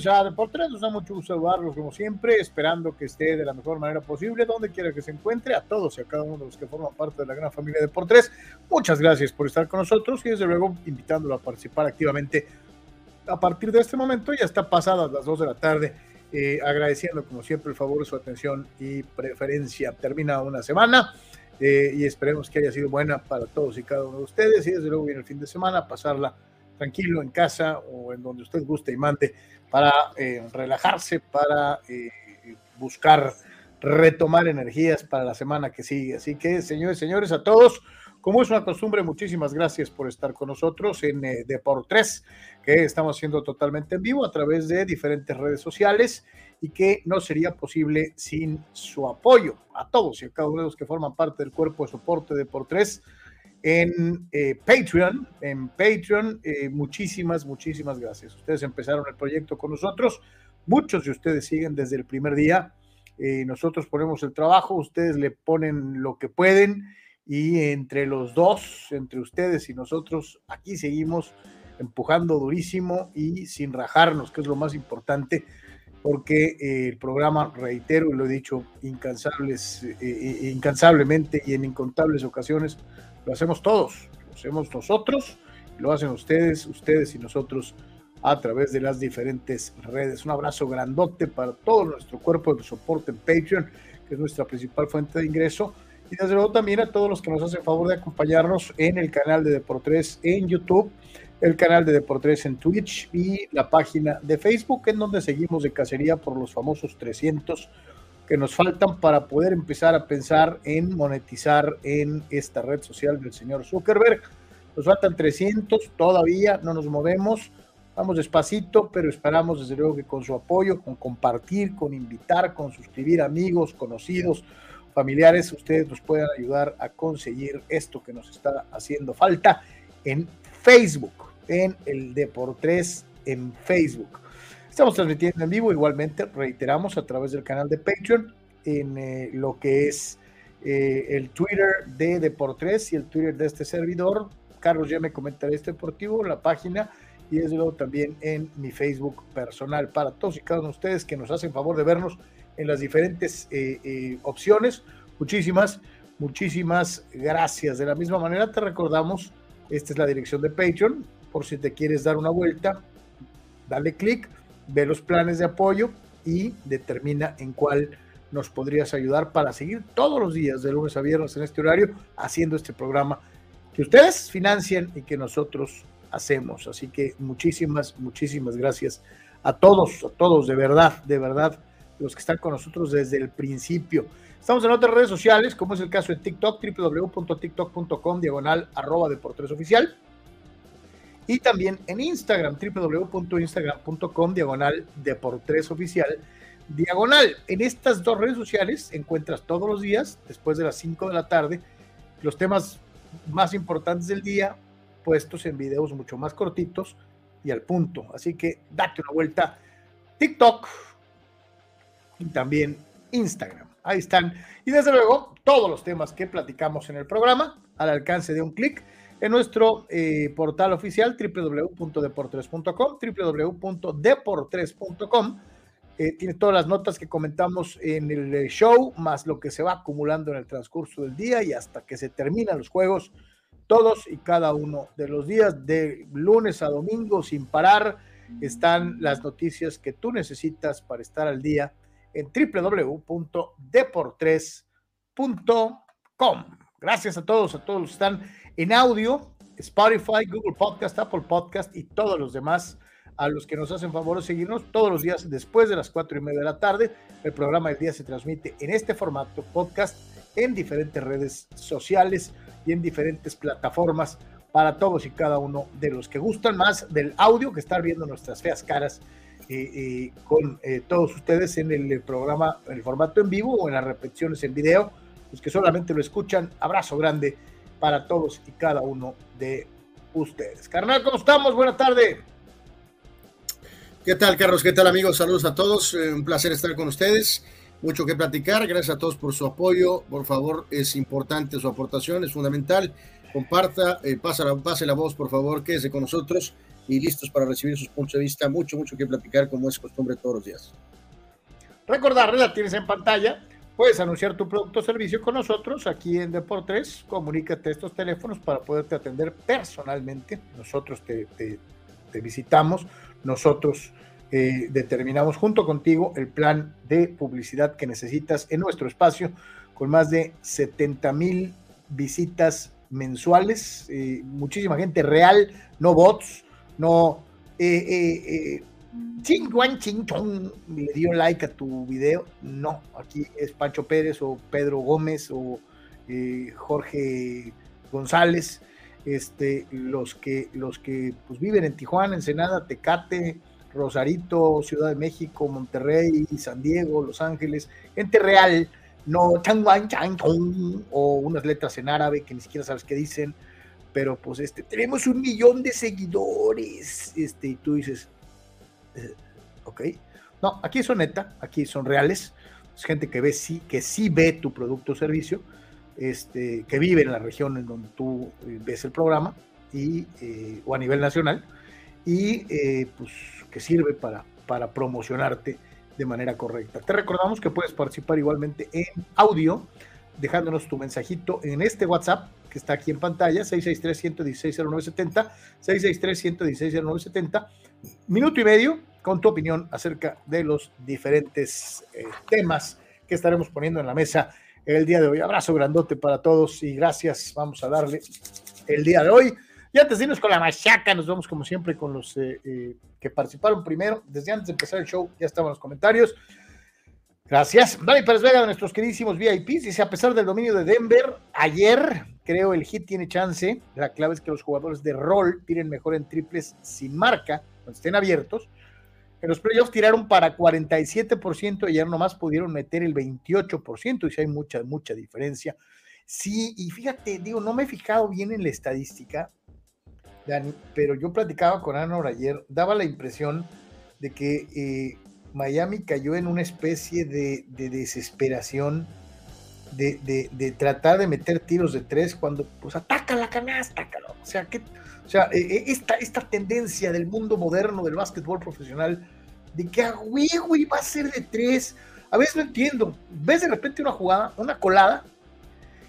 señores. Bienvenidos a Deportes. Nos da mucho gusto saludarlos como siempre, esperando que esté de la mejor manera posible, donde quiera que se encuentre, a todos y a cada uno de los que forman parte de la gran familia de Deportes. Muchas gracias por estar con nosotros y desde luego invitándolo a participar activamente a partir de este momento. Ya está pasadas las 2 de la tarde, eh, agradeciendo como siempre el favor, su atención y preferencia. Termina una semana. Eh, y esperemos que haya sido buena para todos y cada uno de ustedes y desde luego viene el fin de semana pasarla tranquilo en casa o en donde usted guste y mande para eh, relajarse, para eh, buscar retomar energías para la semana que sigue. Así que, señores, señores, a todos, como es una costumbre, muchísimas gracias por estar con nosotros en eh, Deport3, que estamos haciendo totalmente en vivo a través de diferentes redes sociales y que no sería posible sin su apoyo a todos y a cada uno de los que forman parte del cuerpo de soporte de Deport3 en eh, Patreon. En Patreon, eh, muchísimas, muchísimas gracias. Ustedes empezaron el proyecto con nosotros. Muchos de ustedes siguen desde el primer día. Eh, nosotros ponemos el trabajo, ustedes le ponen lo que pueden y entre los dos, entre ustedes y nosotros, aquí seguimos empujando durísimo y sin rajarnos, que es lo más importante, porque el programa, reitero y lo he dicho incansables, incansablemente y en incontables ocasiones, lo hacemos todos, lo hacemos nosotros, lo hacen ustedes, ustedes y nosotros a través de las diferentes redes. Un abrazo grandote para todo nuestro cuerpo de soporte en Patreon, que es nuestra principal fuente de ingreso. Y desde luego también a todos los que nos hacen favor de acompañarnos en el canal de Deportes en YouTube, el canal de Deportes en Twitch y la página de Facebook, en donde seguimos de cacería por los famosos 300 que nos faltan para poder empezar a pensar en monetizar en esta red social del señor Zuckerberg. Nos faltan 300, todavía no nos movemos, vamos despacito, pero esperamos desde luego que con su apoyo, con compartir, con invitar, con suscribir amigos, conocidos, familiares, ustedes nos puedan ayudar a conseguir esto que nos está haciendo falta en Facebook, en el Deportes en Facebook. Estamos transmitiendo en vivo, igualmente, reiteramos, a través del canal de Patreon, en eh, lo que es eh, el Twitter de Deportes y el Twitter de este servidor. Carlos ya me comentaré este deportivo, la página y desde luego también en mi Facebook personal. Para todos y cada uno de ustedes que nos hacen favor de vernos en las diferentes eh, opciones, muchísimas, muchísimas gracias. De la misma manera te recordamos, esta es la dirección de Patreon, por si te quieres dar una vuelta, dale clic ve los planes de apoyo y determina en cuál nos podrías ayudar para seguir todos los días de lunes a viernes en este horario haciendo este programa que ustedes financian y que nosotros hacemos. Así que muchísimas, muchísimas gracias a todos, a todos, de verdad, de verdad, los que están con nosotros desde el principio. Estamos en otras redes sociales, como es el caso de TikTok, www.tiktok.com, diagonal, arroba deportes oficial y también en Instagram, www.instagram.com, diagonal Deportes Oficial, diagonal. En estas dos redes sociales encuentras todos los días, después de las 5 de la tarde, los temas más importantes del día, puestos en videos mucho más cortitos y al punto. Así que date una vuelta. TikTok y también Instagram. Ahí están. Y desde luego, todos los temas que platicamos en el programa al alcance de un clic en nuestro eh, portal oficial www.deportres.com, www.deportres.com. Eh, tiene todas las notas que comentamos en el eh, show, más lo que se va acumulando en el transcurso del día y hasta que se terminan los juegos, todos y cada uno de los días, de lunes a domingo, sin parar, están las noticias que tú necesitas para estar al día en www.deportres.com. Gracias a todos, a todos los que están en audio, Spotify, Google Podcast, Apple Podcast y todos los demás a los que nos hacen favor de seguirnos todos los días después de las cuatro y media de la tarde. El programa del día se transmite en este formato podcast en diferentes redes sociales y en diferentes plataformas para todos y cada uno de los que gustan más del audio que estar viendo nuestras feas caras eh, eh, con eh, todos ustedes en el programa, en el formato en vivo o en las repeticiones en video. Los que solamente lo escuchan, abrazo grande para todos y cada uno de ustedes. Carnal, ¿cómo estamos? Buenas tardes. ¿Qué tal, Carlos? ¿Qué tal, amigos? Saludos a todos. Eh, un placer estar con ustedes. Mucho que platicar. Gracias a todos por su apoyo. Por favor, es importante su aportación, es fundamental. Comparta, eh, pase, la, pase la voz, por favor, quédese con nosotros. y listos para recibir sus puntos de vista. Mucho, mucho que platicar, como es costumbre todos los días. Recordarle, la tienes en pantalla. Puedes anunciar tu producto o servicio con nosotros aquí en Deportes. Comunícate a estos teléfonos para poderte atender personalmente. Nosotros te, visitamos, nosotros eh, determinamos junto contigo el plan de publicidad que necesitas en nuestro espacio con más de 70 mil visitas mensuales, eh, muchísima gente real, no bots, no eh, eh, ching le dio like a tu video. No, aquí es Pancho Pérez o Pedro Gómez o Jorge González, este, los que, los que pues, viven en Tijuana, Ensenada, Tecate, Rosarito, Ciudad de México, Monterrey, San Diego, Los Ángeles, gente real no changwan chang o unas letras en árabe que ni siquiera sabes qué dicen, pero pues este, tenemos un millón de seguidores, este, y tú dices, eh, ok, no, aquí son neta, aquí son reales, es gente que ve sí, que sí ve tu producto o servicio, este, que vive en la región en donde tú eh, ves el programa y, eh, o a nivel nacional y pues que sirve para, para promocionarte de manera correcta. Te recordamos que puedes participar igualmente en audio, dejándonos tu mensajito en este WhatsApp que está aquí en pantalla, 663-116-0970, 663-116-0970, minuto y medio con tu opinión acerca de los diferentes eh, temas que estaremos poniendo en la mesa el día de hoy. Abrazo grandote para todos y gracias. Vamos a darle el día de hoy. Y antes de con la machaca, nos vamos como siempre con los eh, eh, que participaron primero. Desde antes de empezar el show, ya estaban los comentarios. Gracias. Dani Pérez Vega, de nuestros queridísimos VIPs, dice, a pesar del dominio de Denver, ayer creo el hit tiene chance. La clave es que los jugadores de rol tiren mejor en triples sin marca, cuando estén abiertos. En los playoffs tiraron para 47% y nomás pudieron meter el 28%, y si hay mucha, mucha diferencia. Sí, y fíjate, digo, no me he fijado bien en la estadística, pero yo platicaba con Ana ayer, daba la impresión de que eh, Miami cayó en una especie de, desesperación de, tratar de meter tiros de tres cuando pues ataca la canasta, o sea, que, o sea e, e, esta, esta tendencia del mundo moderno del básquetbol profesional de que a güey, va a ser de tres, a veces no entiendo, ves de repente una jugada, una colada,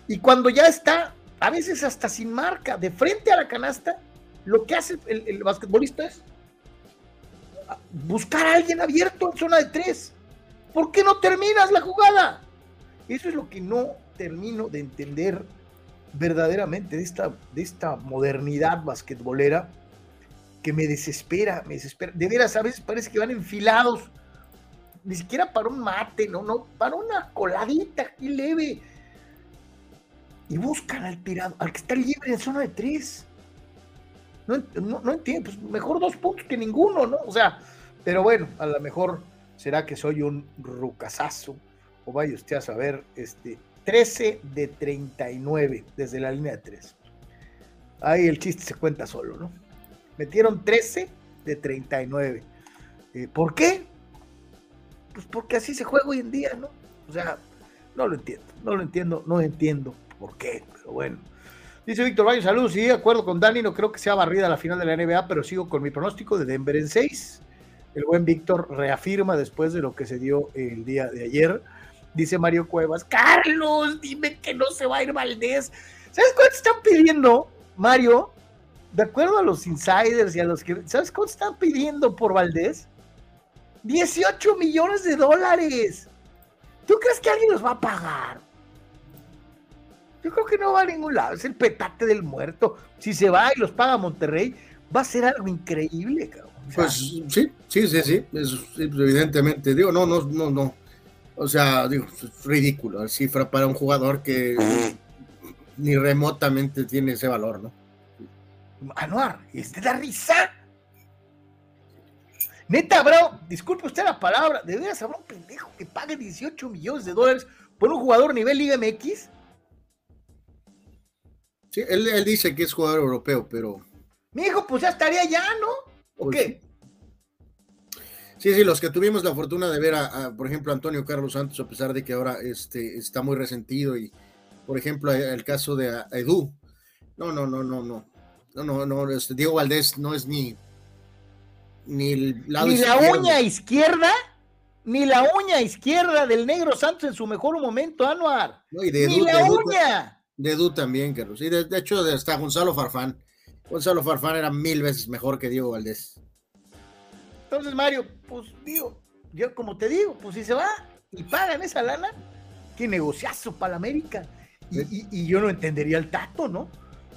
y cuando ya está, a veces hasta sin marca, de frente a la canasta, lo que hace el, basquetbolista es buscar a alguien abierto en zona de tres. ¿Por qué no terminas la jugada? Eso es lo que no termino de entender verdaderamente de esta, de esta modernidad basquetbolera que me desespera, me desespera. De veras, a veces parece que van enfilados, ni siquiera para un mate, no, no, para una coladita aquí leve. Y buscan al tirado, al que está libre en zona de tres. No, entiendo, pues mejor dos puntos que ninguno, ¿no? O sea, pero bueno, a lo mejor será que soy un rucasazo, o vaya usted a saber, este, 13 de 39 desde la línea de 3. Ahí el chiste se cuenta solo, ¿no? Metieron 13 de 39. Eh, ¿Por qué? Pues porque así se juega hoy en día, ¿no? O sea, no lo entiendo, no lo entiendo, no entiendo por qué, pero bueno. Dice Víctor Bayo, saludos, sí, de acuerdo con Dani, no creo que sea barrida la final de la NBA, pero sigo con mi pronóstico de Denver en 6. El buen Víctor reafirma después de lo que se dio el día de ayer. Dice Mario Cuevas, Carlos, dime que no se va a ir Valdés. ¿Sabes cuánto están pidiendo, Mario? De acuerdo a los insiders y a los que... ¿Sabes cuánto están pidiendo por Valdés? 18 millones de dólares. ¿Tú crees que alguien los va a pagar? Yo creo que no va a ningún lado, es el petate del muerto. Si se va y los paga Monterrey, va a ser algo increíble, cabrón. pues sí, sí, sí, sí, evidentemente, digo, no, no, no, no. O sea, digo, es ridículo la cifra para un jugador que ni remotamente tiene ese valor, ¿no? Anuar, ¿este da risa? Neta, bro, disculpe usted la palabra, ¿de veras habrá un pendejo que pague 18 millones de dólares por un jugador nivel Liga MX? Sí, él, dice que es jugador europeo, pero. Mi hijo, pues ya estaría ya, ¿no? ¿O pues qué? Sí, sí, los que tuvimos la fortuna de ver a, por ejemplo, Antonio Carlos Santos, a pesar de que ahora este, está muy resentido, y por ejemplo, el caso de Edu. No, no, no, no, no. No, no, no. Este, Diego Valdés no es ni, Ni, la uña izquierda, ni la uña izquierda del negro Santos en su mejor momento, Anuar. ni la uña. De Du también, Carlos. Y de, hecho, hasta Gonzalo Farfán. Gonzalo Farfán era mil veces mejor que Diego Valdés. Entonces, Mario, pues digo, yo como te digo, pues si se va y pagan esa lana, qué negociazo para la América. Y, yo no entendería el tato, ¿no?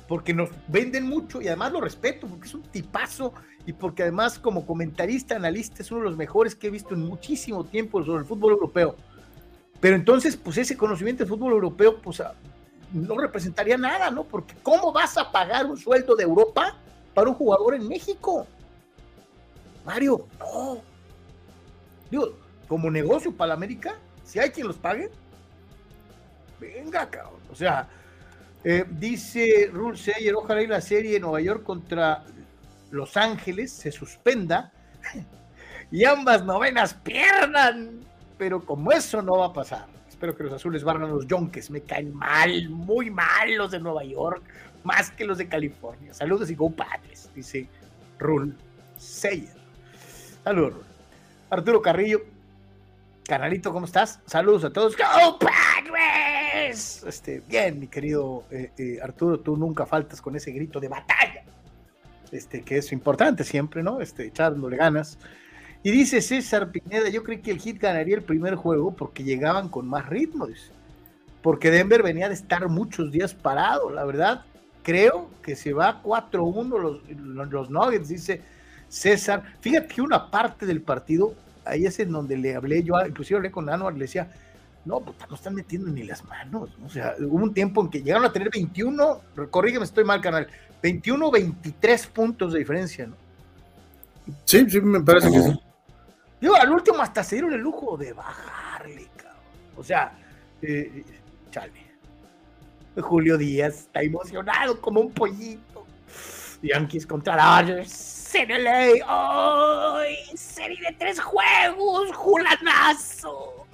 Porque nos venden mucho y además lo respeto, porque es un tipazo y porque además como comentarista, analista, es uno de los mejores que he visto en muchísimo tiempo sobre el fútbol europeo. Pero entonces, pues ese conocimiento del fútbol europeo, pues no representaría nada, ¿no? Porque ¿cómo vas a pagar un sueldo de Europa para un jugador en México? Mario, no. Digo, como negocio para la América, si hay quien los pague, venga, cabrón. O sea, eh, dice Rule Sayer, ojalá y la serie de Nueva York contra Los Ángeles se suspenda y ambas novenas pierdan. Pero como eso no va a pasar, espero que los azules barran los Yonkes. Me caen mal, muy mal los de Nueva York, más que los de California. Saludos y go padres, dice Rule Sayer. Saludos. Arturo Carrillo, canalito, ¿cómo estás? Saludos a todos. ¡Go Padres! Este, bien, mi querido eh, eh, Arturo, tú nunca faltas con ese grito de batalla. Este, que es importante siempre, ¿no? Este, echándole ganas. Y dice César Pineda, yo creí que el Hit ganaría el primer juego porque llegaban con más ritmo, Porque Denver venía de estar muchos días parado, la verdad. Creo que se va 4-1 los, los Nuggets, dice César. Fíjate que una parte del partido, ahí es en donde le hablé yo, inclusive hablé con Anuar, le decía, no, puta, no están metiendo ni las manos. O sea, hubo un tiempo en que llegaron a tener 21, corrígeme, estoy mal, canal, 21, 23 puntos de diferencia, ¿no? Sí, sí, me parece que sí. Digo, al último hasta se dieron el lujo de bajarle, cabrón. O sea, eh, chale. Julio Díaz está emocionado como un pollito. Yankees contra Dodgers. CNLA. ¡Ay! serie de tres juegos. Julanazo.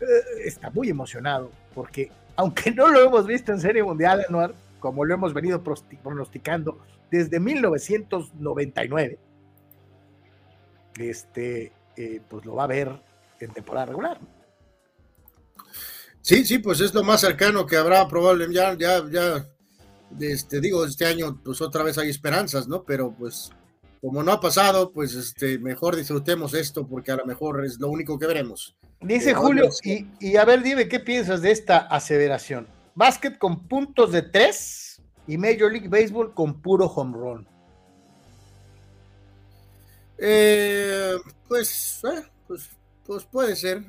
Eh, está muy emocionado porque, aunque no lo hemos visto en Serie Mundial, Anuar, como lo hemos venido pronosticando desde 1999, este, eh, pues lo va a ver en temporada regular. Sí, sí, pues es lo más cercano que habrá probablemente, ya, ya, ya, este, digo, este año pues otra vez hay esperanzas, ¿no? Pero pues como no ha pasado, pues este, mejor disfrutemos esto porque a lo mejor es lo único que veremos. Dice eh, Julio, y, y, a ver, dime, ¿qué piensas de esta aseveración? Básquet con puntos de tres y Major League Baseball con puro home run. Eh, pues, eh, pues, pues puede ser,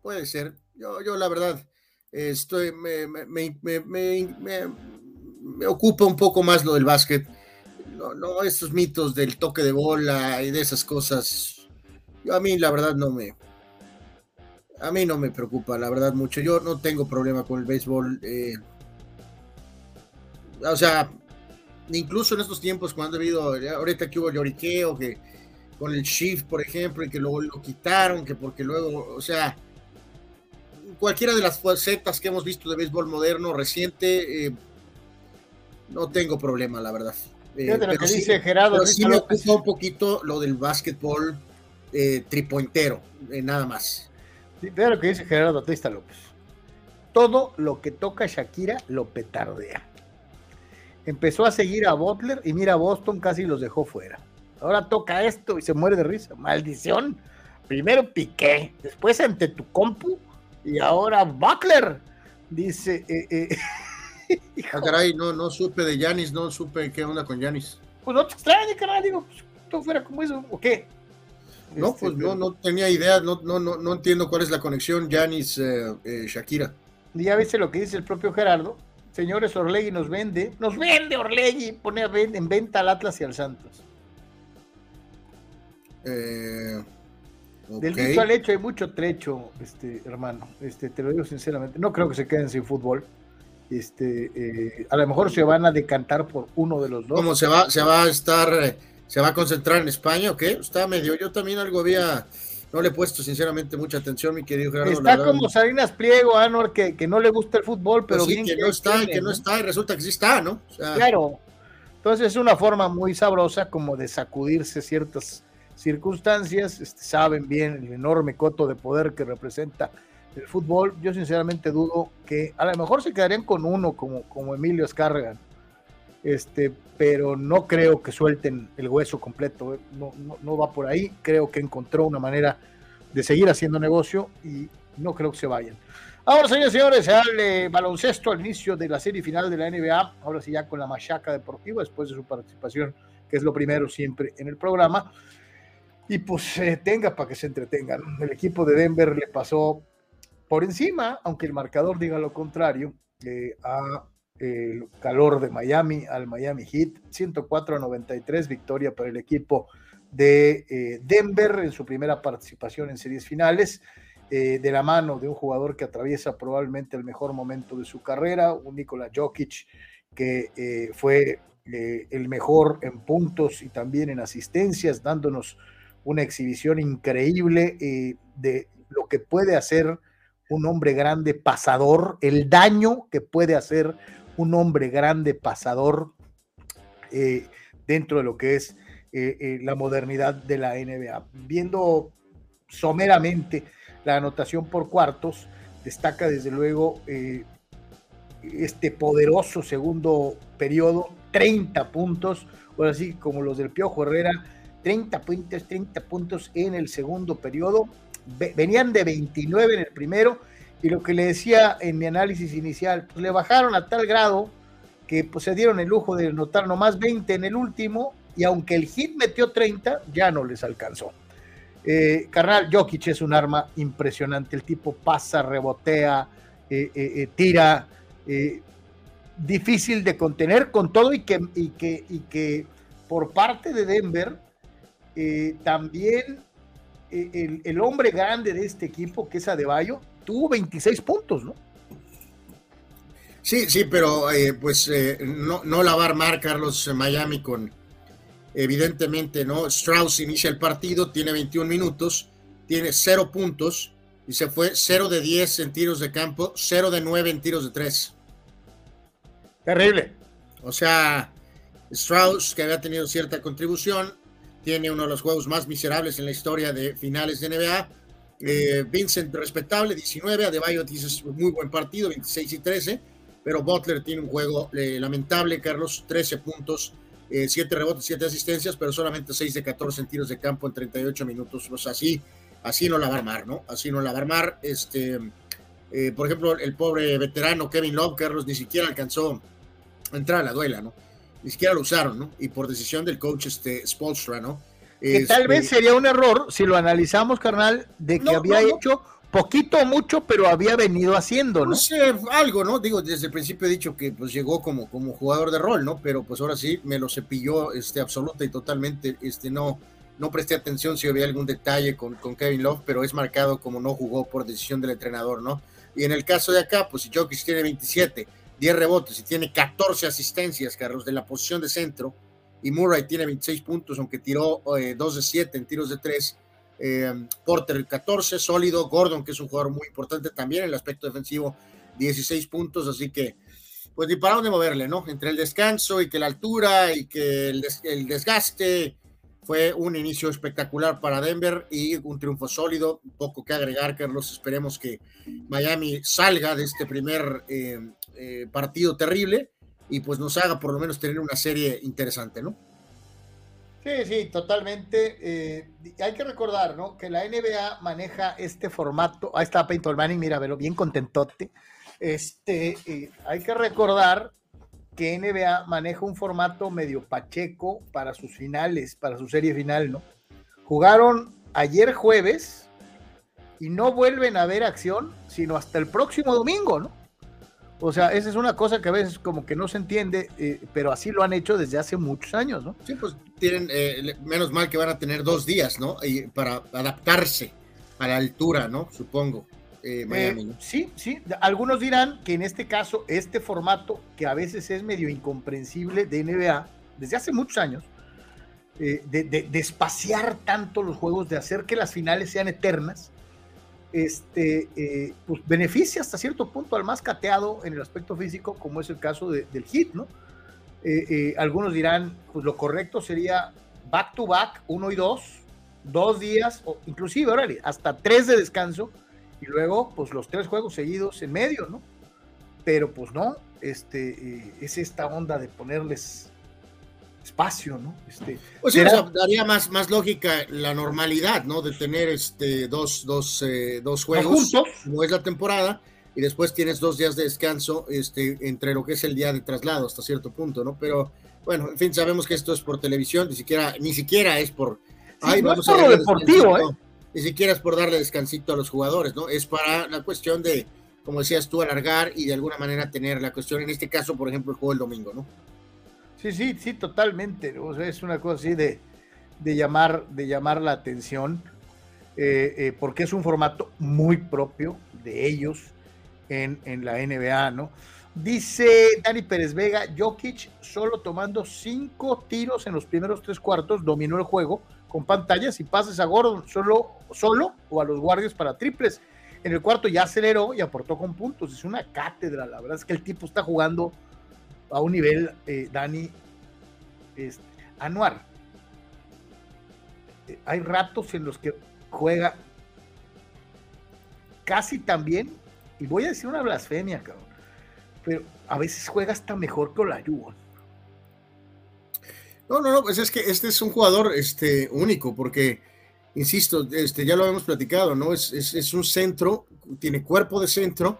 puede ser. Yo, yo la verdad, estoy, me, me, me, me, ocupa un poco más lo del básquet. No, no, estos mitos del toque de bola y de esas cosas. Yo a mí la verdad no me, a mí no me preocupa, la verdad mucho. Yo no tengo problema con el béisbol. Eh, o sea, incluso en estos tiempos cuando ha habido, ahorita que hubo lloriqueo, que con el shift, por ejemplo, y que luego lo quitaron, que porque luego, o sea, cualquiera de las facetas que hemos visto de béisbol moderno reciente, eh, no tengo problema, la verdad. Eh, pero sí, dice Gerardo, sí me ocupa un poquito lo del básquetbol eh, tripointero, eh, nada más. Sí, lo que dice Gerardo Batista López. Todo lo que toca Shakira lo petardea. Empezó a seguir a Butler y mira, Boston casi los dejó fuera ahora toca esto y se muere de risa. Maldición. Primero Piqué, después ante tu compu y ahora Buckler. Dice. Eh. Ah, caray, no, no supe de Yanis, no supe qué onda con Yanis. Pues no te extrañe, caray, digo, pues, todo fuera como eso, ¿o qué? No, este, pues no, no tenía idea, no, no, no, no entiendo cuál es la conexión Yanis-Shakira. Eh, ya viste lo que dice el propio Gerardo. Señores, Orlegui nos vende, nos vende Orlegui, pone en venta al Atlas y al Santos. Eh, Del dicho al hecho hay mucho trecho, este hermano. Este, te lo digo sinceramente. No creo que se queden sin fútbol. Este, eh, a lo mejor se van a decantar por uno de los dos. ¿Cómo se va, se va a estar, eh, se va a concentrar en España o qué? Está medio, yo también algo había, no le he puesto sinceramente mucha atención, mi querido Gerardo. Está como Salinas Pliego, Anor, que, que no le gusta el fútbol, pero pues que, no está, que no está, y resulta que sí está, ¿no? claro. Entonces es una forma muy sabrosa como de sacudirse ciertas circunstancias, este, saben bien el enorme coto de poder que representa el fútbol. Yo sinceramente dudo que a lo mejor se quedarían con uno como, como Emilio Escargan, este, pero no creo que suelten el hueso completo, ¿eh? no, no, va por ahí, creo que encontró una manera de seguir haciendo negocio y no creo que se vayan. Ahora, señores y señores, al baloncesto al inicio de la serie final de la NBA, ahora sí ya con la machaca deportiva, después de su participación, que es lo primero siempre en el programa, y pues eh, tenga para que se entretengan. El equipo de Denver le pasó por encima, aunque el marcador diga lo contrario, eh, a el calor de Miami al Miami Heat, 104 a 93, victoria para el equipo de eh, Denver en su primera participación en series finales, eh, de la mano de un jugador que atraviesa probablemente el mejor momento de su carrera, un Nikola Jokic que eh, fue el mejor en puntos y también en asistencias, dándonos una exhibición increíble de lo que puede hacer un hombre grande pasador, el daño que puede hacer un hombre grande, pasador, eh, dentro de lo que es eh, eh, la modernidad de la NBA. Viendo someramente la anotación por cuartos, destaca desde luego este poderoso segundo periodo, 30 puntos, ahora sí, como los del Piojo Herrera, 30 puntos, 30 puntos en el segundo periodo. Venían de 29 en el primero y lo que le decía en mi análisis inicial, pues le bajaron a tal grado que pues, se dieron el lujo de notar nomás 20 en el último, y aunque el hit metió 30, ya no les alcanzó. Eh, carnal, Jokic es un arma impresionante, el tipo pasa, rebotea, eh, eh, tira, difícil de contener con todo y que, y que, y que por parte de Denver también el, el, hombre grande de este equipo, que es Adebayo, tuvo 26 puntos, ¿no? Sí, sí, pero eh, pues eh, no, no la va a armar Carlos Miami con, evidentemente, ¿no? Strauss inicia el partido, tiene 21 minutos, tiene 0 puntos y se fue 0 de 10 en tiros de campo, 0 de 9 en tiros de 3. Terrible. O sea, Strauss, que había tenido cierta contribución, tiene uno de los juegos más miserables en la historia de finales de NBA eh, Vincent, respetable, 19. Adebayo dice muy buen partido, 26 y 13. Pero Butler tiene un juego eh, lamentable, Carlos, 13 puntos, 7 eh, rebotes, 7 asistencias, pero solamente 6 de 14 en tiros de campo en 38 minutos. Pues así, así no la va a armar, ¿no? Así no la va a armar. Este, por ejemplo, el pobre veterano Kevin Love, Carlos, ni siquiera alcanzó a entrar a la duela, ¿no? Ni siquiera lo usaron, ¿no? Y por decisión del coach este, Spolstra, ¿no? Que tal vez este, sería un error si lo analizamos, carnal, de que había hecho poquito o mucho, pero había venido haciendo, ¿no? sé, algo, ¿no? Digo, desde el principio he dicho que pues llegó como, como jugador de rol, ¿no? Pero pues ahora sí me lo cepilló este, absoluta y totalmente, este, no, no presté atención si había algún detalle con, con Kevin Love, pero es marcado como no jugó por decisión del entrenador, ¿no? Y en el caso de acá, pues si Jokic tiene 27, 10 rebotes y tiene 14 asistencias, Carlos, de la posición de centro, y Murray tiene 26 puntos, aunque tiró 2 eh, de 7 en tiros de 3. Eh, Porter 14, sólido. Gordon, que es un jugador muy importante también en el aspecto defensivo, 16 puntos. Así que, pues ni para dónde moverle, ¿no? Entre el descanso y que la altura y que el, el desgaste, fue un inicio espectacular para Denver y un triunfo sólido. Poco que agregar, Carlos. Esperemos que Miami salga de este primer eh, partido terrible y pues nos haga por lo menos tener una serie interesante, ¿no? Sí, sí, totalmente. Eh, hay que recordar, ¿no? Que la NBA maneja este formato. Ahí está Peyton Manning, mira, velo, bien contentote. Este, eh, hay que recordar que NBA maneja un formato medio pacheco para sus finales, para su serie final, ¿no? Jugaron ayer jueves y no vuelven a ver acción sino hasta el próximo domingo, ¿no? O sea, esa es una cosa que a veces como que no se entiende, eh, pero así lo han hecho desde hace muchos años, ¿no? Sí, pues tienen, eh, menos mal que van a tener dos días, ¿no? Y para adaptarse a la altura, ¿no? Supongo. Eh, Miami, Sí, sí. Algunos dirán que en este caso, este formato, que a veces es medio incomprensible de NBA, desde hace muchos años, de, de espaciar tanto los juegos, de hacer que las finales sean eternas, este, eh, pues beneficia hasta cierto punto al más cateado en el aspecto físico, como es el caso del hit, ¿no? Eh, eh, algunos dirán, pues lo correcto sería back to back, uno y dos, dos días, o inclusive, órale, hasta tres de descanso, y luego, pues los tres juegos seguidos en medio, ¿no? Pero pues no, este, eh, es esta onda de ponerles espacio, ¿no? Este, pues sí, daría más, más lógica la normalidad, ¿no? De tener este, dos, dos, eh, dos juegos, como es la temporada, y después tienes dos días de descanso este, entre lo que es el día de traslado hasta cierto punto, ¿no? Pero bueno, en fin, sabemos que esto es por televisión, ni siquiera, ni siquiera es por... ay, vamos a deportivo, ¿eh? Ni siquiera es por darle descansito a los jugadores, ¿no? Es para la cuestión de, como decías tú, alargar y de alguna manera tener la cuestión, en este caso, por ejemplo, el juego el domingo, ¿no? Sí, sí, sí, totalmente. es una cosa así de, de, llamar, de llamar la atención, eh, eh, porque es un formato muy propio de ellos en, en, la NBA, ¿no? Dice Dani Pérez Vega, Jokic solo tomando cinco tiros en los primeros tres cuartos, dominó el juego con pantallas y pases a Gordon solo, solo o a los guardias para triples. En el cuarto ya aceleró y aportó con puntos. Es una cátedra, la verdad es que el tipo está jugando a un nivel, eh, Dani, este, Anuar. Eh, hay ratos en los que juega casi también, y voy a decir una blasfemia, cabrón, pero a veces juega hasta mejor que Olajuwon. No, no, no, pues es que este es un jugador este, único, porque, insisto, este, ya lo hemos platicado, ¿no? Es, es un centro, tiene cuerpo de centro,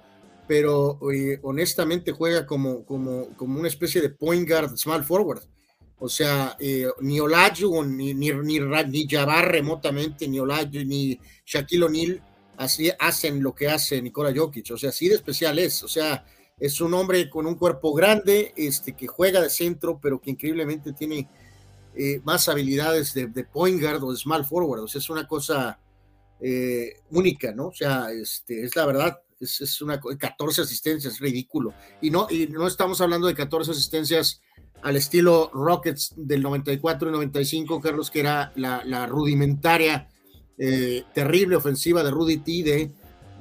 pero honestamente juega como, como, como una especie de point guard, small forward. O sea, eh, ni Olajuwon, ni, ni, ni, ni Jabbar remotamente, ni Olajuwon, ni Shaquille O'Neal así hacen lo que hace Nikola Jokic. O sea, así de especial es. O sea, es un hombre con un cuerpo grande, este, que juega de centro, pero que increíblemente tiene eh, más habilidades de, de, point guard o de small forward. O sea, es una cosa eh, única, ¿no? O sea, este, es la verdad es, una 14 asistencias, es ridículo. Y no, y no estamos hablando de 14 asistencias al estilo Rockets del 94 y 95, Carlos, que era la, rudimentaria, eh, terrible ofensiva de Rudy T de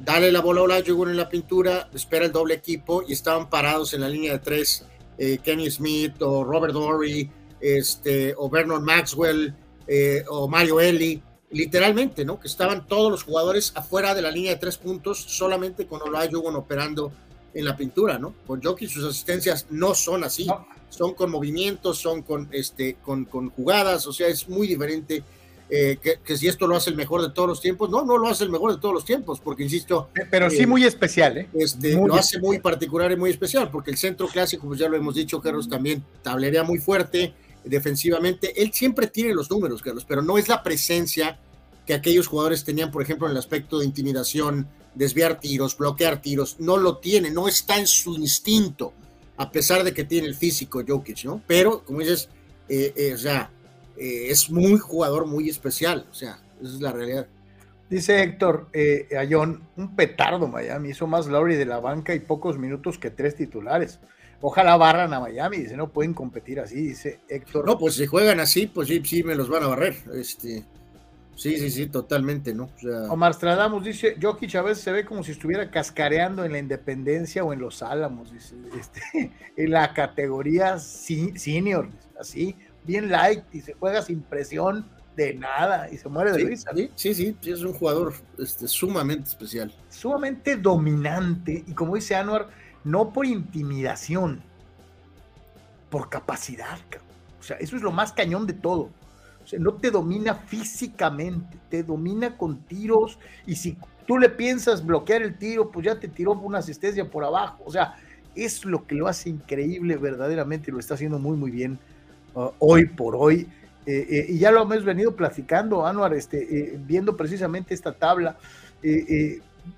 dale la bola a Olajuwon en la pintura, espera el doble equipo y estaban parados en la línea de tres eh, Kenny Smith o Robert Dory este, o Vernon Maxwell eh, o Mario Eli literalmente, ¿no? Que estaban todos los jugadores afuera de la línea de tres puntos, solamente con Olajuwon operando en la pintura, ¿no? Con Jokic sus asistencias no son así, son con movimientos, son con, este, con, con jugadas, o sea, es muy diferente. Eh, que, si esto lo hace el mejor de todos los tiempos, no, no lo hace el mejor de todos los tiempos, porque insisto. Pero sí eh, muy especial, ¿eh? Este, lo hace muy particular y muy especial, porque el centro clásico, pues ya lo hemos dicho, Carlos, también tablería muy fuerte, defensivamente. Él siempre tiene los números, Carlos, pero no es la presencia que aquellos jugadores tenían, por ejemplo, en el aspecto de intimidación, desviar tiros, bloquear tiros. No lo tiene, no está en su instinto, a pesar de que tiene el físico Jokic, ¿no? Pero, como dices, eh, eh, o sea, eh, es muy jugador muy especial, o sea, esa es la realidad. Dice Héctor Ayón, un petardo Miami, hizo más Lowry de la banca y pocos minutos que tres titulares. Ojalá barran a Miami, dice, no pueden competir así, dice Héctor. No, pues si juegan así, pues sí, sí me los van a barrer. Este, sí, sí, sí, totalmente, ¿no? Omar Stradamus dice, Jokic a veces se ve como si estuviera cascareando en la Independencia o en los Álamos, dice, este, en la categoría senior, así, bien light, y se juega sin presión de nada y se muere de risa. Sí, sí, sí, es un jugador este, sumamente especial. Sumamente dominante, y como dice Anuar, no por intimidación, por capacidad. O sea, eso es lo más cañón de todo. O sea, no te domina físicamente, te domina con tiros y si tú le piensas bloquear el tiro, pues ya te tiró una asistencia por abajo. O sea, es lo que lo hace increíble verdaderamente lo está haciendo muy, muy bien uh, hoy por hoy. Eh, eh, y ya lo hemos venido platicando, Anuar, este, eh, viendo precisamente esta tabla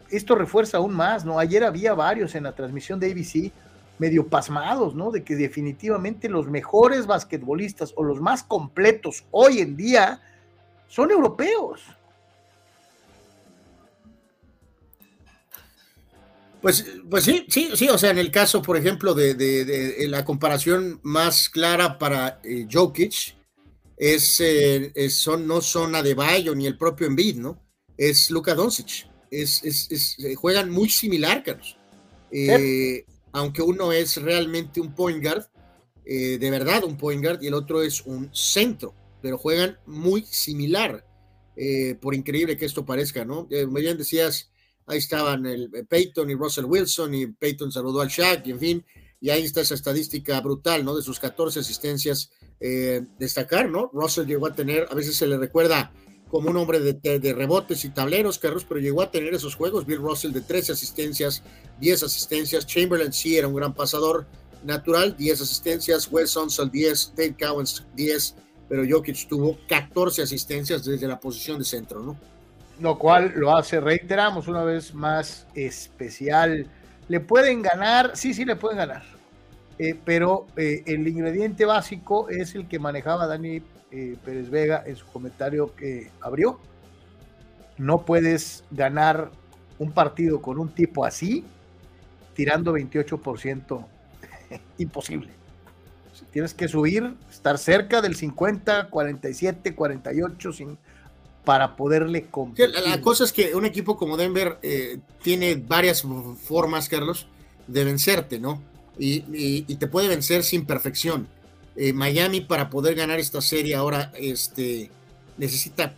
esto refuerza aún más, ¿no? Ayer había varios en la transmisión de ABC medio pasmados, ¿no? De que definitivamente los mejores basquetbolistas o los más completos hoy en día son europeos. Pues, pues sí, sí, sí, o sea, en el caso, por ejemplo, de, la comparación más clara para eh, Jokic, es, eh, son, no son Adebayo ni el propio Embiid, ¿no? Es Luka Doncic es, eh, juegan muy similar, Carlos. Eh, aunque uno es realmente un point guard, eh, de verdad un point guard, y el otro es un centro, pero juegan muy similar. eh, por increíble que esto parezca, ¿no? Bien decías, ahí estaban el, Peyton y Russell Wilson, y Peyton saludó al Shaq, y en fin, y ahí está esa estadística brutal, ¿no? De sus 14 asistencias, destacar, ¿no? Russell llegó a tener, a veces se le recuerda como un hombre de, rebotes y tableros, Carlos, pero llegó a tener esos juegos. Bill Russell de 13 asistencias, 10 asistencias. Chamberlain sí era un gran pasador natural, 10 asistencias. Wes Unseld 10, Dave Cowens 10, pero Jokic tuvo 14 asistencias desde la posición de centro, ¿no? Lo cual lo hace, reiteramos una vez más, especial. ¿Le pueden ganar? Sí, sí, le pueden ganar. Eh, pero eh, el ingrediente básico es el que manejaba Dani eh, Pérez Vega en su comentario que abrió. No puedes ganar un partido con un tipo así tirando 28%. Imposible. Tienes que subir, estar cerca del 50, 47, 48 sin, para poderle competir. La, cosa es que un equipo como Denver eh, tiene varias formas, Carlos, de vencerte, ¿no? y, te puede vencer sin perfección. Eh, Miami para poder ganar esta serie ahora este, necesita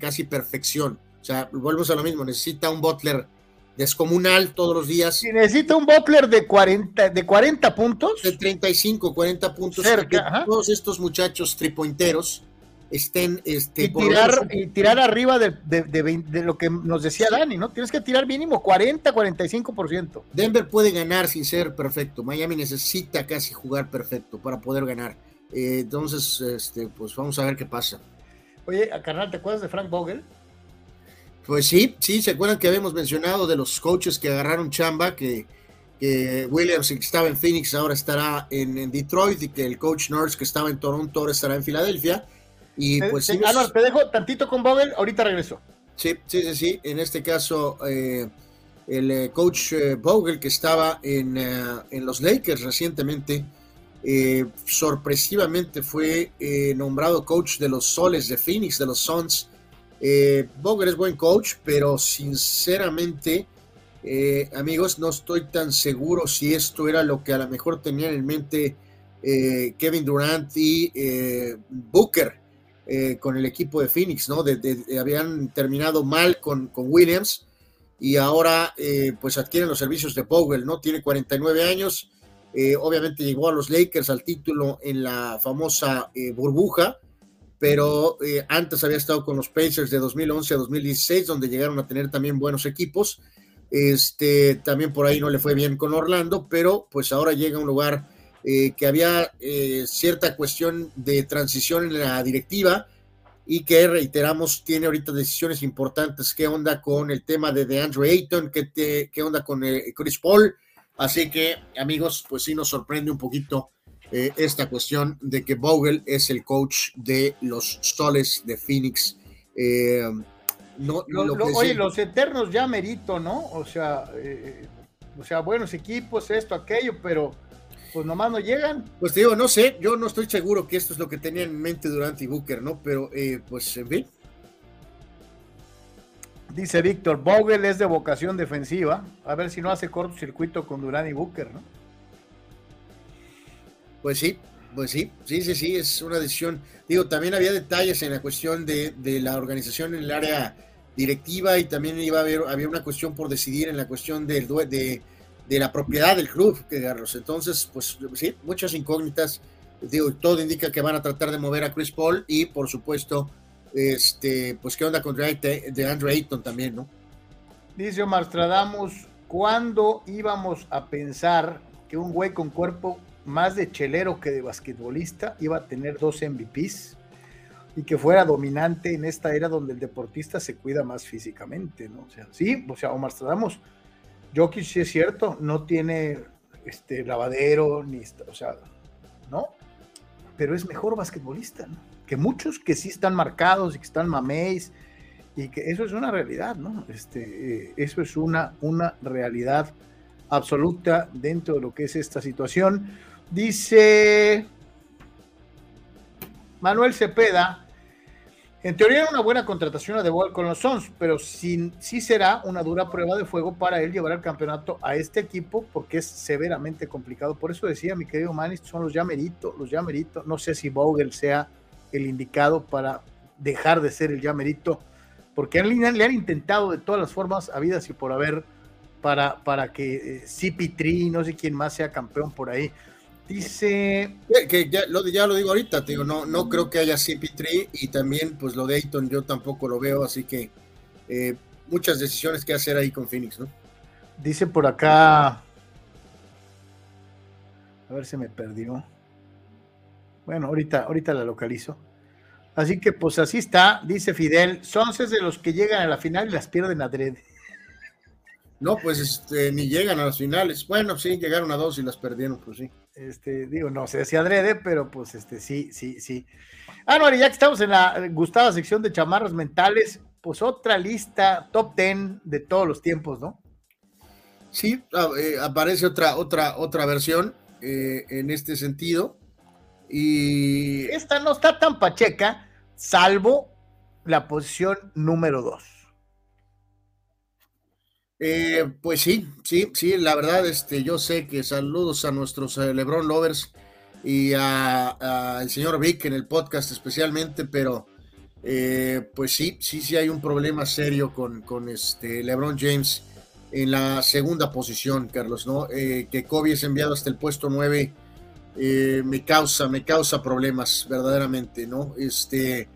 casi perfección. O sea, volvemos a lo mismo, necesita un Butler descomunal todos los días. Si necesita un Butler de 40, de 40 puntos. De 35, 40 puntos. Cerca, todos estos muchachos tripointeros estén este, y, tirar, y tirar arriba de, de, lo que nos decía Dani, ¿no? Tienes que tirar mínimo 40, 45%. Denver puede ganar sin ser perfecto. Miami necesita casi jugar perfecto para poder ganar. Eh, entonces, este, pues vamos a ver qué pasa. Oye, carnal, ¿te acuerdas de Frank Vogel? Pues sí, sí, se acuerdan que habíamos mencionado de los coaches que agarraron chamba, que, Williams que estaba en Phoenix ahora estará en, Detroit y que el coach Nurse que estaba en Toronto ahora estará en Filadelfia. Y pues sí, te dejo tantito con Vogel, ahorita regreso. Sí, sí, sí, sí. En este caso, eh, el eh, coach eh, Vogel que estaba en, en, los Lakers recientemente, sorpresivamente fue nombrado coach de los Soles de Phoenix, de los Suns. Vogel es buen coach, pero sinceramente, amigos, no estoy tan seguro si esto era lo que a lo mejor tenían en mente Kevin Durant y Booker eh, con el equipo de Phoenix, ¿no? habían terminado mal con, Williams y ahora eh, pues adquieren los servicios de Powell, ¿no? Tiene 49 años, eh, obviamente llegó a los Lakers al título en la famosa burbuja, pero antes había estado con los Pacers de 2011 a 2016, donde llegaron a tener también buenos equipos. Este, también por ahí no le fue bien con Orlando, pero pues ahora llega a un lugar eh, que había eh, cierta cuestión de transición en la directiva y que reiteramos tiene ahorita decisiones importantes. ¿Qué onda con el tema de DeAndre Ayton? ¿Qué, qué onda con eh, Chris Paul? Así que, amigos, pues sí nos sorprende un poquito esta cuestión de que Vogel es el coach de los Soles de Phoenix. no, oye, los eternos ya merito, ¿no? O sea, o sea, buenos equipos, esto, aquello, pero pues nomás no llegan. Pues te digo, no sé, yo no estoy seguro que esto es lo que tenían en mente Durant y Booker, ¿no? Pero eh, pues en fin. Dice Víctor, Vogel es de vocación defensiva. A ver si no hace cortocircuito con Durant y Booker, ¿no? Pues sí, pues sí, sí, sí, sí, es una decisión. Digo, también había detalles en la cuestión de, la organización en el área directiva y también iba a haber, había una cuestión por decidir en la cuestión del de de la propiedad del club, Carlos. Entonces, pues sí, muchas incógnitas. Digo, todo indica que van a tratar de mover a Chris Paul y, por supuesto, este, pues qué onda con de Andrew Ayton también, ¿no? Dice Omar Stradamus, ¿cuándo íbamos a pensar que un güey con cuerpo más de chelero que de basquetbolista iba a tener dos MVPs y que fuera dominante en esta era donde el deportista se cuida más físicamente, ¿no? O sea, sí, o sea, Omar Stradamus Jokic sí es cierto, no tiene este lavadero, ni, o sea, ¿no? Pero es mejor basquetbolista, ¿no? Que muchos que sí están marcados y que están mameis, y que eso es una realidad, ¿no? Este, eh, eso es una, una realidad absoluta dentro de lo que es esta situación. Dice Manuel Cepeda, en teoría era una buena contratación de Ball con los Suns, pero sí, será una dura prueba de fuego para él llevar el campeonato a este equipo porque es severamente complicado. Por eso decía mi querido Manny, son los ya merito, los ya No sé si Vogel sea el indicado para dejar de ser el ya porque le han intentado de todas las formas habidas y por haber para, para que eh, CP3, no sé quién más sea campeón por ahí. Dice. Que ya lo, ya lo digo ahorita, digo, no, no creo que haya CP3 y también, pues lo de Ayton yo tampoco lo veo, así que eh, muchas decisiones que hacer ahí con Phoenix, ¿no? Dice por acá. A ver si me perdió. Bueno, ahorita, ahorita la localizo. Así que pues así está, dice Fidel. Son de los que llegan a la final y las pierden a Dredd. No, pues este, ni llegan a las finales. Bueno, sí, llegaron a dos y las perdieron, pues sí. Este, digo, no sé si adrede, pero pues este, sí, sí, sí. Ah, no, ya que estamos en la gustada sección de chamarras mentales, pues otra lista top ten de todos los tiempos, ¿no? Sí, ah, eh, aparece otra, otra, otra versión eh, en este sentido. Y. Esta no está tan pacheca, salvo la posición número dos. Eh, pues sí, sí, sí, la verdad, este, yo sé que saludos a nuestros eh, LeBron Lovers y al señor Vic en el podcast especialmente, pero eh, pues sí, sí, sí hay un problema serio con, con este LeBron James en la segunda posición, Carlos, ¿no? que Kobe es enviado hasta el puesto 9 me causa, me causa problemas verdaderamente, ¿no? Este,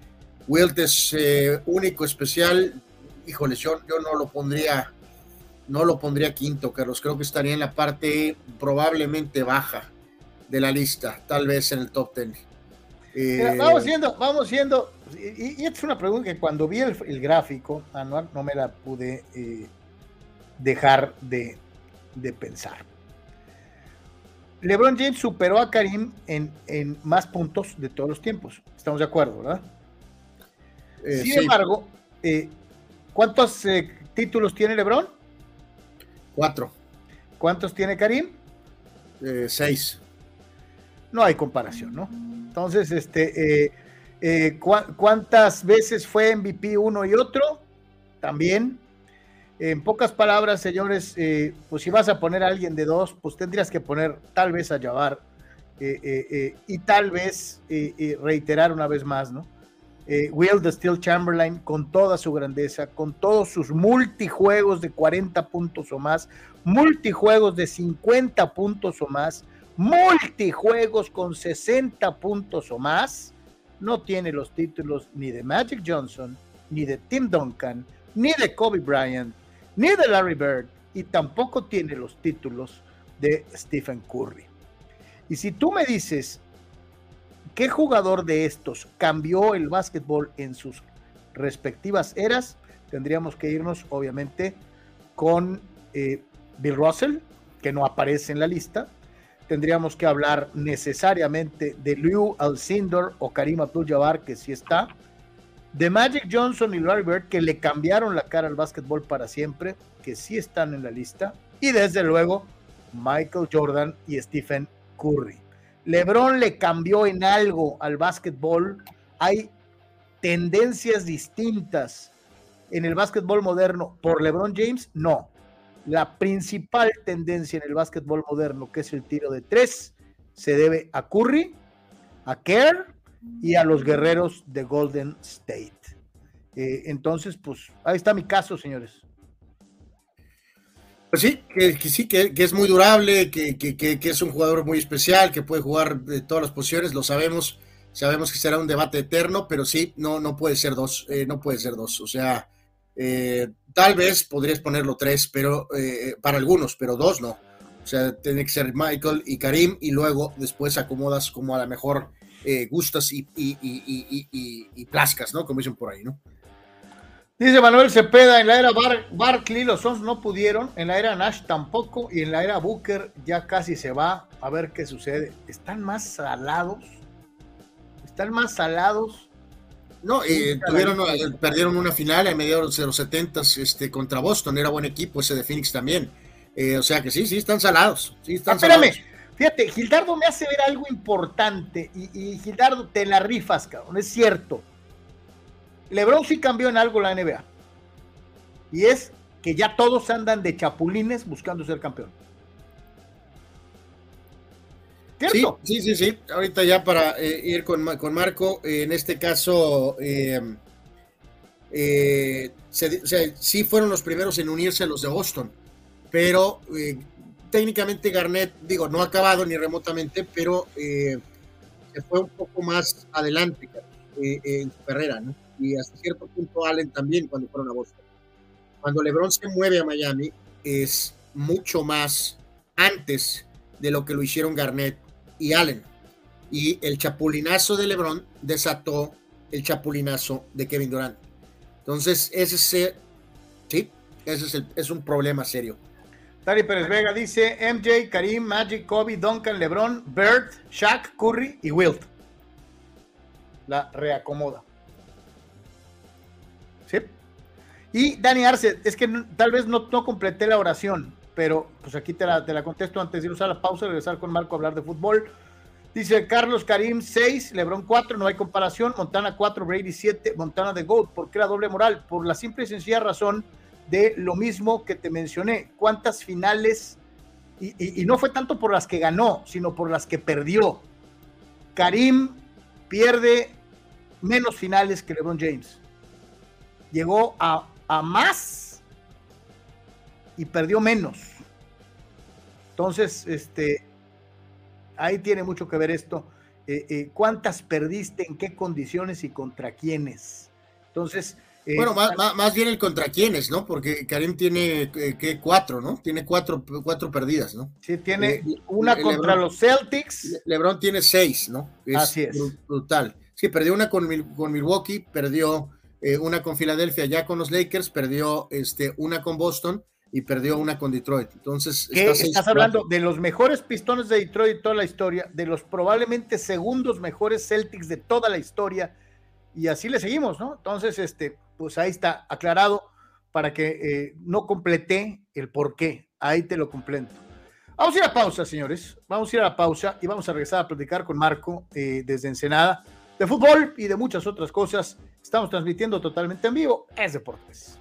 Wilt es único, especial, híjole, yo, yo no lo pondría no lo pondría quinto, Carlos. Creo que estaría en la parte probablemente baja de la lista, tal vez en el top ten. Eh, vamos siendo, vamos siendo, y, esta es una pregunta que cuando vi el, gráfico anual no me la pude eh, dejar de, pensar. LeBron James superó a Karim en, más puntos de todos los tiempos. Estamos de acuerdo, ¿verdad? Eh, Sin embargo, ¿cuántos títulos tiene LeBron? Cuatro. ¿Cuántos tiene Karim? Eh, seis. No hay comparación, ¿no? Entonces, este, eh, eh, ¿cuántas veces fue MVP uno y otro? También. En pocas palabras, señores, pues si vas a poner a alguien de dos, pues tendrías que poner tal vez a Jabbar y tal vez reiterar una vez más, ¿no? Eh, Will the Steel Chamberlain con toda su grandeza, con todos sus multijuegos de 40 puntos o más, multijuegos de 50 puntos o más, multijuegos con 60 puntos o más, no tiene los títulos ni de Magic Johnson, ni de Tim Duncan, ni de Kobe Bryant, ni de Larry Bird, y tampoco tiene los títulos de Stephen Curry. Y si tú me dices, ¿Qué jugador de estos cambió el básquetbol en sus respectivas eras? Tendríamos que irnos, obviamente, con eh, Bill Russell, que no aparece en la lista. Tendríamos que hablar necesariamente de Liu Alcindor o Karim Abdul-Jabbar, que sí está. De Magic Johnson y Larry Bird, que le cambiaron la cara al básquetbol para siempre, que sí están en la lista. Y desde luego, Michael Jordan y Stephen Curry. LeBron le cambió en algo al básquetbol. Hay tendencias distintas en el básquetbol moderno por LeBron James. No. La principal tendencia en el básquetbol moderno, que es el tiro de tres, se debe a Curry, a Kerr y a los guerreros de Golden State. Eh, entonces, pues ahí está mi caso, señores. Pues sí, que, sí, que, es muy durable, que, es un jugador muy especial, que puede jugar de todas las posiciones, lo sabemos, sabemos que será un debate eterno, pero sí, no, no puede ser dos, eh, no puede ser dos, o sea, eh, tal vez podrías ponerlo tres, pero eh, para algunos, pero dos no, o sea, tiene que ser Michael y Karim y luego después acomodas como a la mejor gustas y, y, y, plascas, ¿no? Como dicen por ahí, ¿no? Dice Manuel Cepeda, en la era Barkley los Sons no pudieron, en la era Nash tampoco, y en la era Booker ya casi se va a ver qué sucede. ¿Están más salados? ¿Están más salados? No, eh, tuvieron, eh, perdieron una final a mediados de los 70 este, contra Boston, era buen equipo ese de Phoenix también. Eh, o sea que sí, sí, están salados. Sí, están ah, espérame, fíjate, Gildardo me hace ver algo importante y, y Gildardo te la rifas, cabrón, es cierto LeBron sí cambió en algo la NBA. Y es que ya todos andan de chapulines buscando ser campeón. ¿Cierto? Sí, sí, sí, Ahorita ya para eh, ir con, con Marco, eh, en este caso, eh, sí fueron los primeros en unirse a los de Boston, pero técnicamente Garnett, digo, no ha acabado ni remotamente, pero se fue un poco más adelante en su carrera, ¿no? Y hasta cierto punto Allen también cuando fueron a Boston. Cuando LeBron se mueve a Miami es mucho más antes de lo que lo hicieron Garnett y Allen. Y el chapulinazo de LeBron desató el chapulinazo de Kevin Durant. Entonces, ese es, sí, ese es, un problema serio. Tari Pérez Vega dice MJ, Karim, Magic, Kobe, Duncan, LeBron, Bird, Shaq, Curry y Wilt. La reacomoda. Y Dani Arce, es que tal vez no, no completé la oración, pero pues aquí te la, te la contesto antes de ir a la pausa, regresar con Marco a hablar de fútbol. Dice Carlos Karim 6, Lebron 4, no hay comparación, Montana 4, Brady 7, Montana de Gold. ¿Por qué la doble moral? Por la simple y sencilla razón de lo mismo que te mencioné. ¿Cuántas finales? Y, no fue tanto por las que ganó, sino por las que perdió. Karim pierde menos finales que LeBron James. Llegó a, a más y perdió menos. Entonces, este, ahí tiene mucho que ver esto. Eh, eh, ¿Cuántas perdiste? ¿En qué condiciones y contra quiénes? Entonces. Eh, bueno, más, bien el contra quiénes, ¿no? Porque Karim tiene que cuatro, ¿no? Tiene cuatro, cuatro perdidas, ¿no? Sí, tiene una contra los Celtics. LeBron tiene seis, ¿no? Así es. Brutal. Sí, perdió una con, con Milwaukee, perdió una con Filadelfia, ya con los Lakers, perdió este, una con Boston y perdió una con Detroit. Entonces, estás hablando de los mejores pistones de Detroit de toda la historia, de los probablemente segundos mejores Celtics de toda la historia, y así le seguimos, ¿no? Entonces, este, pues ahí está aclarado para que eh, no completé el por qué. Ahí te lo completo. Vamos a ir a pausa, señores. Vamos a ir a la pausa y vamos a regresar a platicar con Marco eh, desde Ensenada de fútbol y de muchas otras cosas. Estamos transmitiendo totalmente en vivo. Es Deportes.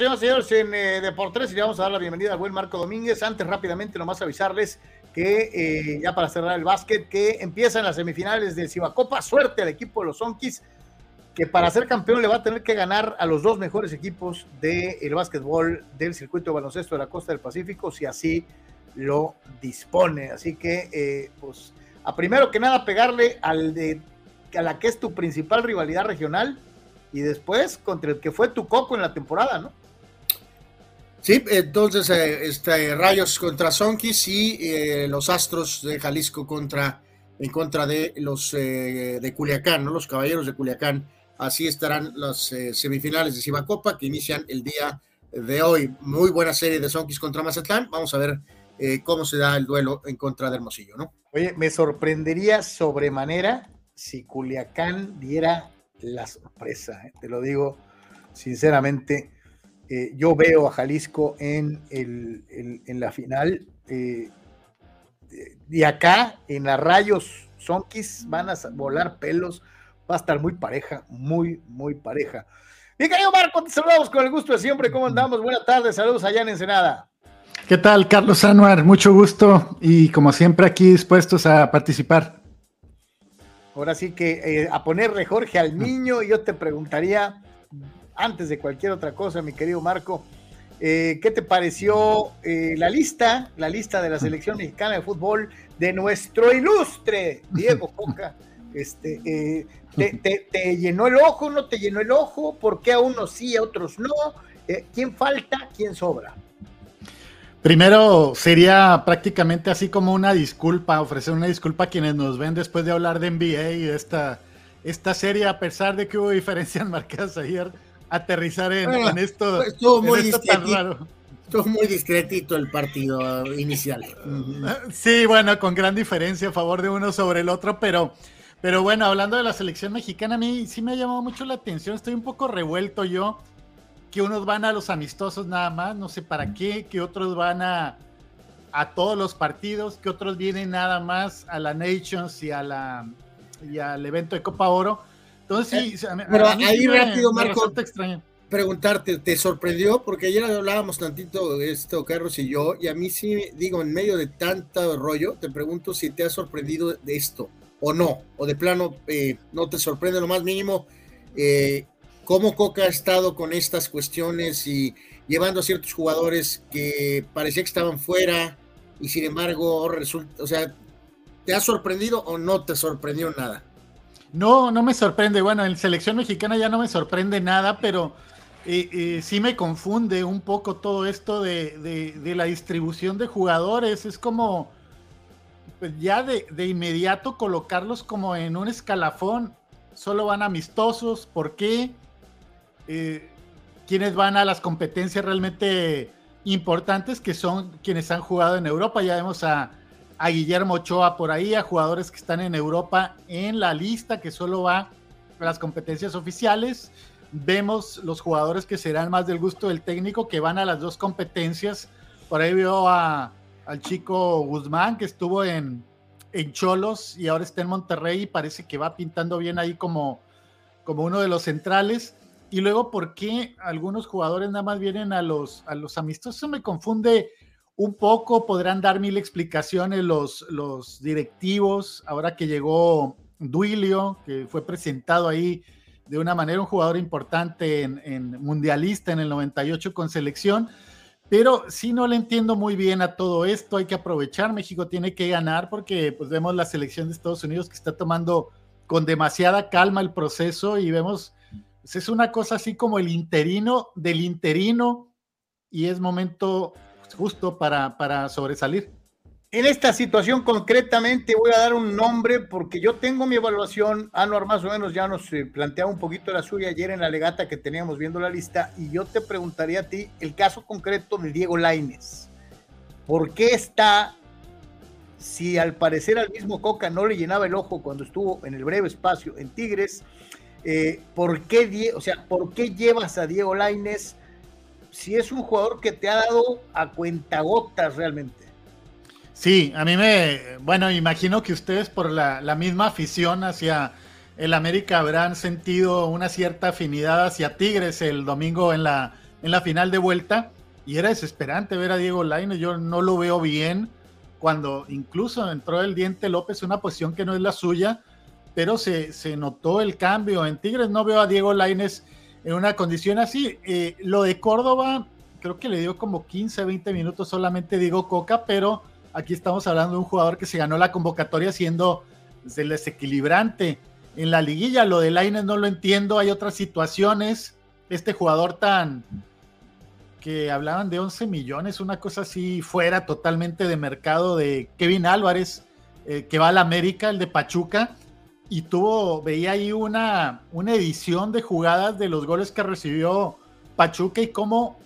En eh, Deportes y le vamos a dar la bienvenida al buen Marco Domínguez. Antes, rápidamente, nomás avisarles que eh, ya para cerrar el básquet, que empiezan las semifinales del Cibacopa. Suerte al equipo de los Onkis, que para ser campeón le va a tener que ganar a los dos mejores equipos del de básquetbol del circuito baloncesto de la costa del Pacífico, si así lo dispone. Así que, eh, pues, a primero que nada, pegarle al de a la que es tu principal rivalidad regional y después contra el que fue tu coco en la temporada, ¿no? Sí, entonces eh, este, Rayos contra Sonkis y eh, los Astros de Jalisco contra en contra de los eh, de Culiacán, ¿no? Los Caballeros de Culiacán. Así estarán las semifinales de Cibacopa que inician el día de hoy. Muy buena serie de Sonkis contra Mazatlán. Vamos a ver cómo se da el duelo en contra de Hermosillo, ¿no? Oye, me sorprendería sobremanera si Culiacán diera la sorpresa, te lo digo sinceramente eh, yo veo a Jalisco en, el, en la final. Eh, y acá, en la Rayos Sonkis, van a volar pelos Va a estar muy pareja, muy, muy pareja. Mi querido Marco, te saludamos con el gusto de siempre. ¿Cómo andamos? Buenas tardes, saludos allá en Ensenada. ¿Qué tal, Carlos Anuar? Mucho gusto y como siempre aquí dispuestos a participar. Ahora sí que eh, a ponerle Jorge al niño, yo te preguntaría, antes de cualquier otra cosa, mi querido Marco, eh, ¿qué te pareció eh, la lista, la lista de la selección mexicana de fútbol de nuestro ilustre Diego Coca? Este, te, llenó el ojo? ¿No te llenó el ojo? ¿Por qué a unos sí, a otros no? ¿Quién falta? ¿Quién sobra? Primero, sería prácticamente así como una disculpa, ofrecer una disculpa a quienes nos ven después de hablar de NBA y de esta, esta serie, a pesar de que hubo diferencias marcadas ayer, aterrizar en, esto, estuvo muy Estuvo muy discretito el partido inicial. Sí, bueno, con gran diferencia a favor de uno sobre el otro, pero, pero bueno, hablando de la selección mexicana, a mí sí me ha llamado mucho la atención, estoy un poco revuelto yo que unos van a los amistosos nada más, no sé para qué, que otros van a, a todos los partidos, que otros vienen nada más a la Nations y, a la, y al evento de Copa Oro. Entonces, sí, pero ahí rápido, Marco, preguntarte, ¿te sorprendió? Porque ayer hablábamos tantito de esto, Carlos y yo, y a mí sí, digo, en medio de tanto rollo, te pregunto si te ha sorprendido de esto o no, o de plano eh, no te sorprende lo más mínimo. Eh, cómo Coca ha estado con estas cuestiones y llevando a ciertos jugadores que parecía que estaban fuera y sin embargo resulta, o sea, ¿te ha sorprendido o no te sorprendió nada? No, no me sorprende. Bueno, en selección mexicana ya no me sorprende nada, pero eh, eh, sí me confunde un poco todo esto de, la distribución de jugadores. Es como pues ya de, inmediato colocarlos como en un escalafón. Solo van amistosos. ¿Por qué? eh, quienes van a las competencias realmente importantes, que son quienes han jugado en Europa. Ya vemos a, Guillermo Ochoa por ahí, a jugadores que están en Europa en la lista, que solo va a las competencias oficiales. Vemos los jugadores que serán más del gusto del técnico, que van a las dos competencias. Por ahí veo a, al chico Guzmán, que estuvo en, en Cholos y ahora está en Monterrey y parece que va pintando bien ahí como, como uno de los centrales. Y luego, ¿por qué algunos jugadores nada más vienen a los, a los amistosos? Eso me confunde un poco. Podrán dar mil explicaciones los, los directivos. Ahora que llegó Duilio, que fue presentado ahí de una manera un jugador importante en, mundialista en el 98 con selección. Pero sí no le entiendo muy bien a todo esto. Hay que aprovechar. México tiene que ganar porque pues vemos la selección de Estados Unidos que está tomando con demasiada calma el proceso y vemos es una cosa así como el interino del interino y es momento justo para, para sobresalir. En esta situación concretamente voy a dar un nombre porque yo tengo mi evaluación, Anuar más o menos ya nos eh, planteaba un poquito la suya ayer en la legata que teníamos viendo la lista y yo te preguntaría a ti el caso concreto de Diego Laines. ¿Por qué está, si al parecer al mismo Coca no le llenaba el ojo cuando estuvo en el breve espacio en Tigres, eh, ¿por, qué, o sea, ¿por qué llevas a Diego Laines si es un jugador que te ha dado a cuentagotas realmente? Sí, a mí me, bueno, imagino que ustedes por la, misma afición hacia el América habrán sentido una cierta afinidad hacia Tigres el domingo en la, en la final de vuelta y era desesperante ver a Diego Laines, yo no lo veo bien cuando incluso entró el Diente López, una posición que no es la suya, pero se, notó el cambio. En Tigres no veo a Diego Laines en una condición así. Eh, lo de Córdoba, creo que le dio como 15, 20 minutos solamente Diego Coca, pero aquí estamos hablando de un jugador que se ganó la convocatoria siendo el desequilibrante. En la liguilla, lo de Laines no lo entiendo, hay otras situaciones. Este jugador tan que hablaban de 11 millones, una cosa así fuera totalmente de mercado de Kevin Álvarez, eh, que va a la América, el de Pachuca y tuvo, veía ahí una, una edición de jugadas de los goles que recibió Pachuca y cómo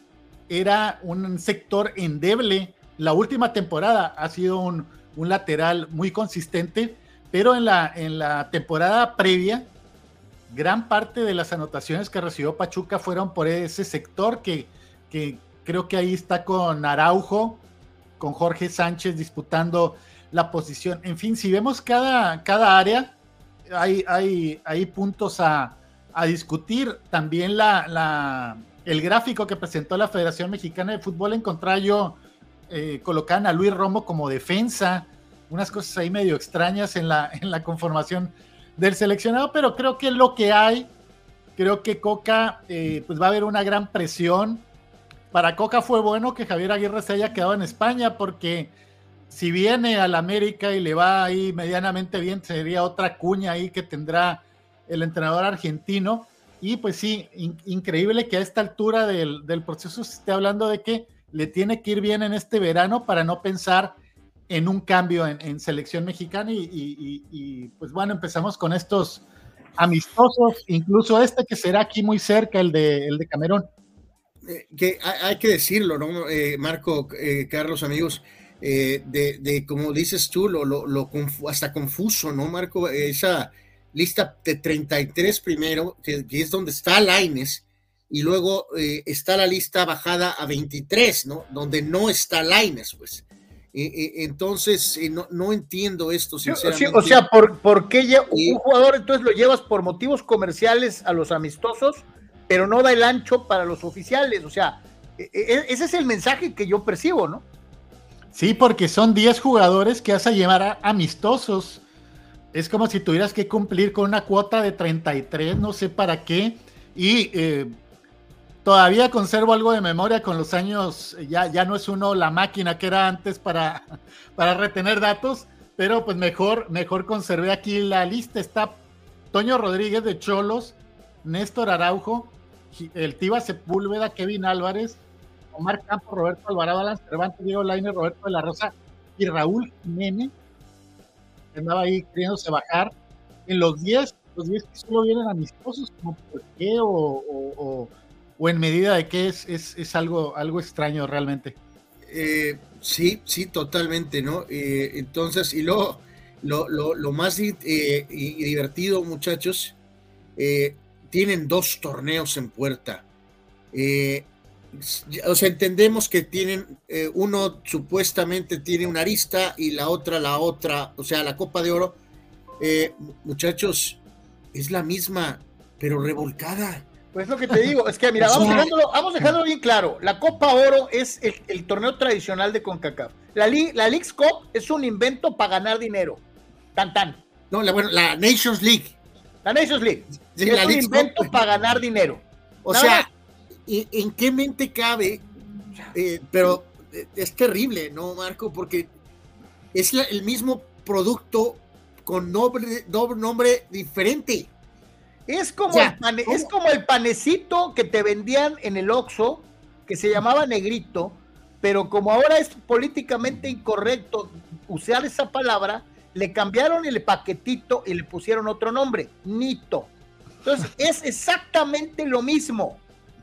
era un sector endeble. La última temporada ha sido un, lateral muy consistente, pero en la, en la temporada previa, gran parte de las anotaciones que recibió Pachuca fueron por ese sector que, que creo que ahí está con Araujo, con Jorge Sánchez disputando la posición. En fin, si vemos cada, cada área, hay, hay, hay puntos a, a discutir. También la, la, el gráfico que presentó la Federación Mexicana de Fútbol encontraba yo eh, a Luis Romo como defensa, unas cosas ahí medio extrañas en la, en la conformación del seleccionado, pero creo que lo que hay, creo que Coca, eh, pues va a haber una gran presión. Para Coca fue bueno que Javier Aguirre se haya quedado en España, porque si viene al América y le va ahí medianamente bien, sería otra cuña ahí que tendrá el entrenador argentino. Y pues sí, increíble que a esta altura del, proceso se esté hablando de que le tiene que ir bien en este verano para no pensar en un cambio en, selección mexicana. Y, pues bueno, empezamos con estos amistosos, incluso este que será aquí muy cerca, el de, el de Camerún. Eh, que hay, que decirlo, ¿no? Eh, Marco, eh, Carlos, amigos, de, como dices tú, lo, lo, hasta confuso, ¿no, Marco? Esa lista de 33 primero, que, es donde está Laines, y luego eh, está la lista bajada a 23, ¿no? Donde no está Laines, pues. Eh, eh, entonces, no, no, entiendo esto, sinceramente. o sea, ¿por, ¿por qué un jugador entonces lo llevas por motivos comerciales a los amistosos, pero no da el ancho para los oficiales? O sea, e, e, ese es el mensaje que yo percibo, ¿no? Sí, porque son 10 jugadores que vas a llevar a amistosos es como si tuvieras que cumplir con una cuota de 33, no sé para qué. Y eh, todavía conservo algo de memoria con los años, ya, ya no es uno la máquina que era antes para, para retener datos, pero pues mejor, mejor conservé aquí la lista. Está Toño Rodríguez de Cholos, Néstor Araujo, el Tiba Sepúlveda, Kevin Álvarez, Omar Campos, Roberto Alvarado, Alan Cervantes, Diego Laine, Roberto de la Rosa y Raúl Jiménez andaba ahí queriéndose bajar. En los 10, los 10 que solo vienen amistosos, como por qué o, o, en medida de qué es, es, es algo, algo extraño realmente. Eh, sí, sí, totalmente, ¿no? Eh, entonces, y luego, lo, lo, lo más eh, y divertido, muchachos, tienen dos torneos en puerta. Eh, o sea, entendemos que tienen, eh, uno supuestamente tiene una arista y la otra la otra, o sea, la Copa de Oro. Eh, muchachos, es la misma, pero revolcada. Pues lo que te digo, es que mira, vamos, dejándolo, bien claro. La Copa Oro es el, torneo tradicional de CONCACAF. La, la League's Cup es un invento para ganar dinero. Tan tan. No, la, bueno, la Nations League. La Nations League. es un invento para ganar dinero. O sea, ¿en qué mente cabe? Eh, pero eh, es terrible, ¿no, Marco? Porque es el mismo producto con doble, nombre diferente. Es como, el es como el panecito que te vendían en el Oxxo, que se llamaba negrito, pero como ahora es políticamente incorrecto usar esa palabra, le cambiaron el paquetito y le pusieron otro nombre, Nito. Entonces, es exactamente lo mismo.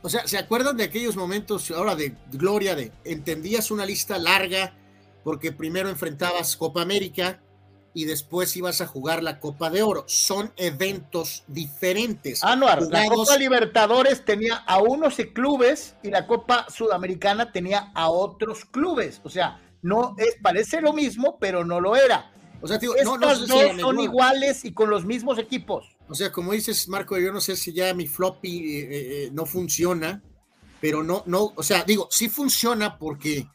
O sea, ¿se acuerdan de aquellos momentos ahora de gloria de entendías una lista larga porque primero enfrentabas Copa América y después ibas a jugar la Copa de Oro? Son eventos diferentes. Ah, no, la Copa Libertadores tenía a unos clubes y la Copa Sudamericana tenía a otros clubes. O sea, no es, parece lo mismo, pero no lo era. O sea, no, dos son iguales y con los mismos equipos. O sea, como dices, Marco, yo no sé si ya mi floppy eh, eh, no funciona, pero no, no, o sea, digo, sí funciona porque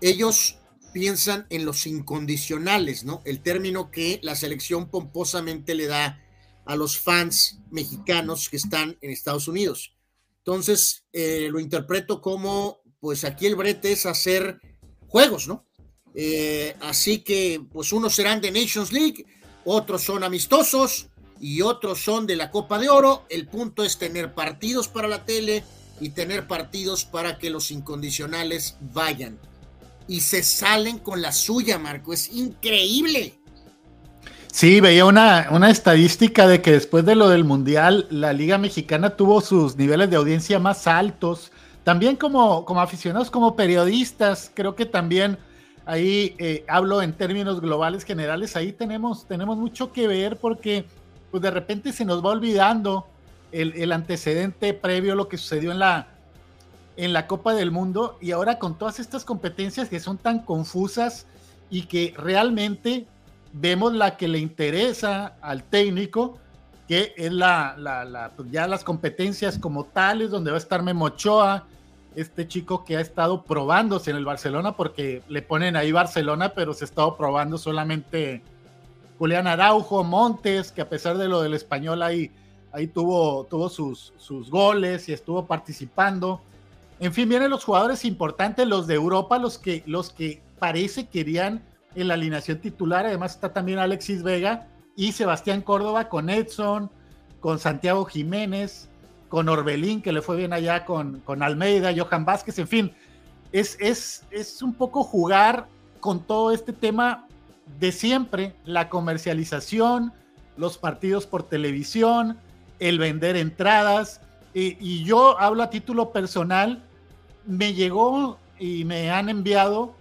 ellos piensan en los incondicionales, ¿no? El término que la selección pomposamente le da a los fans mexicanos que están en Estados Unidos. Entonces, eh, lo interpreto como, pues aquí el brete es hacer juegos, ¿no? así que, pues unos serán de Nations League, otros son amistosos, y otros son de la Copa de Oro. El punto es tener partidos para la tele y tener partidos para que los incondicionales vayan. Y se salen con la suya, Marco. Es increíble. Sí, veía una, una estadística de que después de lo del Mundial, la Liga Mexicana tuvo sus niveles de audiencia más altos. También como, como aficionados, como periodistas, creo que también ahí eh, hablo en términos globales generales, ahí tenemos, tenemos mucho que ver porque pues de repente se nos va olvidando el, antecedente previo, lo que sucedió en la, en la Copa del Mundo, y ahora con todas estas competencias que son tan confusas y que realmente vemos la que le interesa al técnico, que es la, la, pues ya las competencias como tales, donde va a estar Memochoa, este chico que ha estado probándose en el Barcelona, porque le ponen ahí Barcelona, pero se ha estado probando solamente Julián Araujo, Montes, que a pesar de lo del español ahí, ahí tuvo, tuvo sus, sus goles y estuvo participando. En fin, vienen los jugadores importantes, los de Europa, los que, los que parece querían en la alineación titular. Además está también Alexis Vega y Sebastián Córdoba con Edson, con Santiago Jiménez, con Orbelín, que le fue bien allá con, con Almeida, Johan Vázquez, en fin. Es, es, es un poco jugar con todo este tema de siempre, la comercialización, los partidos por televisión, el vender entradas. y yo hablo a título personal, me llegó y me han enviado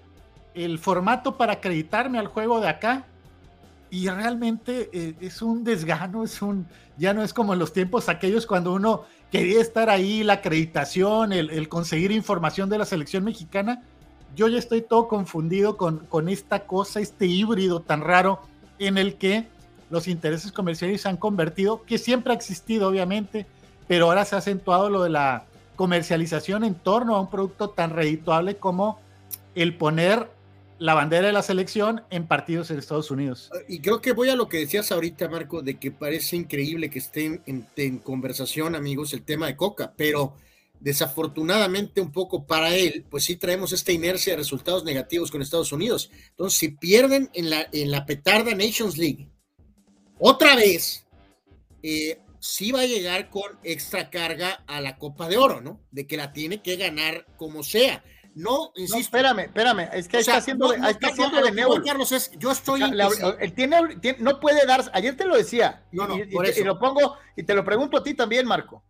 el formato para acreditarme al juego de acá y realmente eh, es un desgano, es un, ya no es como en los tiempos aquellos cuando uno quería estar ahí, la acreditación, el, conseguir información de la selección mexicana. Yo ya estoy todo confundido con, con esta cosa, este híbrido tan raro en el que los intereses comerciales se han convertido, que siempre ha existido obviamente, pero ahora se ha acentuado lo de la comercialización en torno a un producto tan redituable como el poner la bandera de la selección en partidos en Estados Unidos. Y creo que voy a lo que decías ahorita, Marco, de que parece increíble que estén en, conversación, amigos, el tema de Coca, pero desafortunadamente un poco para él, pues sí traemos esta inercia de resultados negativos con Estados Unidos. Entonces, si pierden en la, en la petarda Nations League, otra vez, eh, sí va a llegar con extra carga a la Copa de Oro, ¿no? De que la tiene que ganar como sea. No, insisto. espérame, espérame, es que está haciendo, no, está haciendo de nuevo. Carlos, es, yo estoy. él tiene, no puede dar, ayer te lo decía, y, y, lo pongo, y te lo pregunto a ti también, Marco.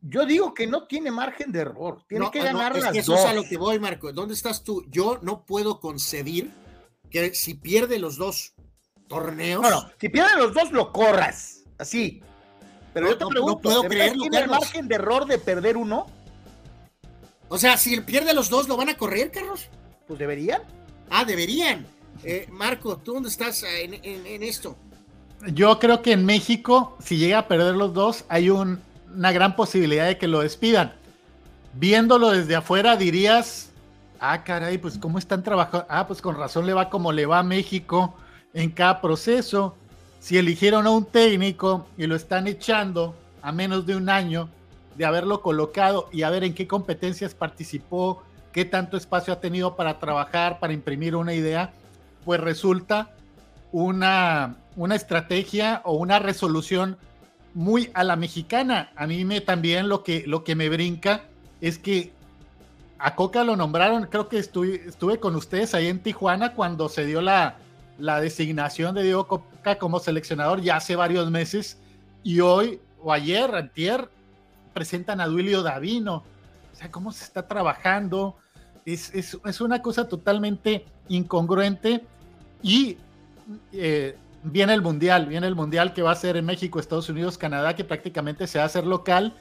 Yo digo que no tiene margen de error, tiene que ganar es las que eso es a lo que voy, Marco. ¿Dónde estás tú? Yo no puedo concebir que si pierde los dos torneos. Bueno, si pierde los dos, lo corras, así. Pero yo te pregunto, puedo creerlo, ¿tiene margen de error de perder uno? O sea, si pierde los dos, ¿lo van a correr, Carlos? Pues deberían. Ah, deberían. Eh, Marco, ¿tú dónde estás eh, en, esto? Yo creo que en México, si llega a perder los dos, hay una gran posibilidad de que lo despidan. Viéndolo desde afuera, dirías, ah, caray, pues cómo están trabajando. Ah, pues con razón le va como le va a México en cada proceso. Si eligieron a un técnico y lo están echando a menos de un año, de haberlo colocado y a ver en qué competencias participó, qué tanto espacio ha tenido para trabajar, para imprimir una idea, pues resulta una, una estrategia o una resolución muy a la mexicana. A mí me también lo que, lo que me brinca es que a Coca lo nombraron, creo que estuve, estuve con ustedes ahí en Tijuana cuando se dio la, la designación de Diego Coca como seleccionador ya hace varios meses y hoy o ayer, antier, presentan a Duilio Davino. O sea, cómo se está trabajando. Es, es, una cosa totalmente incongruente. Y eh, viene el Mundial, viene el Mundial que va a ser en México, Estados Unidos, Canadá, que prácticamente se va a hacer local.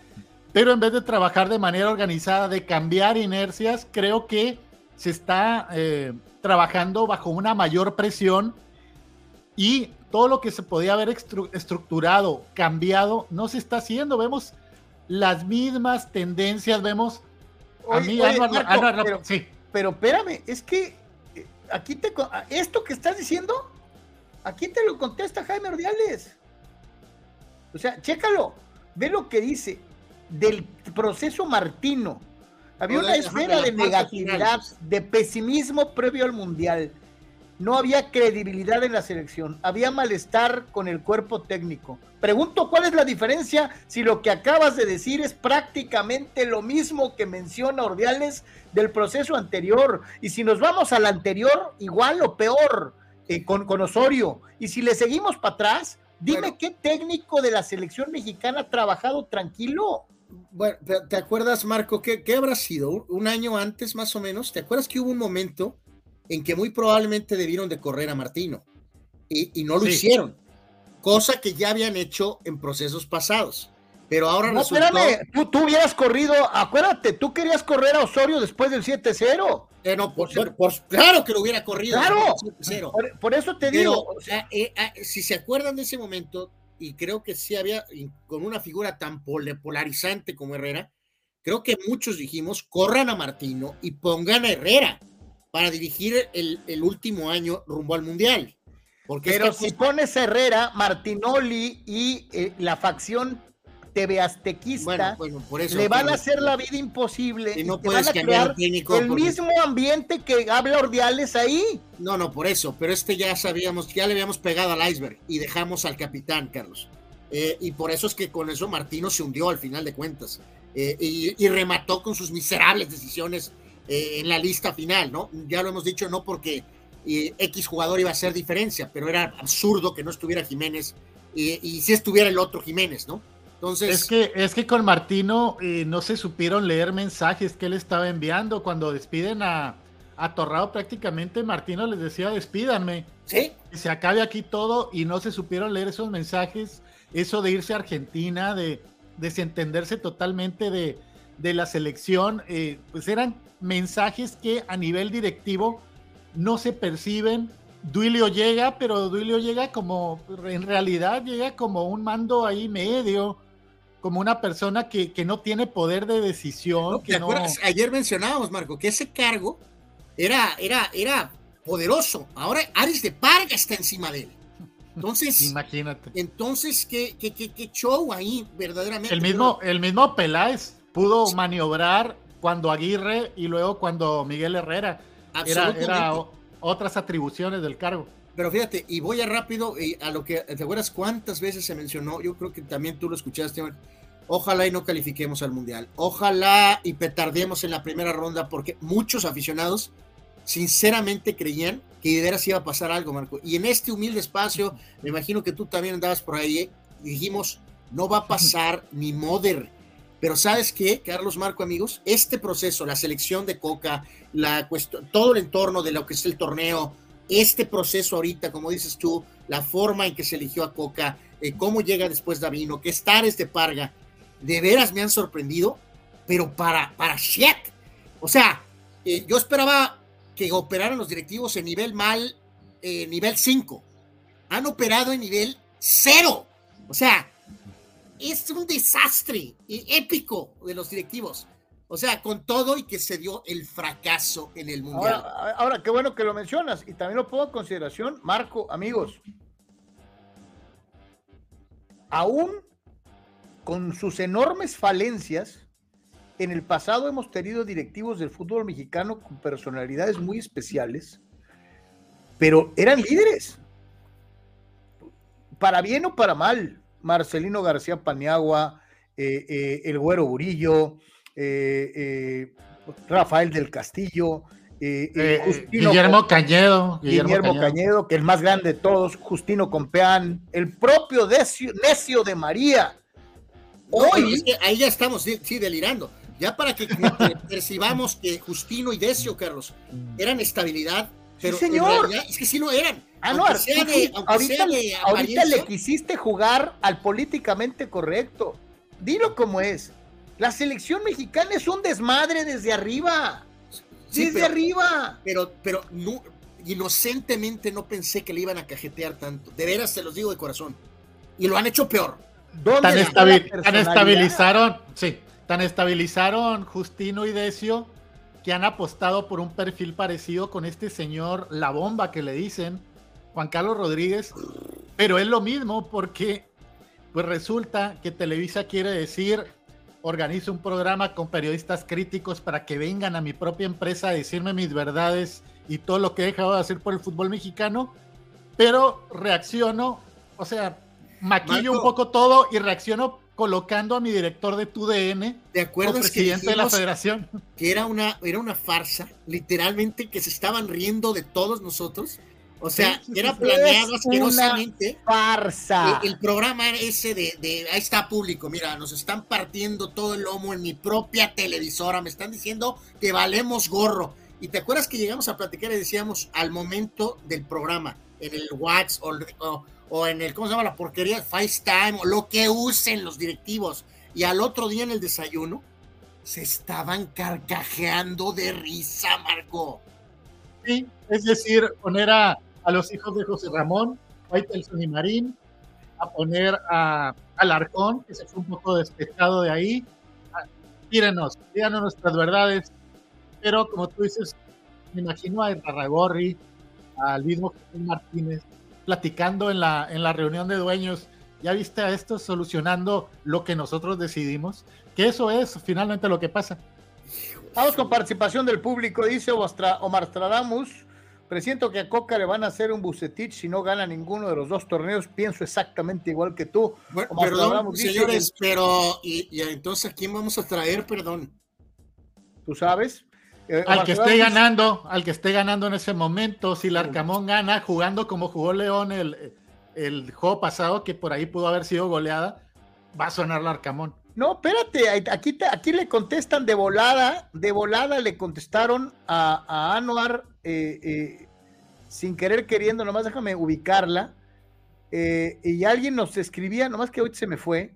Pero en vez de trabajar de manera organizada, de cambiar inercias, creo que se está eh, trabajando bajo una mayor presión y todo lo que se podía haber estructurado, cambiado, no se está haciendo. Vemos las mismas tendencias, vemos. a mí, pero, sí. pero espérame, es que eh, aquí te esto que estás diciendo, aquí te lo contesta Jaime Ordiales. O sea, chécalo, ve lo que dice del proceso Martino. Había una esfera de negatividad, de pesimismo previo al Mundial no había credibilidad en la selección, había malestar con el cuerpo técnico. Pregunto cuál es la diferencia si lo que acabas de decir es prácticamente lo mismo que menciona Ordiales del proceso anterior. Y si nos vamos al anterior, igual o peor eh, con, con, Osorio. Y si le seguimos para atrás, dime qué técnico de la selección mexicana ha trabajado tranquilo. Bueno, ¿te acuerdas, Marco? ¿qué, ¿Qué habrá sido? ¿Un año antes más o menos? ¿Te acuerdas que hubo un momento en que muy probablemente debieron de correr a Martino y, no lo hicieron, cosa que ya habían hecho en procesos pasados. Pero ahora no, espérame, tú, hubieras corrido, acuérdate, tú querías correr a Osorio después del 7-0 Eh, no, por, claro que lo hubiera corrido. Claro. Por, eso te digo. o sea, eh, ah, si se acuerdan de ese momento, y creo que sí había, con una figura tan polarizante como Herrera, creo que muchos dijimos, corran a Martino y pongan a Herrera para dirigir el, el último año rumbo al Mundial. Porque Pero si pones a Herrera, Martinoli y eh, la facción TV Aztequista le van a hacer la vida imposible y no puedes cambiar técnico el mismo ambiente que habla Ordiales ahí. No, no, por eso, pero este ya sabíamos, ya le habíamos pegado al iceberg y dejamos al capitán, Carlos. Eh, y por eso es que con eso Martino se hundió al final de cuentas eh, y, remató con sus miserables decisiones eh, en la lista final, ¿no? Ya lo hemos dicho, no porque X jugador iba a hacer diferencia, pero era absurdo que no estuviera Jiménez y si estuviera el otro Jiménez, ¿no? Es que, es que con Martino eh, no se supieron leer mensajes que él estaba enviando. Cuando despiden a, a Torrado, prácticamente Martino les decía: despídanme. Sí. Que se acabe aquí todo y no se supieron leer esos mensajes. Eso de irse a Argentina, de desentenderse totalmente de, de la selección, eh, pues eran mensajes que a nivel directivo no se perciben. Duilio llega, pero Duilio llega como, en realidad llega como un mando ahí medio como una persona que, no tiene poder de decisión. ¿Te acuerdas? Ayer mencionábamos, Marco, que ese cargo era, era, era poderoso. Ahora Ares de Parga está encima de él. Entonces, imagínate. Entonces, ¿qué, qué, qué, show ahí, verdaderamente? El mismo, el mismo Peláez pudo maniobrar cuando Aguirre y luego cuando Miguel Herrera. Era, era otras atribuciones del cargo. Pero fíjate, y voy a rápido a lo que, ¿te acuerdas cuántas veces se mencionó? Yo creo que también tú lo escuchaste. Ojalá y no califiquemos al Mundial. Ojalá y petardemos en la primera ronda porque muchos aficionados sinceramente creían que de veras iba a pasar algo, Marco. Y en este humilde espacio, me imagino que tú también andabas por ahí, dijimos, no va a pasar ni moder. Pero ¿sabes qué, Carlos Marco, amigos? Este proceso, la selección de Coca, la todo el entorno de lo que es el torneo, este proceso ahorita, como dices tú, la forma en que se eligió a Coca, eh, cómo llega después Davino, que estar de Parga, de veras me han sorprendido, pero para, para shit. O sea, eh, yo esperaba que operaran los directivos en nivel mal, eh, nivel 5. Han operado en nivel 0. O sea, es un desastre épico de los directivos. O sea, con todo y que se dio el fracaso en el Mundial. Ahora, qué bueno que lo mencionas y también lo pongo en consideración, Marco, amigos. Aún con sus enormes falencias, en el pasado hemos tenido directivos del fútbol mexicano con personalidades muy especiales, pero eran líderes. Para bien o para mal. Marcelino García Paniagua, eh, eh, el Güero Burillo, eh, eh, Rafael del Castillo, eh, Guillermo Cañedo, Guillermo, Cañedo. que el más grande de todos, Justino Compeán, el propio Necio de María. Hoy, ahí ya estamos sí, delirando. Ya para que, percibamos que Justino y Decio, Carlos, eran estabilidad, pero señor. es que sí lo eran. Ah, no, ahorita le quisiste jugar al políticamente correcto. Dilo como es. La selección mexicana es un desmadre desde arriba. desde arriba. Pero, pero no, inocentemente no pensé que le iban a cajetear tanto. De veras, se los digo de corazón. Y lo han hecho peor. Tan, estabilizaron, sí, tan estabilizaron Justino y Decio que han apostado por un perfil parecido con este señor La Bomba que le dicen, Juan Carlos Rodríguez, pero es lo mismo porque pues resulta que Televisa quiere decir organizo un programa con periodistas críticos para que vengan a mi propia empresa a decirme mis verdades y todo lo que he dejado de hacer por el fútbol mexicano, pero reacciono, o sea, maquillo un poco todo y reacciono colocando a mi director de TUDN de acuerdo presidente de la federación. Que era una, era una farsa, literalmente que se estaban riendo de todos nosotros o sea, era planeado asquerosamente. Farsa. El, programa ese de, de, ahí está público, mira, nos están partiendo todo el lomo en mi propia televisora, me están diciendo que valemos gorro. Y te acuerdas que llegamos a platicar y decíamos al momento del programa, en el WhatsApp o, o, en el, ¿cómo se llama la porquería? FaceTime o lo que usen los directivos. Y al otro día en el desayuno, se estaban carcajeando de risa, Marco. Sí, es decir, poner a, a los hijos de José Ramón, Faitelson y Marín, a poner a Alarcón, que se fue un poco despechado de ahí. Tírenos, díganos nuestras verdades. Pero como tú dices, me imagino a Rarragorri, al mismo Martínez, platicando en la, en la reunión de dueños. ¿Ya viste a esto solucionando lo que nosotros decidimos? Que eso es finalmente lo que pasa. Vamos con participación del público, dice Omar Stradamus. Presiento que a Coca le van a hacer un bucetich si no gana ninguno de los dos torneos. Pienso exactamente igual que tú. perdón, señores, pero ¿y, entonces a quién vamos a traer, perdón? ¿Tú sabes? Eh, al que esté ganando, al que esté ganando en ese momento, si el Arcamón gana jugando como jugó León el, el juego pasado, que por ahí pudo haber sido goleada, va a sonar el Arcamón. No, espérate, aquí, aquí le contestan de volada, de volada le contestaron a, a Anuar eh, eh, sin querer queriendo, nomás déjame ubicarla. Eh, y alguien nos escribía, nomás que hoy se me fue.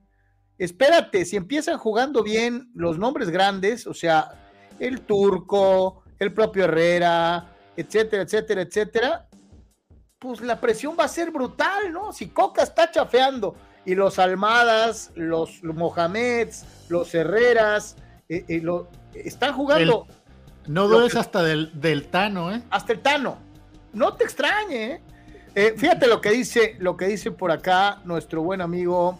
Espérate, si empiezan jugando bien los nombres grandes, o sea, el turco, el propio Herrera, etcétera, etcétera, etcétera, pues la presión va a ser brutal, ¿no? Si Coca está chafeando y los Almadas, los, Mohameds, los Herreras, lo, están jugando. No dudes hasta del, del, Tano, ¿eh? Hasta el Tano. No te extrañe, ¿eh? ¿eh? Fíjate lo que dice, lo que dice por acá nuestro buen amigo.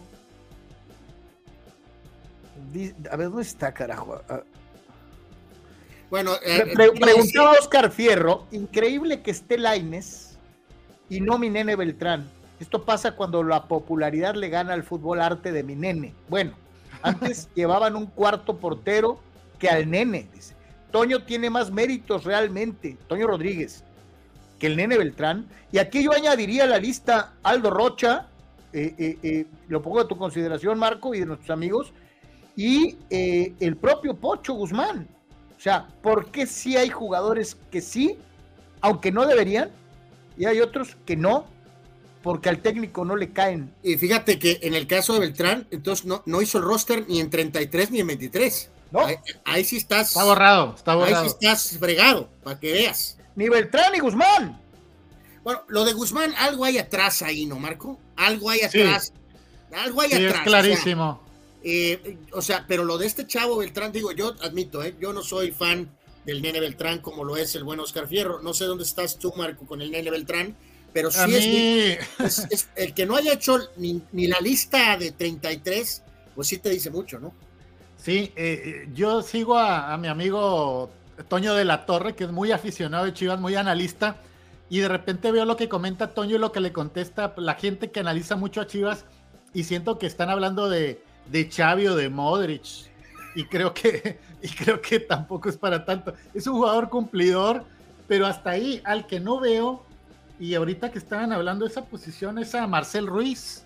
A ver, ¿dónde está, carajo? Bueno, eh, preguntaba Oscar Fierro, increíble que esté Laines y no mi nene Beltrán. Esto pasa cuando la popularidad le gana al fútbol arte de mi nene. Bueno, antes llevaban un cuarto portero que al nene, dice. Toño tiene más méritos realmente, Toño Rodríguez, que el nene Beltrán. Y aquí yo añadiría a la lista Aldo Rocha, eh, eh, eh, lo pongo a tu consideración, Marco, y de nuestros amigos, y el propio Pocho Guzmán. O sea, ¿por qué sí hay jugadores que sí, aunque no deberían, y hay otros que no, porque al técnico no le caen? Y fíjate que en el caso de Beltrán, entonces no, no hizo el roster ni en 33 ni en 23. Ahí, sí estás. Está borrado, está borrado. Ahí sí estás fregado, para que veas. Ni Beltrán ni Guzmán. Bueno, lo de Guzmán, algo hay atrás ahí, ¿no, Marco? Algo hay atrás. Algo hay atrás. Es clarísimo. Eh, o sea, pero lo de este chavo Beltrán, digo, yo admito, ¿eh? yo no soy fan del nene Beltrán como lo es el buen Oscar Fierro. No sé dónde estás tú, Marco, con el nene Beltrán, pero sí es, el que no haya hecho ni, ni la lista de 33, pues sí te dice mucho, ¿no? Sí, eh, eh, yo sigo a, mi amigo Toño de la Torre, que es muy aficionado de Chivas, muy analista, y de repente veo lo que comenta Toño y lo que le contesta la gente que analiza mucho a Chivas, y siento que están hablando de, de Xavi o de Modric, y creo que, y creo que tampoco es para tanto. Es un jugador cumplidor, pero hasta ahí, al que no veo, y ahorita que estaban hablando de esa posición, es a Marcel Ruiz.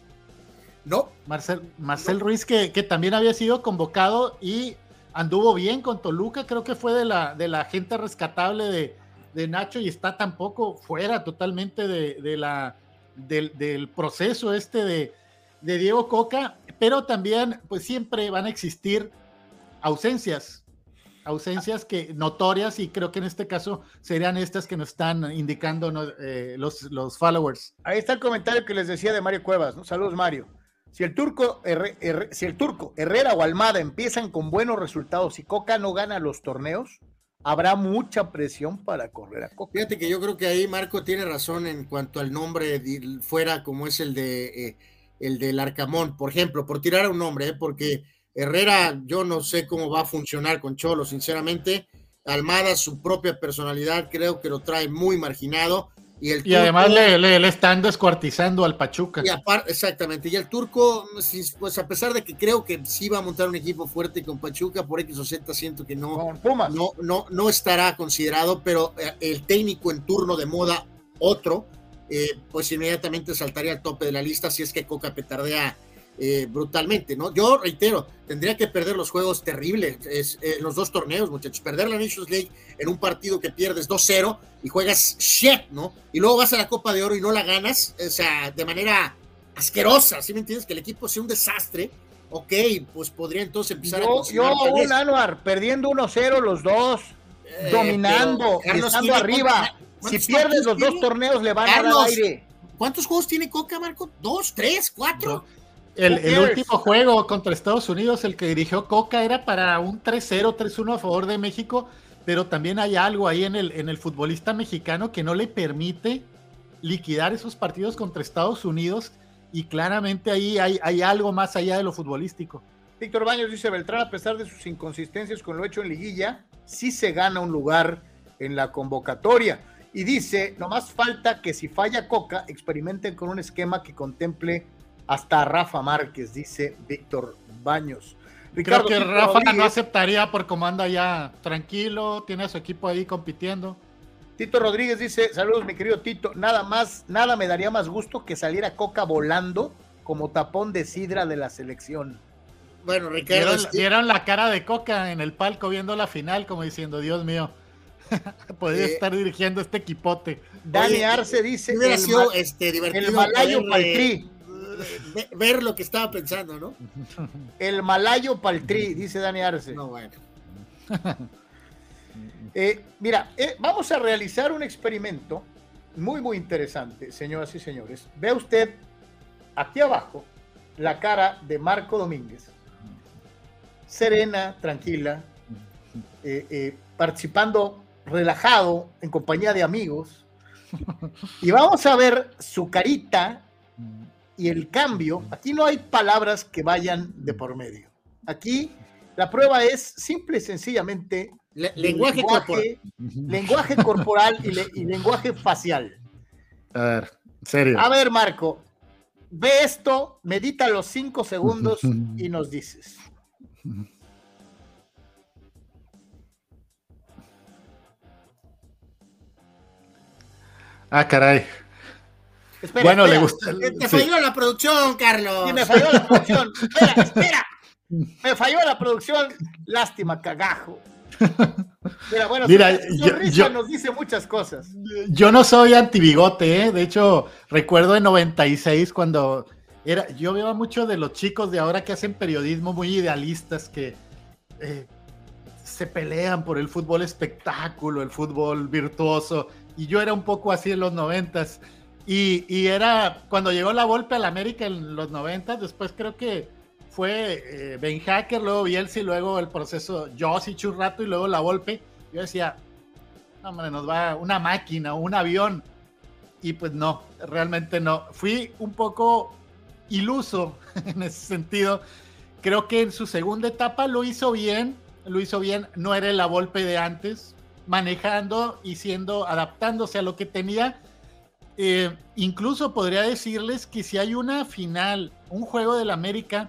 No. Marcel, Marcel Ruiz, que, también había sido convocado y anduvo bien con Toluca, creo que fue de la, de la gente rescatable de, Nacho y está tampoco fuera totalmente de, la, del, proceso este de, de Diego Coca, pero también pues siempre van a existir ausencias, ausencias que notorias y creo que en este caso serían estas que nos están indicando eh, los, los followers. Ahí está el comentario que les decía de Mario Cuevas, Saludos Mario. Si el, turco, si el turco, Herrera o Almada empiezan con buenos resultados y Coca no gana los torneos, habrá mucha presión para correr a Coca. Fíjate que yo creo que ahí Marco tiene razón en cuanto al nombre fuera como es el de eh, el del Arcamón, por ejemplo, por tirar a un nombre, ¿eh? porque Herrera yo no sé cómo va a funcionar con Cholo, sinceramente. Almada, su propia personalidad, creo que lo trae muy marginado. Y, además le, están descuartizando al Pachuca. Y aparte, exactamente. Y el turco, pues a pesar de que creo que sí va a montar un equipo fuerte con Pachuca, por X o Z siento que no, no, no, no estará considerado, pero eh, el técnico en turno de moda, otro, eh, pues inmediatamente saltaría al tope de la lista si es que Coca petardea eh, brutalmente, ¿no? Yo reitero, tendría que perder los juegos terribles en eh, los dos torneos, muchachos. Perder la Nations League en un partido que pierdes 2-0 y juegas shit, ¿no? Y luego vas a la Copa de Oro y no la ganas, o sea, de manera asquerosa, ¿sí me entiendes? Que el equipo sea un desastre ok, pues podría entonces empezar yo, a Yo, un Anuar, perdiendo 1-0 los dos, eh, dominando, estando arriba. Si pierdes los dos torneos, le van a dar aire. ¿Cuántos juegos tiene Coca, Marco? ¿Dos, tres, cuatro? El, el, último juego contra Estados Unidos, el que dirigió Coca, era para un 3-0, 3-1 a favor de México, pero también hay algo ahí en el, en el futbolista mexicano que no le permite liquidar esos partidos contra Estados Unidos y claramente ahí hay, hay algo más allá de lo futbolístico. Víctor Baños dice Beltrán, a pesar de sus inconsistencias con lo hecho en liguilla, sí se gana un lugar en la convocatoria. Y dice, nomás falta que si falla Coca, experimenten con un esquema que contemple hasta Rafa Márquez, dice Víctor Baños. Ricardo Creo que Rafa no aceptaría por cómo anda ya tranquilo, tiene a su equipo ahí compitiendo. Tito Rodríguez dice, saludos mi querido Tito, nada más, nada me daría más gusto que saliera Coca volando como tapón de sidra de la selección. Bueno, Ricardo. ¿Vieron, la cara de Coca en el palco viendo la final como diciendo, Dios mío, podría estar dirigiendo este equipote. Dani Arce dice, hubiera sido este, divertido el Malayo Paltrí. Ver lo que estaba pensando, ¿no? El Malayo Paltrí, dice Dani Arce. No, bueno. Eh, mira, eh, vamos a realizar un experimento muy, muy interesante, señoras y señores. Ve usted aquí abajo la cara de Marco Domínguez, serena, tranquila, eh, participando relajado en compañía de amigos. Y vamos a ver su carita y el cambio. Aquí no hay palabras que vayan de por medio. Aquí la prueba es simple y sencillamente lenguaje, corporal, lenguaje corporal y, lenguaje facial. A ver, serio. A ver, Marco, ve esto, medita los cinco segundos y nos dices. Ah, caray. Bueno, le gusta. Te falló la producción, Carlos. Sí, me falló la producción. espera, espera. Me falló la producción. Lástima, cagajo. Mira, bueno, Mira, yo, nos dice muchas cosas. Yo no soy antibigote, ¿eh? de hecho, recuerdo en 96 cuando era, yo veo mucho de los chicos de ahora que hacen periodismo muy idealistas que eh, se pelean por el fútbol espectáculo, el fútbol virtuoso, y yo era un poco así en los noventas. Y, y era cuando llegó la Volpe al América en los noventas, después creo que fue eh, Ben Hacker, luego Bielsa y luego el proceso Josic un rato y luego la Volpe. Yo decía, no, hombre, nos va una máquina, un avión. Y pues no, realmente no. Fui un poco iluso en ese sentido. Creo que en su segunda etapa lo hizo bien, lo hizo bien, no era la Volpe de antes, manejando y siendo, adaptándose a lo que tenía. Eh, incluso podría decirles que si hay una final, un juego del América,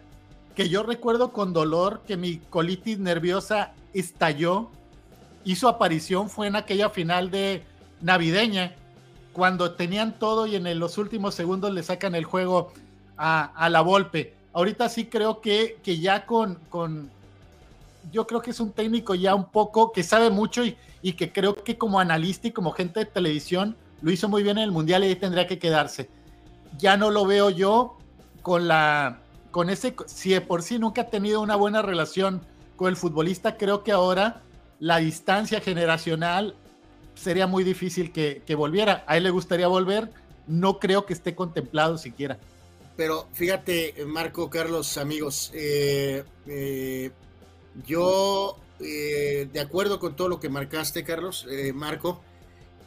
que yo recuerdo con dolor que mi colitis nerviosa estalló y su aparición fue en aquella final de navideña, cuando tenían todo y en los últimos segundos le sacan el juego a, la Volpe. Ahorita sí creo que, que ya con, con, yo creo que es un técnico ya un poco que sabe mucho y, y que creo que como analista y como gente de televisión lo hizo muy bien en el Mundial y tendría que quedarse. Ya no lo veo yo con la con ese, si de por sí nunca ha tenido una buena relación con el futbolista, creo que ahora la distancia generacional sería muy difícil que, volviera. A él le gustaría volver, no creo que esté contemplado siquiera. Pero fíjate, Marco, Carlos, amigos, eh, eh, yo, eh, de acuerdo con todo lo que marcaste, Carlos, Marco,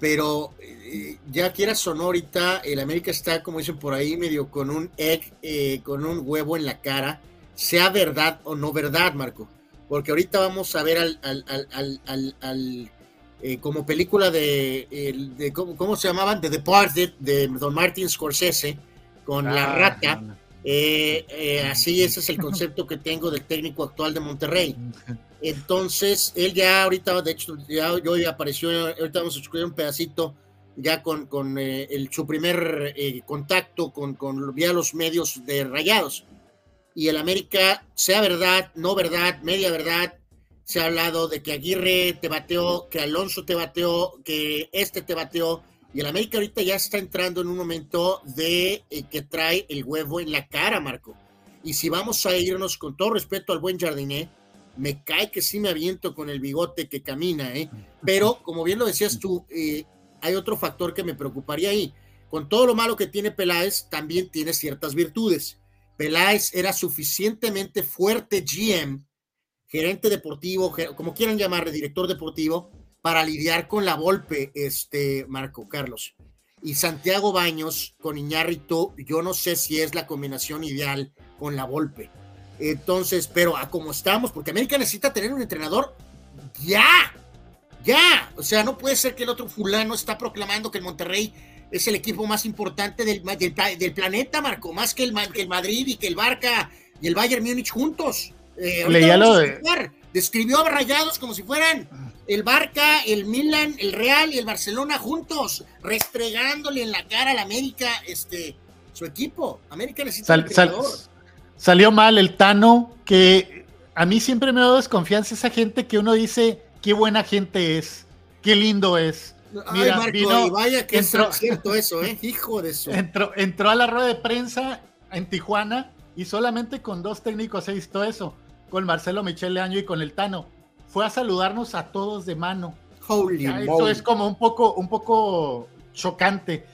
pero eh, ya quiera sonorita, el América está, como dicen por ahí, medio con un egg, eh, con un huevo en la cara, sea verdad o no verdad, Marco. Porque ahorita vamos a ver al, al, eh, como película de, de ¿cómo, se llamaban? The Departed, de Don Martin Scorsese, con la ah, rata. así ese es el concepto que tengo del técnico actual de Monterrey. Entonces, él ya ahorita, de hecho, ya hoy apareció, ahorita vamos a escuchar un pedacito ya con, con eh, su primer eh, contacto con, con vía los medios de Rayados. Y el América, sea verdad, no verdad, media verdad, se ha hablado de que Aguirre te bateó, que Alonso te bateó, que este te bateó. Y el América ahorita ya está entrando en un momento de eh, que trae el huevo en la cara, Marco. Y si vamos a irnos con todo respeto al buen Jardiné, me cae que sí me aviento con el bigote que camina, ¿eh? Pero como bien lo decías tú, eh, hay otro factor que me preocuparía ahí. Con todo lo malo que tiene Peláez, también tiene ciertas virtudes. Peláez era suficientemente fuerte GM, gerente deportivo, como quieran llamarle, director deportivo, para lidiar con la golpe, este Marco Carlos. Y Santiago Baños con Iñárritu, yo no sé si es la combinación ideal con la golpe. Entonces, pero a como estamos, porque América necesita tener un entrenador ya, ya. O sea, no puede ser que el otro fulano está proclamando que el Monterrey es el equipo más importante del, del, planeta, Marco, más que el, que el, Madrid y que el Barca y el Bayern Múnich juntos. Eh, Leía lo de... Describió a Rayados como si fueran el Barca, el Milan, el Real y el Barcelona juntos, restregándole en la cara al América este, su equipo. América necesita un Salió mal el Tano, que a mí siempre me dado desconfianza esa gente que uno dice, qué buena gente es, qué lindo es. Mira, Marco, vaya que entró, es cierto eso, ¿eh? hijo de eso. Entró, entró a la rueda de prensa en Tijuana y solamente con dos técnicos he visto eso, con Marcelo Michele Año y con el Tano. Fue a saludarnos a todos de mano. Holy eso es como un poco, un poco chocante.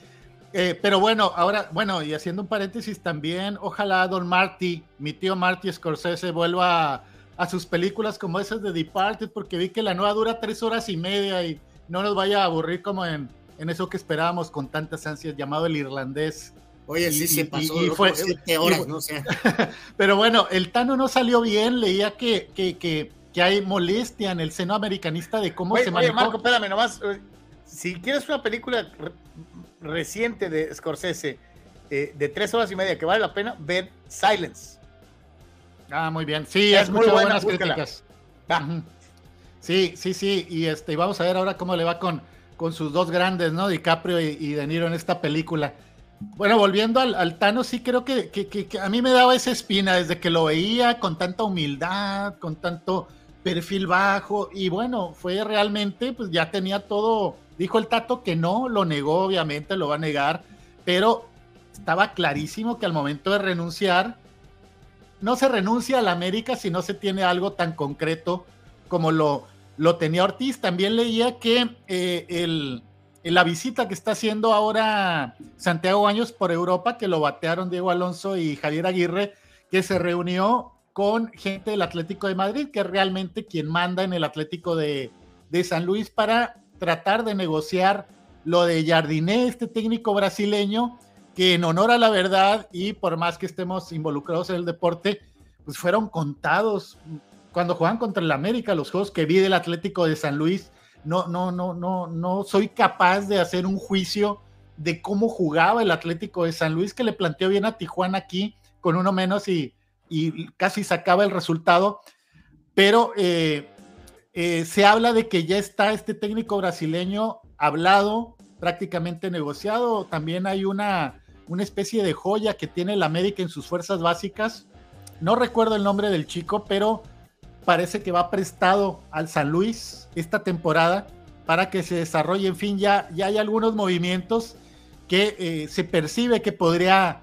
Eh, pero bueno, ahora, bueno, y haciendo un paréntesis también, ojalá Don Marty, mi tío Marty Scorsese, vuelva a, sus películas como esas de Departed, porque vi que la nueva dura tres horas y media y no nos vaya a aburrir como en, en eso que esperábamos con tantas ansias, llamado el irlandés. Oye, sí se pasó y, fue, siete horas, no sé. pero bueno, el Tano no salió bien, leía que, que, que, que hay molestia en el seno americanista de cómo se manejó. Oye, Marco, espérame nomás. Eh, si quieres una película reciente de Scorsese, eh, de tres horas y media, que vale la pena, ver Silence. Ah, muy bien. Sí, es muy buenas críticas. Sí, sí, sí. Y este, vamos a ver ahora cómo le va con, con sus dos grandes, ¿no? DiCaprio y, De Niro en esta película. Bueno, volviendo al, Tano, sí creo que, que, a mí me daba esa espina desde que lo veía con tanta humildad, con tanto perfil bajo. Y bueno, fue realmente, pues ya tenía todo Dijo el Tato que no, lo negó, obviamente, lo va a negar, pero estaba clarísimo que al momento de renunciar, no se renuncia a la América si no se tiene algo tan concreto como lo, lo tenía Ortiz. También leía que eh, el, la visita que está haciendo ahora Santiago Baños por Europa, que lo batearon Diego Alonso y Javier Aguirre, que se reunió con gente del Atlético de Madrid, que es realmente quien manda en el Atlético de, de San Luis para tratar de negociar lo de Jardiné, este técnico brasileño, que en honor a la verdad y por más que estemos involucrados en el deporte, pues fueron contados cuando juegan contra el América, los juegos que vi del Atlético de San Luis, no, no, no, no, no soy capaz de hacer un juicio de cómo jugaba el Atlético de San Luis, que le planteó bien a Tijuana aquí con uno menos y, y casi sacaba el resultado. Pero eh, eh, se habla de que ya está este técnico brasileño hablado, prácticamente negociado. También hay una, una especie de joya que tiene el América en sus fuerzas básicas. No recuerdo el nombre del chico, pero parece que va prestado al San Luis esta temporada para que se desarrolle. En fin, ya, ya hay algunos movimientos que eh, se percibe que podría,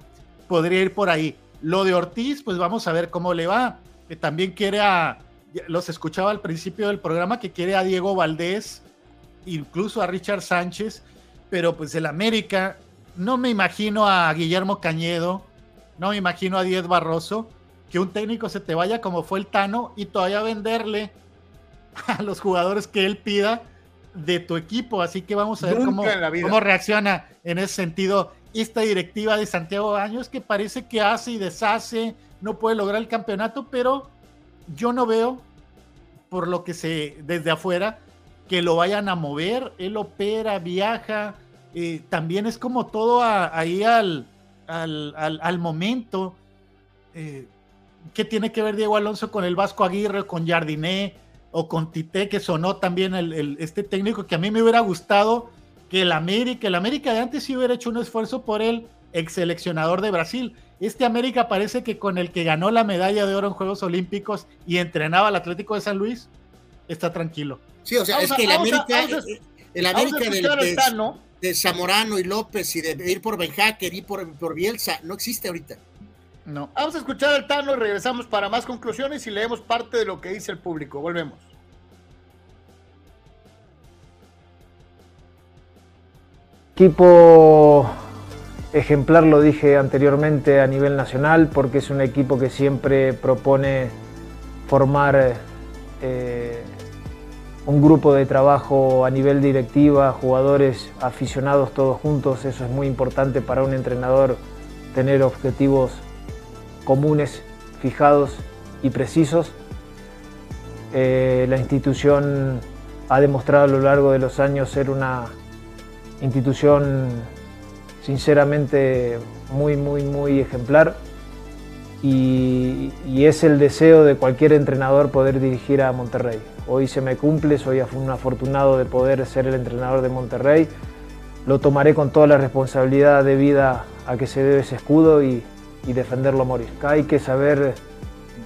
podría ir por ahí. Lo de Ortiz, pues vamos a ver cómo le va. También quiere a, los escuchaba al principio del programa que quiere a Diego Valdés, incluso a Richard Sánchez, pero pues el América, no me imagino a Guillermo Cañedo, no me imagino a Diez Barroso, que un técnico se te vaya como fue el Tano y todavía venderle a los jugadores que él pida de tu equipo. Así que vamos a ver cómo, cómo reacciona en ese sentido esta directiva de Santiago Años, que parece que hace y deshace, no puede lograr el campeonato, pero yo no veo, por lo que se desde afuera, que lo vayan a mover. Él opera, viaja, eh, también es como todo ahí al, al, momento. Eh, ¿Qué tiene que ver Diego Alonso con el Vasco Aguirre, con Jardiné o con Tite, que sonó también el, este técnico que a mí me hubiera gustado que el América, el América de antes sí hubiera hecho un esfuerzo por el ex seleccionador de Brasil. Este América parece que con el que ganó la medalla de oro en Juegos Olímpicos y entrenaba al Atlético de San Luis, está tranquilo. Sí, o sea, es que el América, el América de, Zamorano y López y de ir por Benjaker y por, por Bielsa no existe ahorita. No. Vamos a escuchar al Tano y regresamos para más conclusiones y leemos parte de lo que dice el público. Volvemos. Equipo ejemplar, lo dije anteriormente, a nivel nacional, porque es un equipo que siempre propone formar eh, un grupo de trabajo a nivel directiva, jugadores aficionados todos juntos, eso es muy importante para un entrenador, tener objetivos comunes, fijados y precisos. Eh, la institución ha demostrado a lo largo de los años ser una institución sinceramente muy, muy, muy ejemplar y, es el deseo de cualquier entrenador poder dirigir a Monterrey. Hoy se me cumple, soy un afortunado de poder ser el entrenador de Monterrey. Lo tomaré con toda la responsabilidad debida a que se debe ese escudo y, defenderlo a morir. hay que saber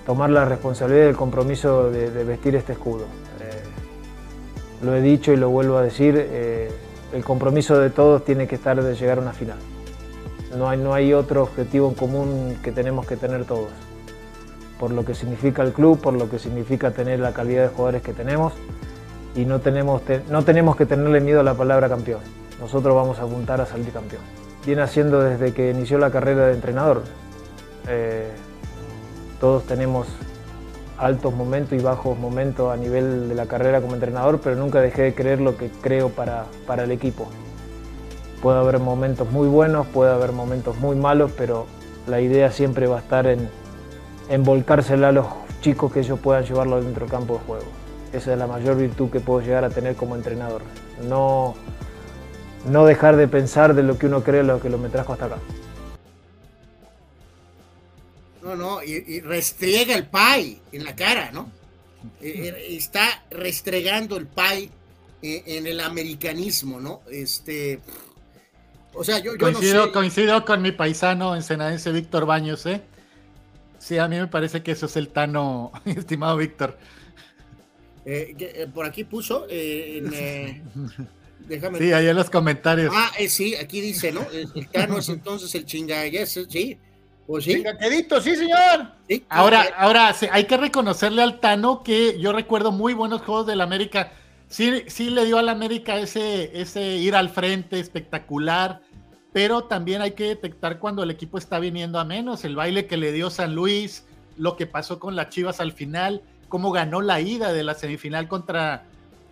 tomar la responsabilidad y el compromiso de, vestir este escudo. Eh, lo he dicho y lo vuelvo a decir, eh, el compromiso de todos tiene que estar de llegar a una final. No hay, no hay otro objetivo en común que tenemos que tener todos. Por lo que significa el club, por lo que significa tener la calidad de jugadores que tenemos y no tenemos, no tenemos que tenerle miedo a la palabra campeón. Nosotros vamos a apuntar a salir campeón. Viene haciendo desde que inició la carrera de entrenador. Eh, todos tenemos altos momentos y bajos momentos a nivel de la carrera como entrenador, pero nunca dejé de creer lo que creo para, para el equipo. Puede haber momentos muy buenos, puede haber momentos muy malos, pero la idea siempre va a estar en, en a los chicos que ellos puedan llevarlo dentro del campo de juego. Esa es la mayor virtud que puedo llegar a tener como entrenador. No, no dejar de pensar de lo que uno cree lo que lo me trajo hasta acá. No, no, y, restriega el pay en la cara, ¿no? Eh, eh, está restregando el pay eh, en el americanismo, ¿no? Este, o sea, yo, coincido, con mi paisano ensenadense Víctor Baños, ¿eh? Sí, a mí me parece que eso es el Tano, estimado Víctor. Eh, eh, por aquí puso, eh, déjame. Sí, ahí en los comentarios. Ah, sí, aquí dice, ¿no? El, Tano es entonces el chinga, sí. Pues sí. sí, señor. ahora, ahora hay que reconocerle al Tano que yo recuerdo muy buenos juegos del América sí, sí le dio al América ese, ese ir al frente espectacular, pero también hay que detectar cuando el equipo está viniendo a menos, el baile que le dio San Luis, lo que pasó con las Chivas al final, cómo ganó la ida de la semifinal contra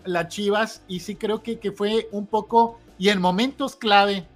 las Chivas, y sí creo que, que fue un poco, y en momentos clave,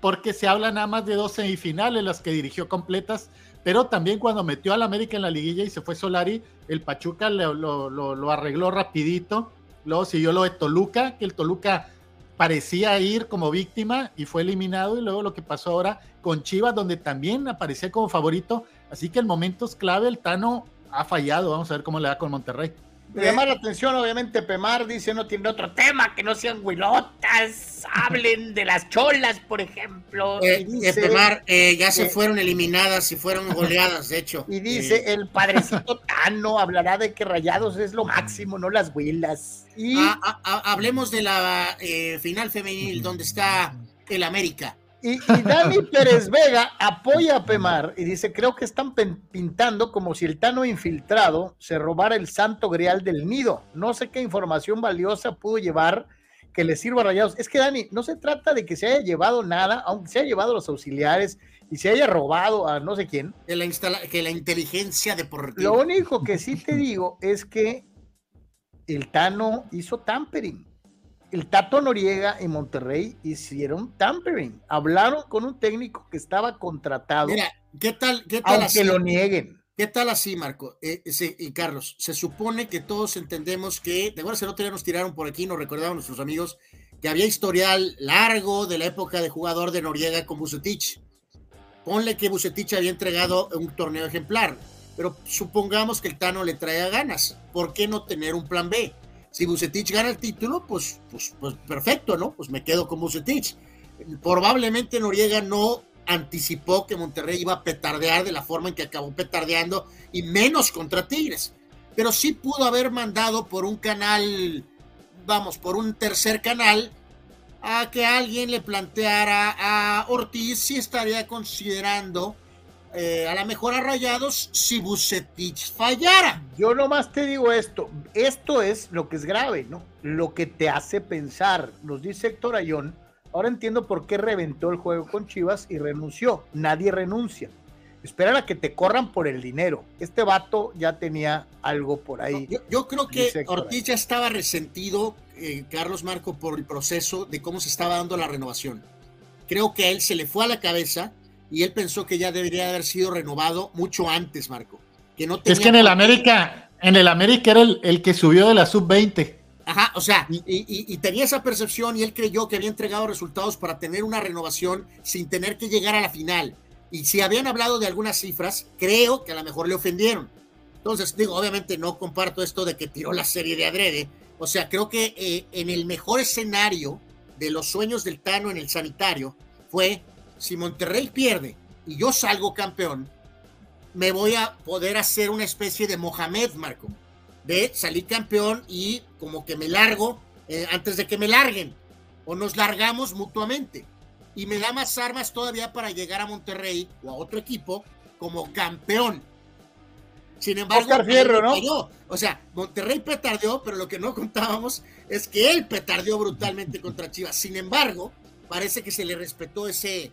porque se habla nada más de dos semifinales, las que dirigió completas, pero también cuando metió al América en la liguilla y se fue Solari, el Pachuca lo, lo, lo arregló rapidito Luego siguió lo de Toluca, que el Toluca parecía ir como víctima y fue eliminado. Y luego lo que pasó ahora con Chivas, donde también aparecía como favorito. Así que en momentos clave el Tano ha fallado. Vamos a ver cómo le da con Monterrey. Me llama la atención, obviamente, Pemar dice no tiene otro tema que no sean huilotas, hablen de las cholas, por ejemplo. Eh, eh, Pemar, eh, ya se fueron eliminadas y fueron goleadas, de hecho. Y dice, el padrecito Tano hablará de que Rayados es lo máximo, no las huilas. Y... Ah, ah, ah, hablemos de la final femenil, donde está el América. Y, Dani Pérez Vega apoya a Pemar y dice, creo que están pintando como si el Tano infiltrado se robara el santo grial del nido. No sé qué información valiosa pudo llevar que le sirva a Rayados. Es que Dani, no se trata de que se haya llevado nada, aunque se haya llevado a los auxiliares y se haya robado a no sé quién. Que la, que la inteligencia deportiva. Lo único que sí te digo es que el Tano hizo tampering el Tato Noriega en Monterrey hicieron tampering. Hablaron con un técnico que estaba contratado. Mira, ¿qué tal? Qué tal aunque lo nieguen. ¿Qué tal así, Marco? Eh, y Carlos, se supone que todos entendemos que, de acuerdo, el otro día nos tiraron por aquí, nos recordaban nuestros amigos, que había historial largo de la época de jugador de Noriega con Bucetich. Ponle que Bucetich había entregado un torneo ejemplar, pero supongamos que el Tano le traía ganas. ¿Por qué no tener un plan B? Si Bucetich gana el título, pues, pues, pues perfecto, ¿no? Pues me quedo con Bucetich. Probablemente Noriega no anticipó que Monterrey iba a petardear de la forma en que acabó petardeando y menos contra Tigres. Pero sí pudo haber mandado por un canal, vamos, por un tercer canal, a que alguien le planteara a Ortiz si estaría considerando eh, a la mejor a Rayados si Bucetich fallara. Yo nomás te digo esto, esto es lo que es grave, ¿no? Lo que te hace pensar, nos dice Héctor Ayón, ahora entiendo por qué reventó el juego con Chivas y renunció, nadie renuncia. Esperar a que te corran por el dinero. Este vato ya tenía algo por ahí. yo, creo que Ortiz ya estaba resentido, eh, Carlos Marco, por el proceso de cómo se estaba dando la renovación. Creo que a él se le fue a la cabeza y él pensó que ya debería haber sido renovado mucho antes, Marco. Que no es que en el América, en el América era el, que subió de la sub-20. Ajá, o sea, y, tenía esa percepción y él creyó que había entregado resultados para tener una renovación sin tener que llegar a la final. Y si habían hablado de algunas cifras, creo que a lo mejor le ofendieron. Entonces, digo, obviamente no comparto esto de que tiró la serie de adrede. O sea, creo que eh, en el mejor escenario de los sueños del Tano en el sanitario fue si Monterrey pierde y yo salgo campeón, me voy a poder hacer una especie de Mohamed, Marco, de salir campeón y como que me largo eh, antes de que me larguen, o nos largamos mutuamente. Y me da más armas todavía para llegar a Monterrey o a otro equipo como campeón. Sin embargo, Oscar Fierro, ¿no? O sea, Monterrey petardeó, pero lo que no contábamos es que él petardeó brutalmente contra Chivas. Sin embargo, parece que se le respetó ese,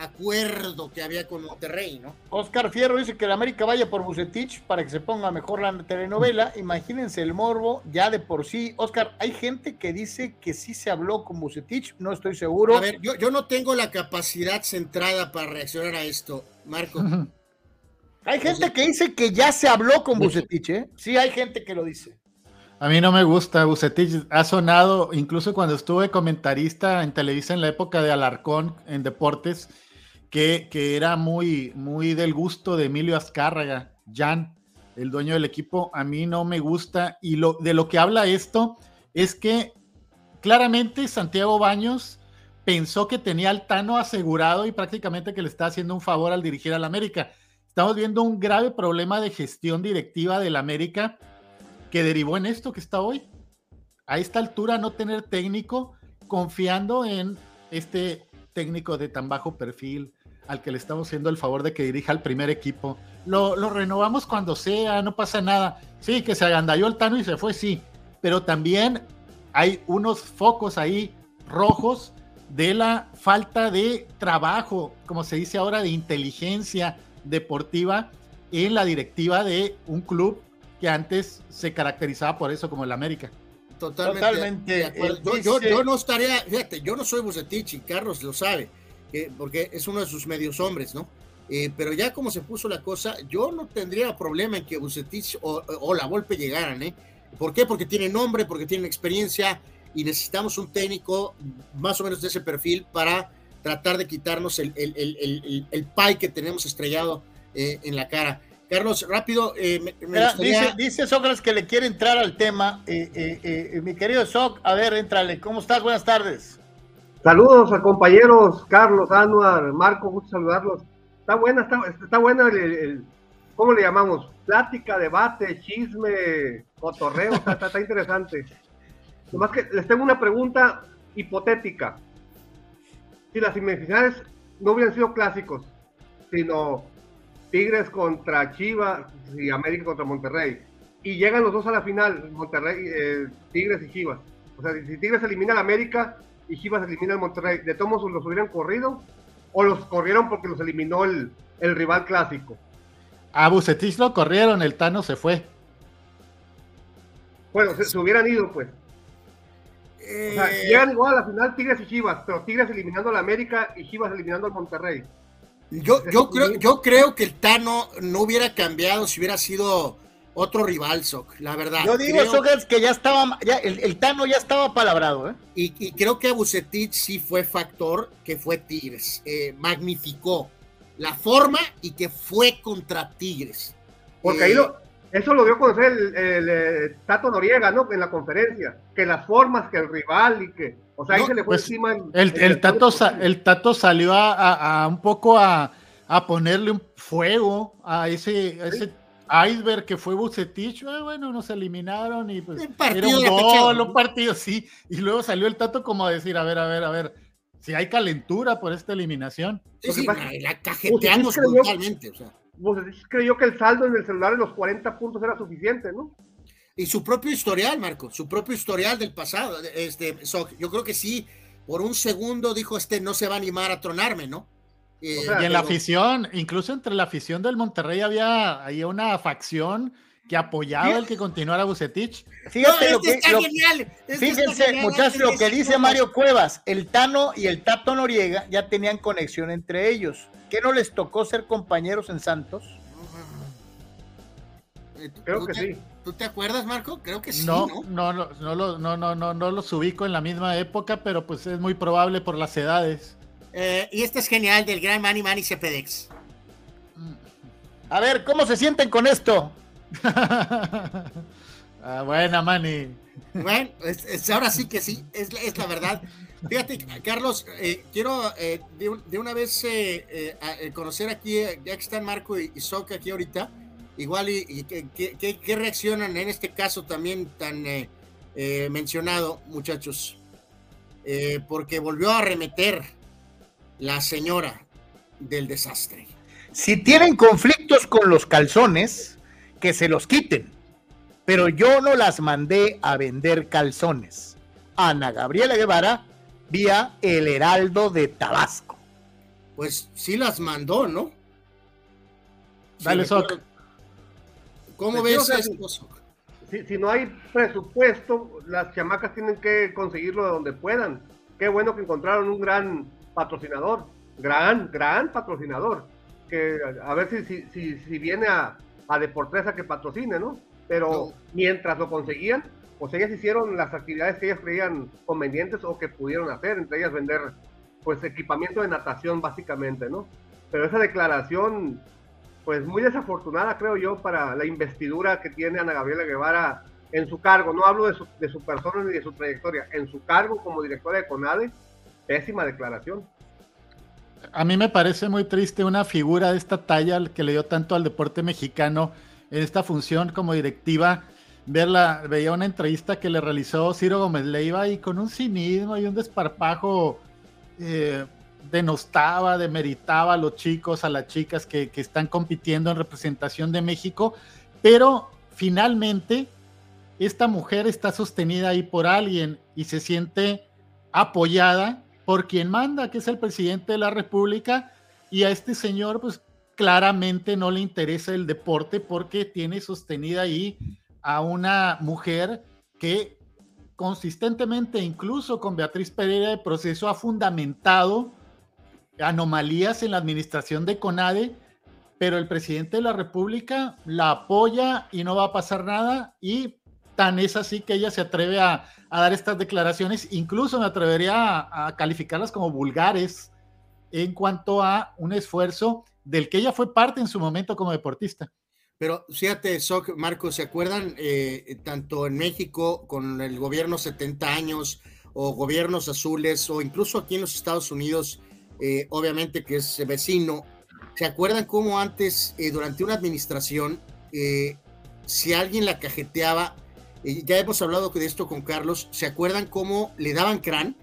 acuerdo que había con Monterrey, ¿no? Oscar Fierro dice que el América vaya por Bucetich para que se ponga mejor la telenovela. Imagínense el morbo ya de por sí. Oscar, hay gente que dice que sí se habló con Bucetich, no estoy seguro. A ver, yo, yo no tengo la capacidad centrada para reaccionar a esto, Marco. hay gente que dice que ya se habló con Bucetich, ¿eh? Sí, hay gente que lo dice. A mí no me gusta, Bucetich ha sonado, incluso cuando estuve comentarista en Televisa en la época de Alarcón en deportes, que, era muy, muy del gusto de Emilio Azcárraga, Jan, el dueño del equipo, a mí no me gusta. Y lo, de lo que habla esto es que claramente Santiago Baños pensó que tenía al Tano asegurado y prácticamente que le está haciendo un favor al dirigir al América. Estamos viendo un grave problema de gestión directiva del América que derivó en esto que está hoy. A esta altura no tener técnico confiando en este técnico de tan bajo perfil, al que le estamos haciendo el favor de que dirija al primer equipo. Lo, renovamos cuando sea, no pasa nada. Sí, que se agandalló el Tano y se fue, sí. Pero también hay unos focos ahí rojos de la falta de trabajo, como se dice ahora, de inteligencia deportiva en la directiva de un club que antes se caracterizaba por eso como el América. Totalmente. yo, no estaría, fíjate, yo no soy Bucetich y Carlos lo sabe porque es uno de sus medios hombres, ¿no? Eh, pero ya como se puso la cosa, yo no tendría problema en que Bucetich o, la Volpe llegaran, ¿eh? ¿Por qué? Porque tienen nombre, porque tienen experiencia y necesitamos un técnico más o menos de ese perfil para tratar de quitarnos el, el, el, el, pie que tenemos estrellado eh, en la cara. Carlos, rápido. Eh, dice, dice Sócrates que le quiere entrar al tema. mi querido Soc, a ver, entrale. ¿Cómo estás? Buenas tardes. Saludos a compañeros, Carlos, Anuar, Marco, gusto saludarlos. Está buena, está, está buena el, ¿cómo le llamamos? Plática, debate, chisme, cotorreo, está, está, interesante. Nomás que les tengo una pregunta hipotética. Si las semifinales no hubieran sido clásicos, sino Tigres contra Chivas y América contra Monterrey, y llegan los dos a la final, Monterrey, eh, Tigres y Chivas. O sea, si Tigres elimina a América, y Chivas elimina al Monterrey, ¿de todos los hubieran corrido o los corrieron porque los eliminó el, rival clásico? A Bucetich lo corrieron, el Tano se fue. Bueno, se, hubieran ido, pues. O sea, eh, llegan igual a la final Tigres y Chivas, pero Tigres eliminando a la América y Chivas eliminando al Monterrey. Yo, yo, creo, yo creo que el Tano no hubiera cambiado si hubiera sido otro rival, Soc, la verdad. Yo digo, que ya estaba, ya, el, Tano ya estaba palabrado, ¿eh? Y, creo que Bucetich sí fue factor que fue Tigres. Eh, magnificó la forma y que fue contra Tigres. Porque ahí lo, eso lo dio a conocer el, eh, Tato Noriega, ¿no? En la conferencia, que las formas, que el rival y que, o sea, ahí se le fue pues, encima. El, el, tato, el Tato salió a, un poco a, a, ponerle un fuego a ese, a ese Iceberg que fue Bucetich, eh, bueno, nos eliminaron y pues un partido era un un partido, sí. Y luego salió el Tato como a decir, a ver, a ver, a ver, si hay calentura por esta eliminación. Sí, sí, la, cajeteamos totalmente. O sea. creyó que el saldo en el celular de los 40 puntos era suficiente, ¿no? Y su propio historial, Marco, su propio historial del pasado. Este, yo creo que sí, por un segundo dijo, este no se va a animar a tronarme, ¿no? Eh, y en la afición, incluso entre la afición del Monterrey había, había una facción que apoyaba el que continuara Bucetich. Fíjate lo que, fíjense, muchachos, lo que dice Mario Cuevas, el Tano y el Tato Noriega ya tenían conexión entre ellos. ¿Qué no les tocó ser compañeros en Santos? Creo que sí. ¿Tú te acuerdas, Marco? Creo que sí. No, no, no, no, no, no, no, no los ubico en la misma época, pero pues es muy probable por las edades. Eh, y este es genial del gran Manny Manny Cepedex. A ver, ¿cómo se sienten con esto? ah, buena, Manny. Bueno, ahora sí que sí, es, es la verdad. Fíjate, Carlos, eh, quiero eh, de, una vez conocer aquí, ya que están Marco y, y Soca aquí ahorita, igual y, qué reaccionan en este caso también tan mencionado, muchachos, porque volvió a arremeter la señora del desastre. Si tienen conflictos con los calzones, que se los quiten. Pero yo no las mandé a vender calzones. Ana Gabriela Guevara, vía El Heraldo de Tabasco. Pues sí las mandó, ¿no? Dale, ¿Cómo pues ves esto, si, si, no hay presupuesto, las chamacas tienen que conseguirlo de donde puedan. Qué bueno que encontraron un gran patrocinador, gran, gran patrocinador, que a ver si, si, si, viene a, a Deportesa que patrocine, ¿no? Pero mientras lo conseguían, pues ellas hicieron las actividades que ellas creían convenientes o que pudieron hacer, entre ellas vender pues equipamiento de natación básicamente, ¿no? Pero esa declaración, pues muy desafortunada creo yo para la investidura que tiene Ana Gabriela Guevara en su cargo, no hablo de su, de su persona ni de su trayectoria, en su cargo como directora de CONADE, Pésima declaración. A mí me parece muy triste una figura de esta talla que le dio tanto al deporte mexicano en esta función como directiva. Verla, veía una entrevista que le realizó Ciro Gómez Leiva y con un cinismo y un desparpajo eh, denostaba, demeritaba a los chicos, a las chicas que, que están compitiendo en representación de México, pero finalmente esta mujer está sostenida ahí por alguien y se siente apoyada por quien manda, que es el presidente de la República, y a este señor, pues claramente no le interesa el deporte porque tiene sostenida ahí a una mujer que consistentemente, incluso con Beatriz Pereira de proceso, ha fundamentado anomalías en la administración de CONADE, pero el presidente de la República la apoya y no va a pasar nada y tan es así que ella se atreve a, a dar estas declaraciones, incluso me atrevería a, calificarlas como vulgares en cuanto a un esfuerzo del que ella fue parte en su momento como deportista. Pero fíjate, Soc, Marco, ¿se acuerdan eh, tanto en México con el gobierno 70 años o gobiernos azules o incluso aquí en los Estados Unidos, eh, obviamente que es vecino, ¿se acuerdan cómo antes, eh, durante una administración, si alguien la cajeteaba, ya hemos hablado de esto con Carlos, ¿se acuerdan cómo le daban crán?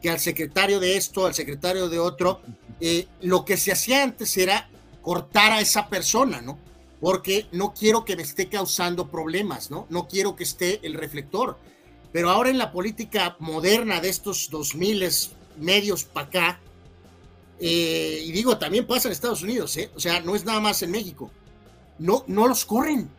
Que al secretario de esto, al secretario de otro, eh, lo que se hacía antes era cortar a esa persona, ¿no? Porque no quiero que me esté causando problemas, ¿no? No quiero que esté el reflector. Pero ahora en la política moderna de estos 2000 medios para acá, eh, y digo, también pasa en Estados Unidos, ¿eh? O sea, no es nada más en México. No, no los corren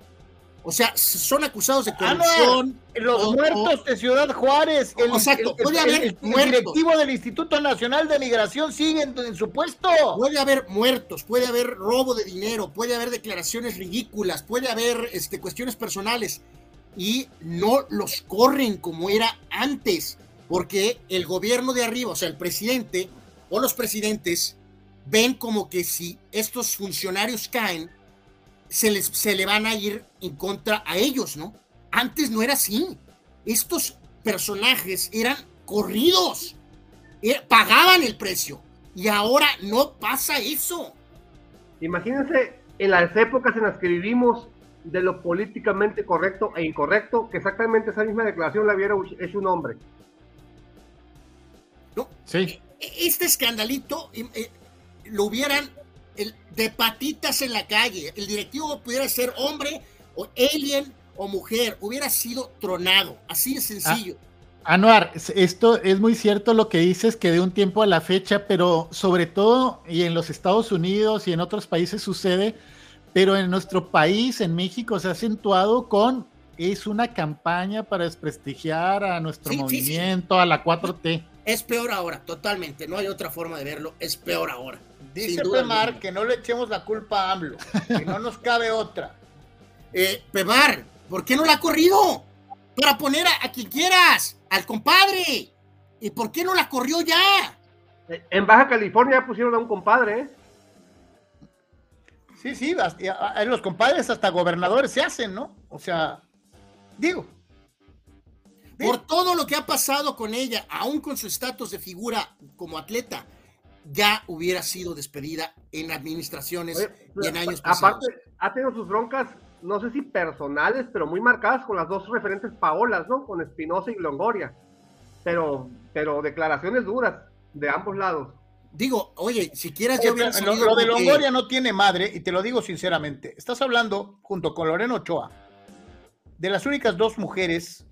o sea, son acusados de ah, corrupción. los muertos de Ciudad Juárez, el, exacto, puede haber directivo del Instituto Nacional de Migración sigue en, su puesto. Puede haber muertos, puede haber robo de dinero, puede haber declaraciones ridículas, puede haber este, cuestiones personales y no los corren como era antes, porque el gobierno de arriba, o sea, el presidente o los presidentes ven como que si estos funcionarios caen, se, les, se le van a ir en contra a ellos, ¿no? Antes no era así. Estos personajes eran corridos, eh, pagaban el precio y ahora no pasa eso. Imagínense en las épocas en las que vivimos de lo políticamente correcto e incorrecto, que exactamente esa misma declaración la hubiera hecho un hombre. No, sí. este escandalito eh, lo hubieran de patitas en la calle. El directivo pudiera ser hombre o alien o mujer, hubiera sido tronado, así de sencillo. Ah, Anuar, esto es muy cierto lo que dices, que de un tiempo a la fecha, pero sobre todo, y en los Estados Unidos y en otros países sucede, pero en nuestro país, en México, se ha acentuado con, es una campaña para desprestigiar a nuestro movimiento, a la 4T. Es peor ahora, totalmente, no hay otra forma de verlo, es peor ahora. Dice Pemar que no le echemos la culpa a AMLO, que no nos cabe otra. Eh, Pemar, ¿por qué no la ha corrido? Para poner a, quien quieras, al compadre. ¿Y por qué no la corrió ya? En Baja California pusieron a un compadre. ¿eh? Sí, sí, los compadres hasta gobernadores se hacen, ¿no? O sea, digo. Por todo lo que ha pasado con ella, aún con su estatus de figura como atleta, ya hubiera sido despedida en administraciones y en años pasados. Aparte, ha tenido sus broncas, no sé si personales, pero muy marcadas con las dos referentes Paolas, ¿no? Con Espinosa y Longoria. Pero, pero declaraciones duras de ambos lados. Digo, oye, si quieras ya lo, de Longoria no tiene madre, y te lo digo sinceramente. Estás hablando, junto con Lorena Ochoa, de las únicas dos mujeres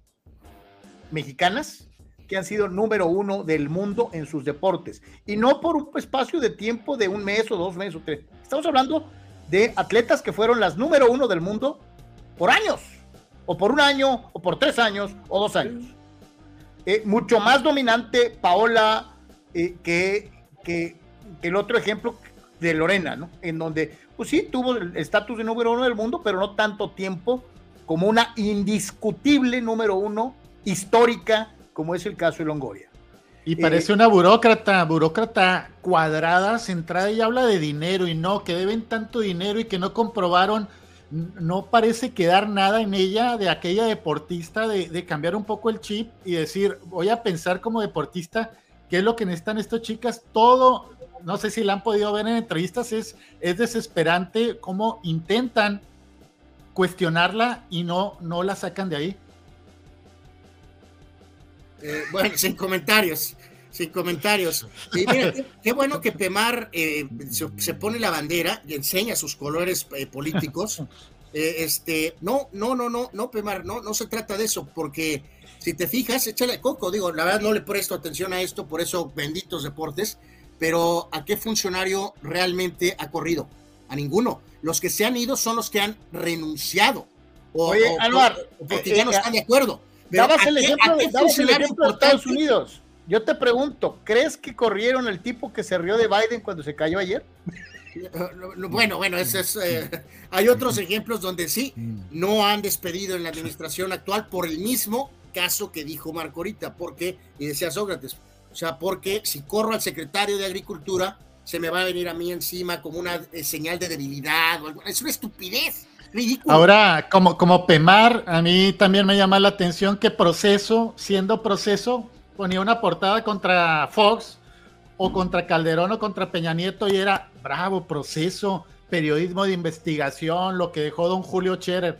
mexicanas que han sido número uno del mundo en sus deportes. Y no por un espacio de tiempo de un mes o dos meses o tres. Estamos hablando de atletas que fueron las número uno del mundo por años, o por un año, o por tres años, o dos años. Eh, mucho más dominante Paola eh, que, que, el otro ejemplo de Lorena, ¿no? En donde, pues sí, tuvo el estatus de número uno del mundo, pero no tanto tiempo como una indiscutible número uno histórica como es el caso de Longoria. Y parece una burócrata, burócrata cuadrada, centrada y habla de dinero y no, que deben tanto dinero y que no comprobaron, no parece quedar nada en ella de aquella deportista de, cambiar un poco el chip y decir, voy a pensar como deportista, qué es lo que necesitan estas chicas, todo, no sé si la han podido ver en entrevistas, es, es desesperante cómo intentan cuestionarla y no, no la sacan de ahí. Eh, bueno, sin comentarios, sin comentarios. Y mira, qué, bueno que Pemar eh, se, pone la bandera y enseña sus colores eh, políticos. este, no, no, no, no, no, Pemar, no, no se trata de eso, porque si te fijas, échale coco, digo, la verdad no le presto atención a esto, por eso benditos deportes, pero ¿a qué funcionario realmente ha corrido? A ninguno. Los que se han ido son los que han renunciado. O, Oye, porque ya no están de acuerdo dabas el ejemplo, de Estados Unidos. Yo te pregunto, ¿crees que corrieron el tipo que se rió de Biden cuando se cayó ayer? Bueno, bueno, ese es, eh, hay otros ejemplos donde sí, no han despedido en la administración actual por el mismo caso que dijo Marco ahorita, porque, y decía Sócrates, o sea, porque si corro al secretario de Agricultura, se me va a venir a mí encima como una eh, señal de debilidad, o algo. es una estupidez. Ahora, como, como Pemar, a mí también me llama la atención que Proceso, siendo Proceso, ponía una portada contra Fox o contra Calderón o contra Peña Nieto y era bravo, Proceso, periodismo de investigación, lo que dejó don Julio Scherer.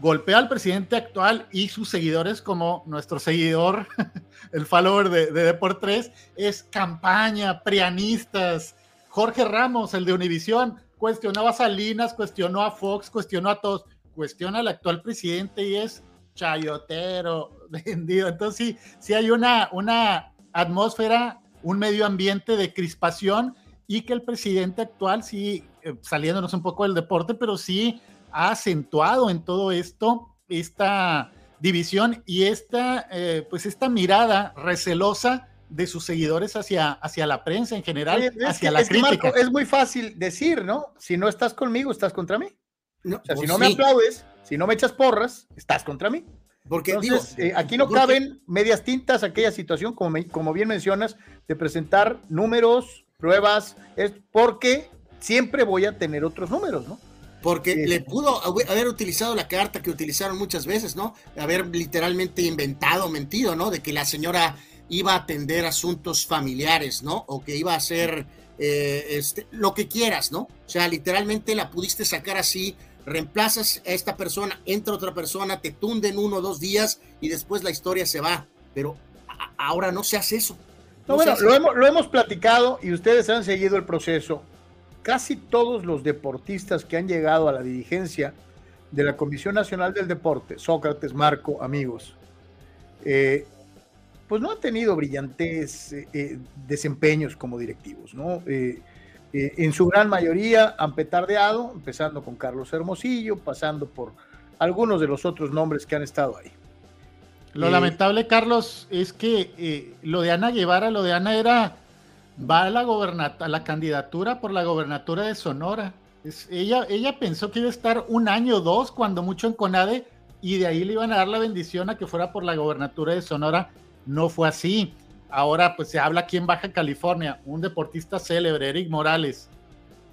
Golpea al presidente actual y sus seguidores, como nuestro seguidor, el follower de, de Deport 3, es campaña, prianistas. Jorge Ramos, el de Univisión, cuestionaba a Salinas, cuestionó a Fox, cuestionó a todos, cuestiona al actual presidente y es chayotero, vendido. Entonces sí, sí hay una, una atmósfera, un medio ambiente de crispación y que el presidente actual sí, eh, saliéndonos un poco del deporte, pero sí ha acentuado en todo esto esta división y esta, eh, pues esta mirada recelosa de sus seguidores hacia, hacia la prensa en general, hacia la crítica. es muy fácil decir, ¿no? Si no estás conmigo, estás contra mí. o sea, si no me aplaudes, si no me echas porras, estás contra mí. Porque Entonces, digo, eh, aquí no caben medias tintas aquella situación, como, como bien mencionas, de presentar números, pruebas, es porque siempre voy a tener otros números, ¿no? Porque le pudo haber utilizado la carta que utilizaron muchas veces, ¿no? Haber literalmente inventado, mentido, ¿no? De que la señora iba a atender asuntos familiares, ¿no? O que iba a hacer eh, este, lo que quieras, ¿no? O sea, literalmente la pudiste sacar así, reemplazas a esta persona, entra otra persona, te tunden uno o dos días y después la historia se va. Pero ahora no se hace eso. No, bueno, lo hemos, lo hemos platicado y ustedes han seguido el proceso. Casi todos los deportistas que han llegado a la dirigencia de la Comisión Nacional del Deporte, Sócrates, Marco, amigos, eh, pues no han tenido brillantes eh, eh, desempeños como directivos, ¿no? en su gran mayoría han petardeado, empezando con Carlos Hermosillo, pasando por algunos de los otros nombres que han estado ahí. Lo lamentable, Carlos, es que lo de Ana Guevara, lo de Ana era, va a la, a la candidatura por la gobernatura de Sonora ella, ella pensó que iba a estar un año o dos, cuando mucho en CONADE, y de ahí le iban a dar la bendición a que fuera por la gobernatura de Sonora. No fue así. Ahora pues se habla aquí en Baja California, un deportista célebre, Eric Morales.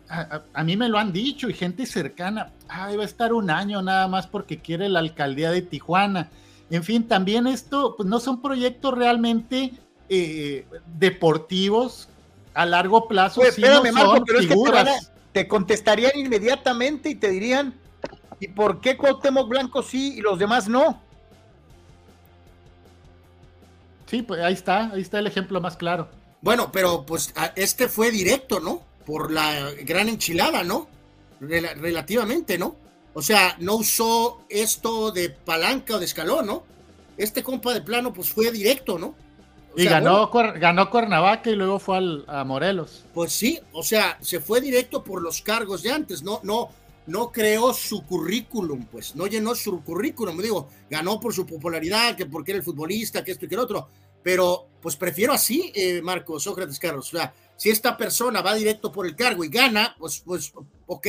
A, mí me lo han dicho y gente cercana, ah, iba a estar un año nada más porque quiere la alcaldía de Tijuana. En fin, también esto, pues no son proyectos realmente eh, deportivos a largo plazo. Pues, espérame, Marco, pero figuras te contestarían inmediatamente y te dirían, ¿y por qué Cuauhtémoc Blanco sí y los demás no? Sí, pues ahí está, ahí está el ejemplo más claro. Bueno, pero pues este fue directo, ¿no? Por la gran enchilada, ¿no? relativamente, ¿no? O sea, no usó esto de palanca o de escalón, ¿no? Este compa de plano, pues fue directo, ¿no? y ganó, ganó Cuernavaca y luego fue a Morelos. Pues sí, o sea, se fue directo por los cargos de antes, no, no, no creó su currículum, pues, no llenó su currículum, digo, ganó por su popularidad, que porque era el futbolista, que esto y que el otro, pero pues prefiero así, eh, Marcos, Sócrates Carlos, o sea, si esta persona va directo por el cargo y gana, pues, pues, ok,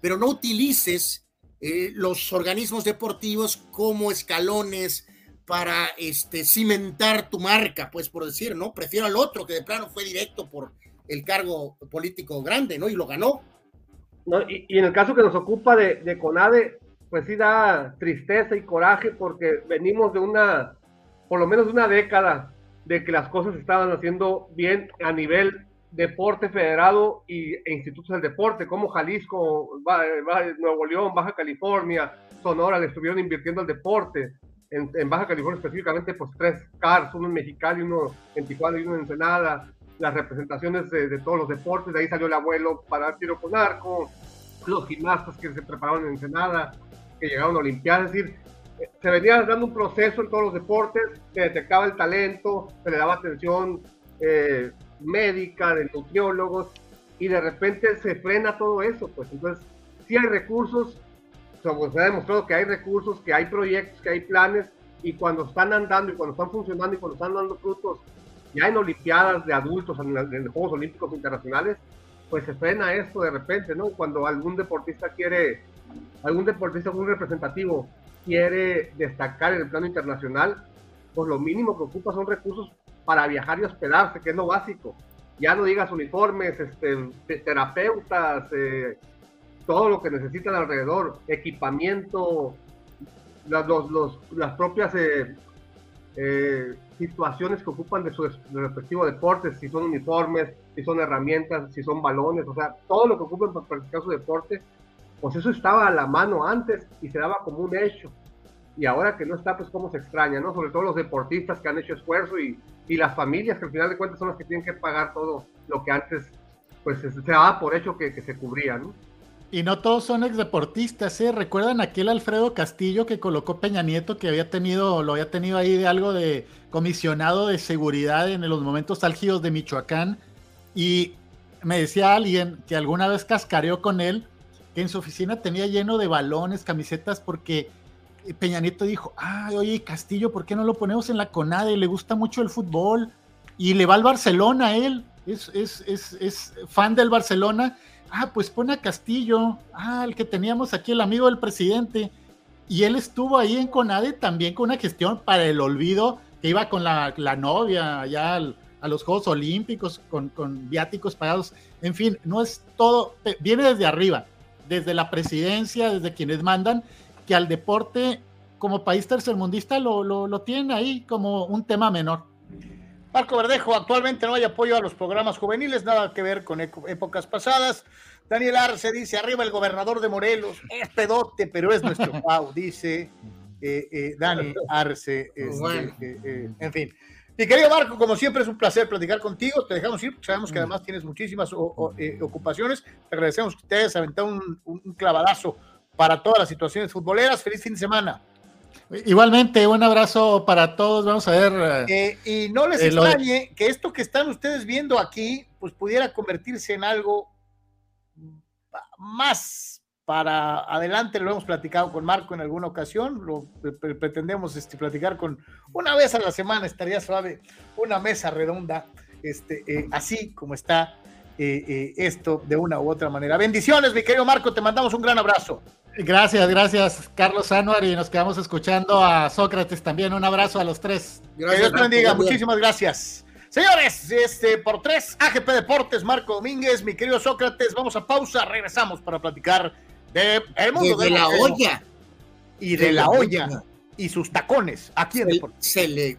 pero no utilices eh, los organismos deportivos como escalones, para este, cimentar tu marca, pues por decir, ¿no? Prefiero al otro que de plano fue directo por el cargo político grande, ¿no? Y lo ganó. No, y, en el caso que nos ocupa de, de, CONADE, pues sí da tristeza y coraje porque venimos de una, por lo menos de una década, de que las cosas estaban haciendo bien a nivel deporte federado y, e institutos del deporte, como Jalisco, Nuevo León, Baja California, Sonora, le estuvieron invirtiendo al deporte. En, Baja California específicamente, pues tres CARS, uno en Mexicali, uno en Tijuana y uno en Ensenada, las representaciones de, todos los deportes, de ahí salió el abuelo para tiro con arco, los gimnastas que se prepararon en Ensenada, que llegaron a Olimpiadas, es decir, se venía dando un proceso en todos los deportes, se detectaba el talento, se le daba atención eh, médica, de nutriólogos, y de repente se frena todo eso, pues entonces sí hay recursos, se ha demostrado que hay recursos, que hay proyectos, que hay planes, y cuando están andando y cuando están funcionando y cuando están dando frutos, ya en Olimpiadas de adultos, en, los Juegos Olímpicos Internacionales, pues se frena esto de repente, ¿no? Cuando algún deportista quiere, algún deportista, algún representativo quiere destacar en el plano internacional, pues lo mínimo que ocupa son recursos para viajar y hospedarse, que es lo básico. Ya no digas uniformes, este, terapeutas, eh, todo lo que necesitan alrededor, equipamiento, las, las propias eh, eh, situaciones que ocupan de su, respectivo deporte, si son uniformes, si son herramientas, si son balones, o sea, todo lo que ocupan para practicar su deporte, pues eso estaba a la mano antes y se daba como un hecho. Y ahora que no está, pues cómo se extraña, ¿no? Sobre todo los deportistas que han hecho esfuerzo y, y las familias que al final de cuentas son las que tienen que pagar todo lo que antes, pues se, daba por hecho que, que se cubría, ¿no? Y no todos son exdeportistas, ¿eh? ¿Recuerdan aquel Alfredo Castillo que colocó Peña Nieto que había tenido, lo había tenido ahí de algo de comisionado de seguridad en los momentos álgidos de Michoacán? Y me decía alguien que alguna vez cascareó con él, que en su oficina tenía lleno de balones, camisetas, porque Peña Nieto dijo, ay, oye, Castillo, ¿por qué no lo ponemos en la CONADE? Le gusta mucho el fútbol y le va al Barcelona él, es, es, es, es fan del Barcelona ah, pues pone a Castillo, ah, el que teníamos aquí, el amigo del presidente, y él estuvo ahí en CONADE también con una gestión para el olvido, que iba con la, novia allá a los Juegos Olímpicos, con, con, viáticos pagados, en fin, no es todo, viene desde arriba, desde la presidencia, desde quienes mandan, que al deporte como país tercermundista lo, lo, lo tienen ahí como un tema menor. Marco Verdejo, actualmente no hay apoyo a los programas juveniles, nada que ver con épocas pasadas. Daniel Arce dice, arriba el gobernador de Morelos, es pedote, pero es nuestro Pau, dice eh, eh, Dani Arce. Este, eh, en fin. Mi querido Marco, como siempre es un placer platicar contigo. Te dejamos ir, porque sabemos que además tienes muchísimas eh, ocupaciones. Te agradecemos que te hayas aventado un, un, clavadazo para todas las situaciones futboleras. Feliz fin de semana. Igualmente, un abrazo para todos. Vamos a ver. Eh, y no les extrañe que esto que están ustedes viendo aquí, pues pudiera convertirse en algo más para adelante, lo hemos platicado con Marco en alguna ocasión, lo pretendemos este, platicar con una vez a la semana, estaría suave, una mesa redonda, este, eh, así como está eh, eh, esto de una u otra manera. Bendiciones, mi querido Marco, te mandamos un gran abrazo. Gracias, gracias, Carlos Anuar, y nos quedamos escuchando a Sócrates también. Un abrazo a los tres. Gracias, que Dios te bendiga, muchísimas gracias. Señores, este, por tres, AGP Deportes, Marco Domínguez, mi querido Sócrates, vamos a pausa, regresamos para platicar de el mundo de, la olla. Y de, la, olla. Y sus tacones, aquí en Deportes. Se le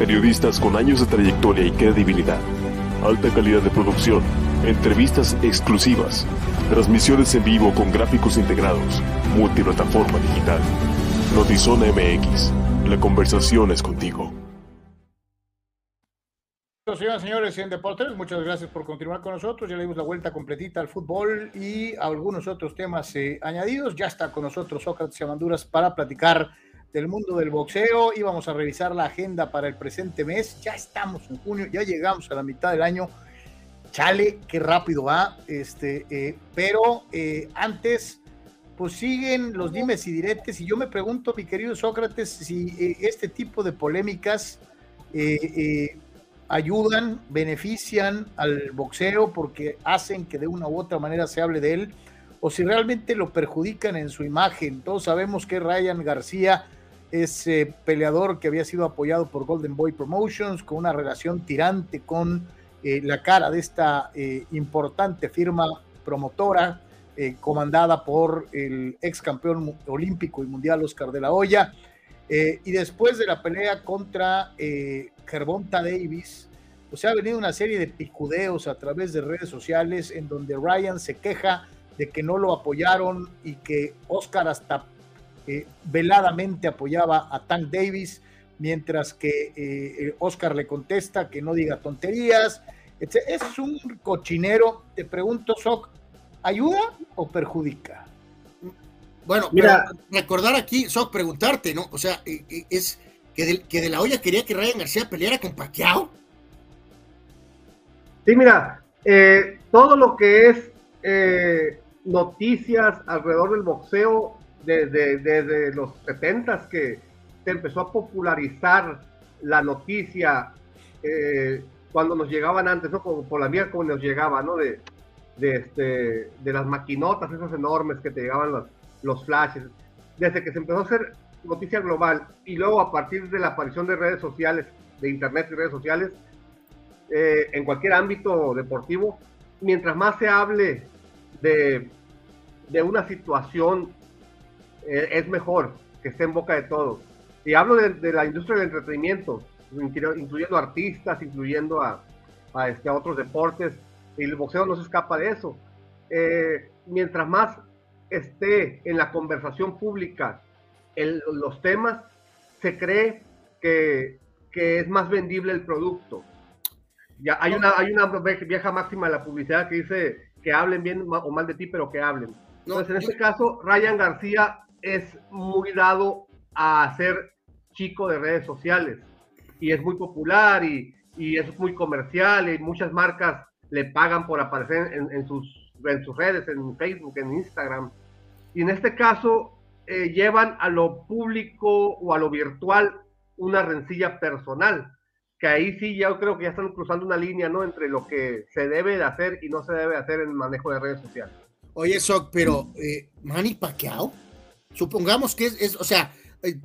Periodistas con años de trayectoria y credibilidad. Alta calidad de producción. Entrevistas exclusivas. Transmisiones en vivo con gráficos integrados. Multiplataforma digital. Notizona MX. La conversación es contigo. Señoras y señores en Deportes, muchas gracias por continuar con nosotros. Ya le dimos la vuelta completita al fútbol y algunos otros temas eh, añadidos. Ya está con nosotros Sócrates y Amanduras para platicar del mundo del boxeo. Íbamos a revisar la agenda para el presente mes. Ya estamos en junio, ya llegamos a la mitad del año. Chale, qué rápido va. Este, eh, pero eh, antes, pues siguen los dimes y diretes. Y yo me pregunto, mi querido Sócrates, si eh, este tipo de polémicas ayudan, benefician al boxeo porque hacen que de una u otra manera se hable de él. O si realmente lo perjudican en su imagen. Todos sabemos que Ryan García ese peleador que había sido apoyado por Golden Boy Promotions, con una relación tirante con eh, la cara de esta eh, importante firma promotora, eh, comandada por el ex campeón olímpico y mundial Oscar de la Hoya. y después de la pelea contra Gervonta Davis, pues ha venido una serie de picudeos a través de redes sociales en donde Ryan se queja de que no lo apoyaron y que Oscar hasta veladamente apoyaba a Tank Davis, mientras que eh, Oscar le contesta que no diga tonterías. Es un cochinero. Te pregunto, Soc, ¿ayuda o perjudica? Bueno, mira, recordar aquí, Soc, preguntarte, ¿no? O sea, eh, eh, es que de, que de la olla quería que Ryan García peleara con Pacquiao. Sí, mira, todo lo que es noticias alrededor del boxeo desde, desde los 70 que se empezó a popularizar la noticia eh, cuando nos llegaban antes, ¿no? Como por la vía como nos llegaba, ¿no? De, de, este, de las maquinotas esas enormes que te llegaban los, los flashes. Desde que se empezó a hacer noticia global y luego a partir de la aparición de redes sociales, de internet y redes sociales, eh, en cualquier ámbito deportivo, mientras más se hable de, de una situación, eh, es mejor que esté en boca de todos. Y hablo de, la industria del entretenimiento, incluyendo artistas, incluyendo a, a, este, a otros deportes, y el boxeo no se escapa de eso. Eh, mientras más esté en la conversación pública el, los temas, se cree que, que, es más vendible el producto. Ya hay una, hay una vieja máxima de la publicidad que dice que hablen bien o mal de ti, pero que hablen. Entonces, en este caso, Ryan García es muy dado a ser chico de redes sociales y es muy popular y, y es muy comercial y muchas marcas le pagan por aparecer en, sus, en sus redes, en Facebook, en Instagram. Y en este caso eh, llevan a lo público o a lo virtual una rencilla personal, que ahí sí yo creo que ya están cruzando una línea, ¿no? Entre lo que se debe de hacer y no se debe hacer en el manejo de redes sociales. Oye, Soc, pero eh, Manny Pacquiao, supongamos que es, es, o sea,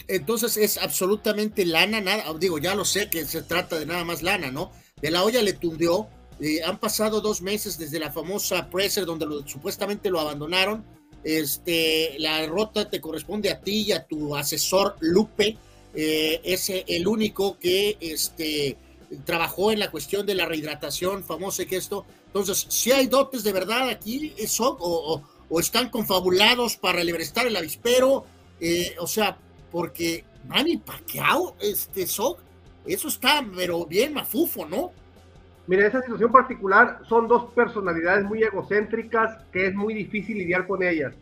entonces es absolutamente lana, nada, digo, ya lo sé que se trata de nada más lana, ¿no? De la olla le tundió, eh, han pasado dos meses desde la famosa presser donde supuestamente lo abandonaron. Este, la derrota te corresponde a ti y a tu asesor Lupe, eh, es el único que este, trabajó en la cuestión de la rehidratación famosa y que esto. Entonces, si hay dotes de verdad aquí, eso, o, o, están confabulados para libertar el avispero, eh, o sea, porque Manny Pacquiao, este, eso está, pero bien mafufo, ¿no? Mira, esa situación particular son dos personalidades muy egocéntricas que es muy difícil lidiar con ellas.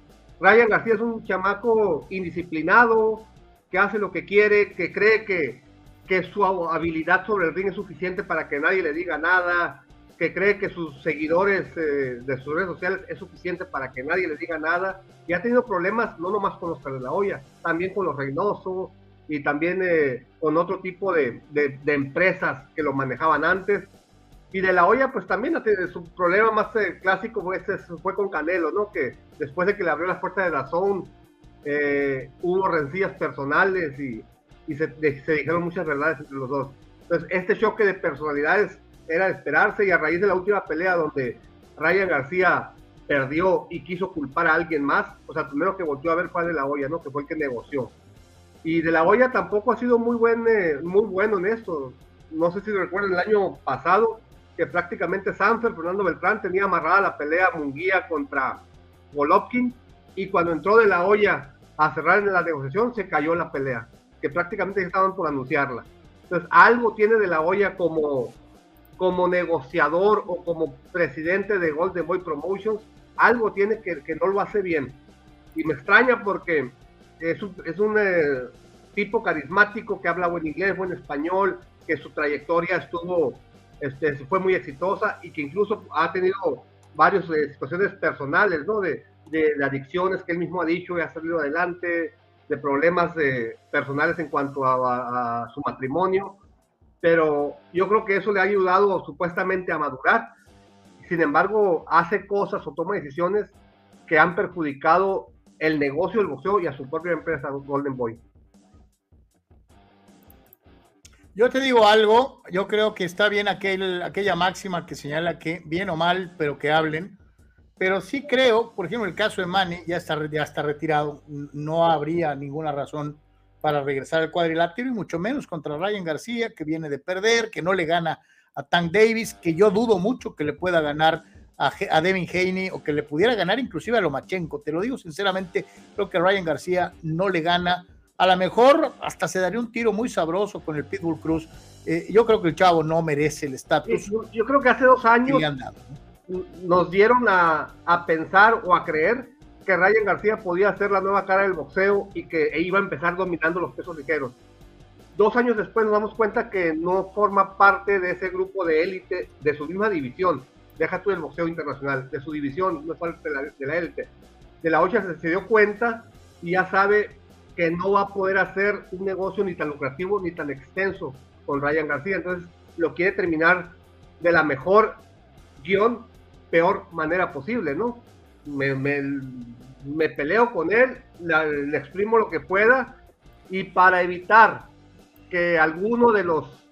Ryan García es un chamaco indisciplinado, que hace lo que quiere, que cree que, que su habilidad sobre el ring es suficiente para que nadie le diga nada, que cree que sus seguidores eh, de sus redes sociales es suficiente para que nadie le diga nada. Y ha tenido problemas no nomás con los de la olla, también con los Reynoso y también eh, con otro tipo de, de, de empresas que lo manejaban antes y de la olla, pues también su problema más eh, clásico fue, fue, con Canelo, ¿no? Que después de que le abrió las puertas de la zone, eh, hubo rencillas personales y, y se, se, dijeron muchas verdades entre los dos. Entonces, este choque de personalidades era esperarse y a raíz de la última pelea donde Ryan García perdió y quiso culpar a alguien más, o sea, primero que volvió a ver fue de la olla, ¿no? Que fue el que negoció. Y de la olla tampoco ha sido muy, buen, eh, muy bueno en esto. No sé si recuerdan el año pasado, que prácticamente Sanfer, Fernando Beltrán, tenía amarrada la pelea Munguía contra Golovkin y cuando entró de la olla a cerrar la negociación se cayó la pelea, que prácticamente estaban por anunciarla. Entonces algo tiene de la olla como, como negociador o como presidente de Golden Boy Promotions, algo tiene que, no lo hace bien. Y me extraña porque es un, eh, tipo carismático que habla buen inglés, buen español, que su trayectoria estuvo este, fue muy exitosa y que incluso ha tenido varias eh, situaciones personales, ¿no? De, adicciones que él mismo ha dicho y ha salido adelante, de problemas de, personales en cuanto a, su matrimonio, pero yo creo que eso le ha ayudado supuestamente a madurar. Sin embargo, hace cosas o toma decisiones que han perjudicado el negocio del boxeo y a su propia empresa Golden Boy. Yo te digo algo, yo creo que está bien aquel, aquella máxima que señala que bien o mal, pero que hablen. Pero sí creo, por ejemplo, el caso de Manny ya está retirado, no habría ninguna razón para regresar al cuadrilátero y mucho menos contra Ryan García, que viene de perder, que no le gana a Tank Davis, que yo dudo mucho que le pueda ganar a, a Devin Haney o que le pudiera ganar inclusive a Lomachenko. Te lo digo sinceramente, creo que Ryan García no le gana a lo mejor hasta se daría un tiro muy sabroso con el Pitbull Cruz. Eh, yo creo que el chavo no merece el estatus. Yo, creo que hace dos años nos dieron a, a, pensar o a creer que Ryan García podía ser la nueva cara del boxeo y que iba a empezar dominando los pesos ligeros. Dos años después nos damos cuenta que no forma parte de ese grupo de élite de su misma división. Deja tú el boxeo internacional, de su división, no es parte de la élite. De la OCHA se dio cuenta y ya sabe que no va a poder hacer un negocio ni tan lucrativo ni tan extenso con Ryan García. Entonces lo quiere terminar de la mejor guion, peor manera posible, ¿no? Me, peleo con él, le exprimo lo que pueda y para evitar que alguno de los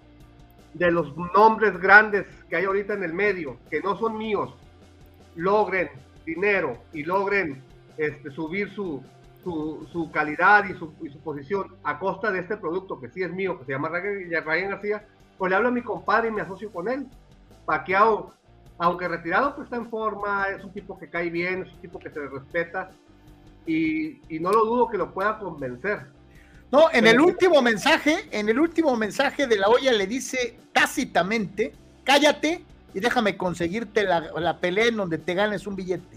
de los nombres grandes que hay ahorita en el medio, que no son míos, logren dinero y logren este, subir su, su, calidad y su, posición a costa de este producto que sí es mío, que se llama Ryan García, pues le hablo a mi compadre y me asocio con él. Paqueado, aunque retirado, pues está en forma, es un tipo que cae bien, es un tipo que se le respeta y, y no lo dudo que lo pueda convencer. No, en el último mensaje, en el último mensaje de la olla le dice tácitamente, cállate y déjame conseguirte la, pelea en donde te ganes un billete.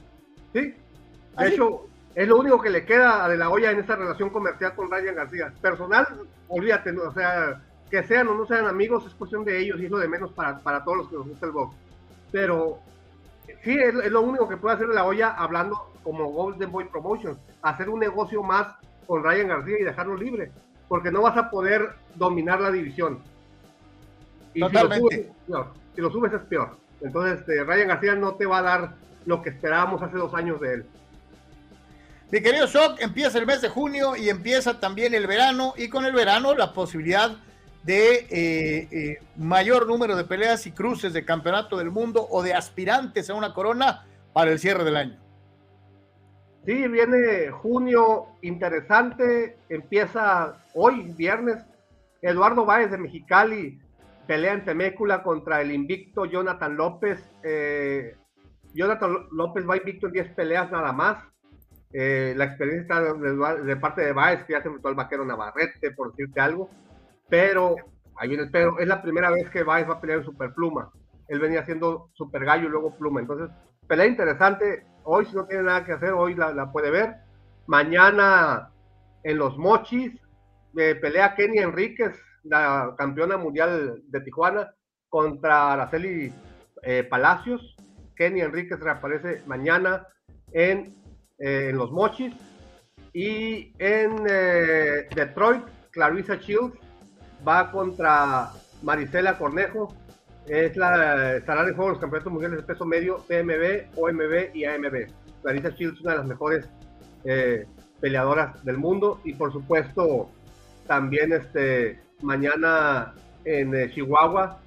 Sí, de ¿Ah, hecho, es lo único que le queda a De La olla en esa relación comercial con Ryan García. Personal, olvídate, o sea, que sean o no sean amigos es cuestión de ellos y es lo de menos para, todos los que nos gusta el box. Pero sí, es, lo único que puede hacer La olla hablando como Golden Boy Promotions, hacer un negocio más con Ryan García y dejarlo libre, porque no vas a poder dominar la división. Y Totalmente. Si lo, subes, es peor. Entonces, este, Ryan García no te va a dar lo que esperábamos hace dos años de él. Mi querido Shock, empieza el mes de junio y empieza también el verano, y con el verano la posibilidad de eh, eh, mayor número de peleas y cruces de campeonato del mundo o de aspirantes a una corona para el cierre del año. Sí, viene junio interesante, empieza hoy, viernes. Eduardo Báez de Mexicali pelea en Temécula contra el invicto Jonathan López. Eh, Jonathan López va invicto en 10 peleas nada más. La experiencia de, parte de Báez, que ya se enfrentó al vaquero Navarrete, por decirte algo. Pero, ahí viene el pero, es la primera vez que Báez va a pelear en Superpluma. Él venía siendo Super Gallo y luego Pluma. Entonces, pelea interesante Hoy, si no tiene nada que hacer, hoy la, puede ver. Mañana en los Mochis, eh, pelea Kenny Enríquez, la campeona mundial de Tijuana, contra Araceli eh, Palacios. Kenny Enríquez reaparece mañana en, eh, en los Mochis. Y en Detroit, Clarissa Shields va contra Marisela Cornejo es la, estará en juego los campeonatos mundiales de peso medio, PMB, OMB y AMB. Clarissa Shields es una de las mejores eh, peleadoras del mundo y por supuesto también este mañana en eh, Chihuahua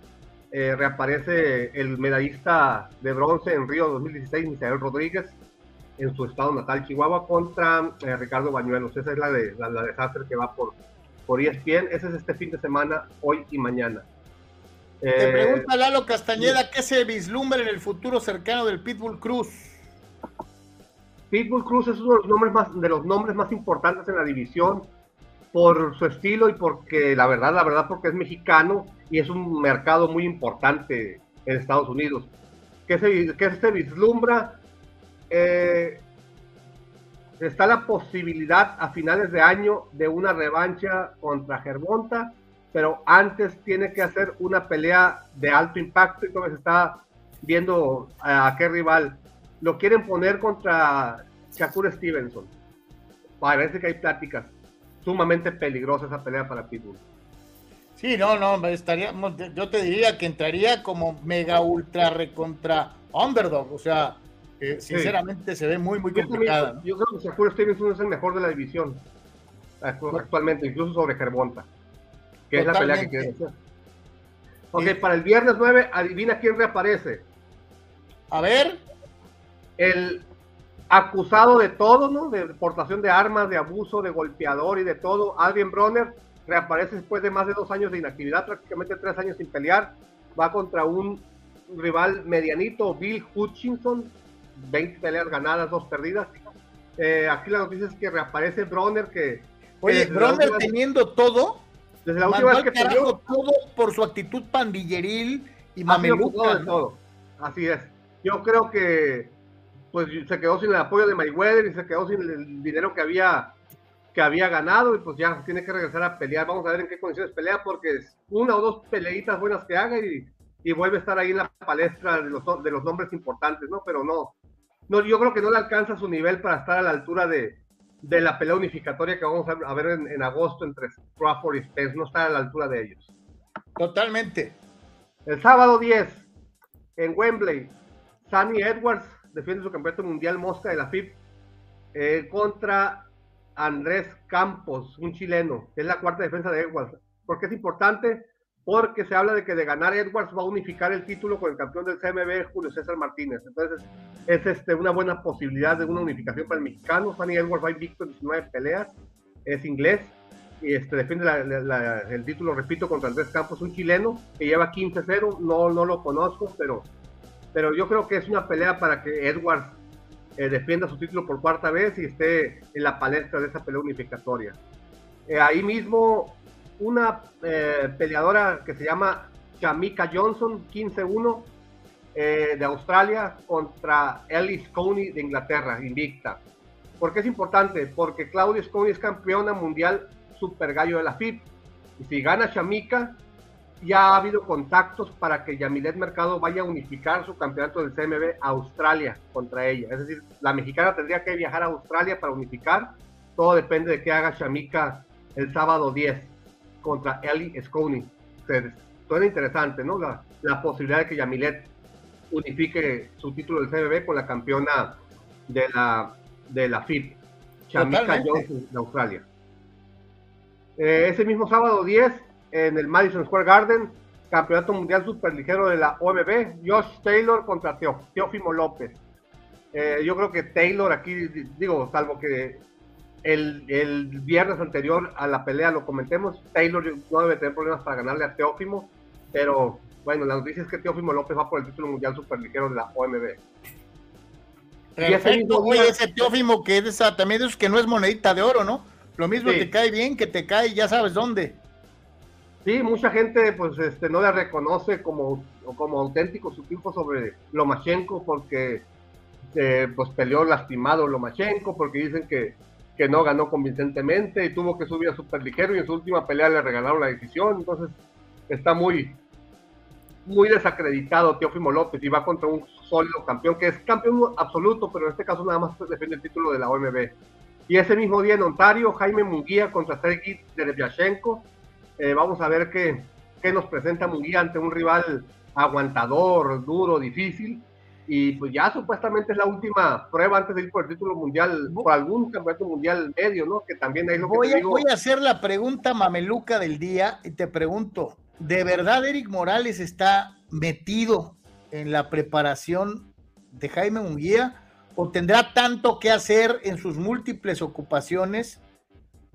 eh, reaparece el medallista de bronce en Río 2016, Misael Rodríguez, en su estado natal, Chihuahua, contra Ricardo Bañuelos. Esa es la de la, la desastre que va por, por ESPN. Ese es este fin de semana, hoy y mañana. Te eh, pregunta Lalo Castañeda, ¿qué se vislumbra en el futuro cercano del Pitbull Cruz? Pitbull Cruz es uno de los nombres más, de los nombres más importantes en la división por su estilo y porque la verdad, la verdad, porque es mexicano y es un mercado muy importante en Estados Unidos. ¿Qué se, qué se vislumbra? Eh, está la posibilidad a finales de año de una revancha contra Germonta pero antes tiene que hacer una pelea de alto impacto y como se está viendo a, qué rival. Lo quieren poner contra Shakur Stevenson. Parece que hay pláticas. Sumamente peligrosa esa pelea para Pitbull. Sí, no, no, estaría, yo te diría que entraría como mega ultra recontra underdog, o sea, sinceramente se ve muy, muy complicada. Yo, creo que Shakur Stevenson es el mejor de la división actualmente, incluso sobre Germonta que es la pelea que quieren hacer. Ok, para el viernes 9, adivina quién reaparece. A ver. El acusado de todo, ¿no? De portación de armas, de abuso, de golpeador y de todo, Adrian Bronner, reaparece después de más de dos años de inactividad, prácticamente tres años sin pelear. Va contra un rival medianito, Bill Hutchinson, 20 peleas ganadas, dos perdidas. Eh, aquí la noticia es que reaparece Bronner, que... Oye, Bronner teniendo todo, desde la última vez que perdió. todo por su actitud pandilleril y mameluca. todo. Así es. Yo creo que pues se quedó sin el apoyo de Mayweather y se quedó sin el dinero que había que había ganado y pues ya tiene que regresar a pelear. Vamos a ver en qué condiciones pelea porque es una o dos peleitas buenas que haga y, y vuelve a estar ahí en la palestra de los, de los nombres importantes, ¿no? Pero no, no, yo creo que no le alcanza su nivel para estar a la altura de, de la pelea unificatoria que vamos a ver en, en agosto entre Crawford y Spence. No está a la altura de ellos. Totalmente. El sábado 10, en Wembley, Sunny Edwards defiende su campeonato mundial mosca de la FIP eh, contra Andrés Campos, un chileno, que es la cuarta defensa de Edwards. ¿Por qué es importante? Porque se habla de que de ganar Edwards va a unificar el título con el campeón del CMB, Julio César Martínez. Entonces, es este, una buena posibilidad de una unificación para el mexicano. Sunny Edwards va invicto en 19 peleas, es inglés, y este, defiende el título, repito, contra Andrés Campos, un chileno que lleva 15-0, no, no lo conozco, pero, pero yo creo que es una pelea para que Edwards eh, defienda su título por cuarta vez y esté en la palestra de esa pelea unificatoria. Eh, ahí mismo, una eh, peleadora que se llama Chamika Johnson, 15-1, de Australia, contra Ellis Coney de Inglaterra, invicta. ¿Por qué es importante? Porque Claudia Coney es campeona mundial super gallo de la FIP. Y si gana Chamica, ya ha habido contactos para que Yamilet Mercado vaya a unificar su campeonato del CMB a Australia contra ella. Es decir, la mexicana tendría que viajar a Australia para unificar. Todo depende de qué haga Chamica el sábado 10 contra Ellie Sconey. Suena interesante, ¿no? La, la posibilidad de que Yamilet unifique su título del CMB con la campeona de la, de la FIP, Chamica Johnson de Australia. Eh, ese mismo sábado 10, en el Madison Square Garden, Campeonato Mundial Superligero de la OMB, Josh Taylor contra Teófimo López. Eh, yo creo que Taylor aquí, digo, salvo que el, el, viernes anterior a la pelea lo comentemos, Taylor no debe tener problemas para ganarle a Teófimo, pero bueno, la noticia es que Teófimo López va por el título mundial superligero de la OMB. Perfecto, oye, ese Teófimo que es también es que no es monedita de oro, ¿no? Lo mismo te cae bien, que te cae ya sabes dónde. Sí, mucha gente pues este, no le reconoce como, como auténtico su triunfo sobre Lomachenko porque eh, pues peleó lastimado Lomachenko, porque dicen que, que no ganó convincentemente y tuvo que subir a super ligero y en su última pelea le regalaron la decisión. Entonces está muy, muy desacreditado Teófimo López y va contra un sólido campeón que es campeón absoluto, pero en este caso nada más defiende el título de la OMB. Y ese mismo día en Ontario, Jaime Munguía contra Sergei Derevyashenko. Eh, vamos a ver qué, qué nos presenta Munguía ante un rival aguantador, duro, difícil. Y pues ya supuestamente es la última prueba antes de ir por el título mundial, por algún campeonato mundial medio, ¿no? Que también hay lo voy, que digo. Voy a hacer la pregunta mameluca del día y te pregunto, ¿de verdad Eric Morales está metido en la preparación de Jaime Munguía? o tendrá tanto que hacer en sus múltiples ocupaciones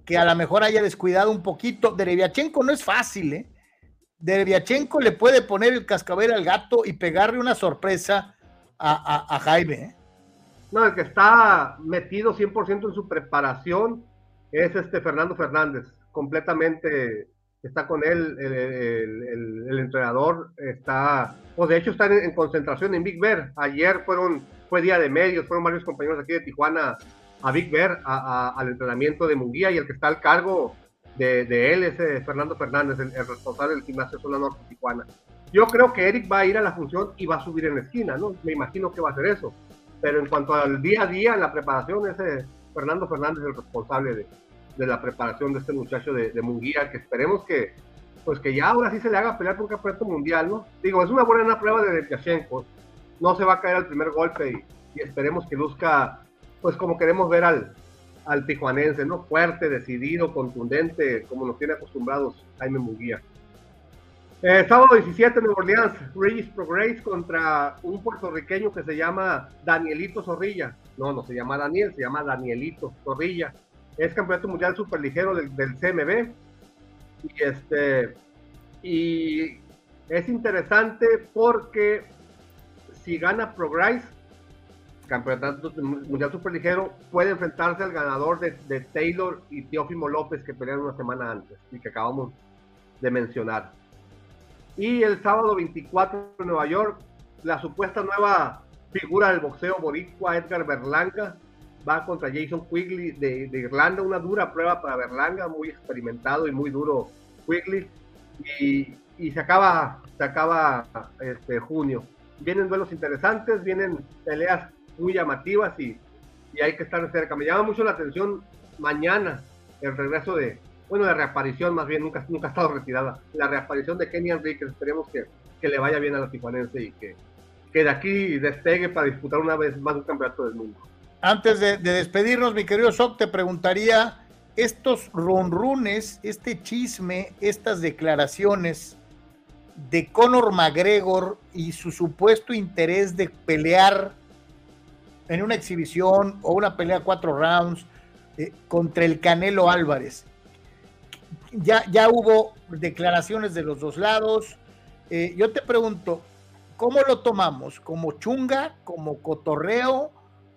que a lo mejor haya descuidado un poquito. Dereviachenko no es fácil, ¿eh? Dereviachenko le puede poner el cascabel al gato y pegarle una sorpresa a, Jaime. ¿eh? No, el que está metido 100% en su preparación es este Fernando Fernández, completamente está con él, el, entrenador está, pues de hecho está en, concentración en Big Bear. Ayer fueron fue día de medios, fueron varios compañeros aquí de Tijuana a Big Bear, al entrenamiento de Munguía y el que está al cargo de, él es eh, Fernando Fernández, el, responsable del gimnasio Zona Norte Tijuana. Yo creo que Eric va a ir a la función y va a subir en la esquina, ¿no? Me imagino que va a hacer eso. Pero en cuanto al día a día, la preparación, ese Fernando Fernández el responsable de, la preparación de este muchacho de, de, Munguía, que esperemos que, pues que ya ahora sí se le haga pelear por un campeonato mundial, ¿no? Digo, es una buena prueba de Lukashenko, no se va a caer al primer golpe y, esperemos que luzca, pues como queremos ver al, al tijuanense, ¿no? Fuerte, decidido, contundente, como nos tiene acostumbrados Jaime Muguía. Eh, sábado 17 en Nueva Orleans, Regis Progress contra un puertorriqueño que se llama Danielito Zorrilla. No, no se llama Daniel, se llama Danielito Zorrilla. Es campeonato mundial superligero del, del CMB. Y este y es interesante porque si gana Progress, campeonato mundial superligero, puede enfrentarse al ganador de, Taylor y Teófimo López que pelearon una semana antes y que acabamos de mencionar. Y el sábado 24 en Nueva York, la supuesta nueva figura del boxeo boricua Edgar Berlanga va contra Jason Quigley de, Irlanda, una dura prueba para Berlanga, muy experimentado y muy duro Quigley. Y, y se acaba, se acaba este junio vienen duelos interesantes, vienen peleas muy llamativas y, y hay que estar cerca. Me llama mucho la atención mañana el regreso de, bueno, la reaparición más bien, nunca, nunca ha estado retirada, la reaparición de Kenny Enriquez, esperemos que, que le vaya bien a la tijuanense y que, que de aquí despegue para disputar una vez más un campeonato del mundo. Antes de, de despedirnos, mi querido Soc, te preguntaría, estos ronrunes, este chisme, estas declaraciones de Conor McGregor y su supuesto interés de pelear en una exhibición o una pelea cuatro rounds eh, contra el Canelo Álvarez. Ya, ya hubo declaraciones de los dos lados. Eh, yo te pregunto, ¿cómo lo tomamos? ¿Como chunga? ¿Como cotorreo?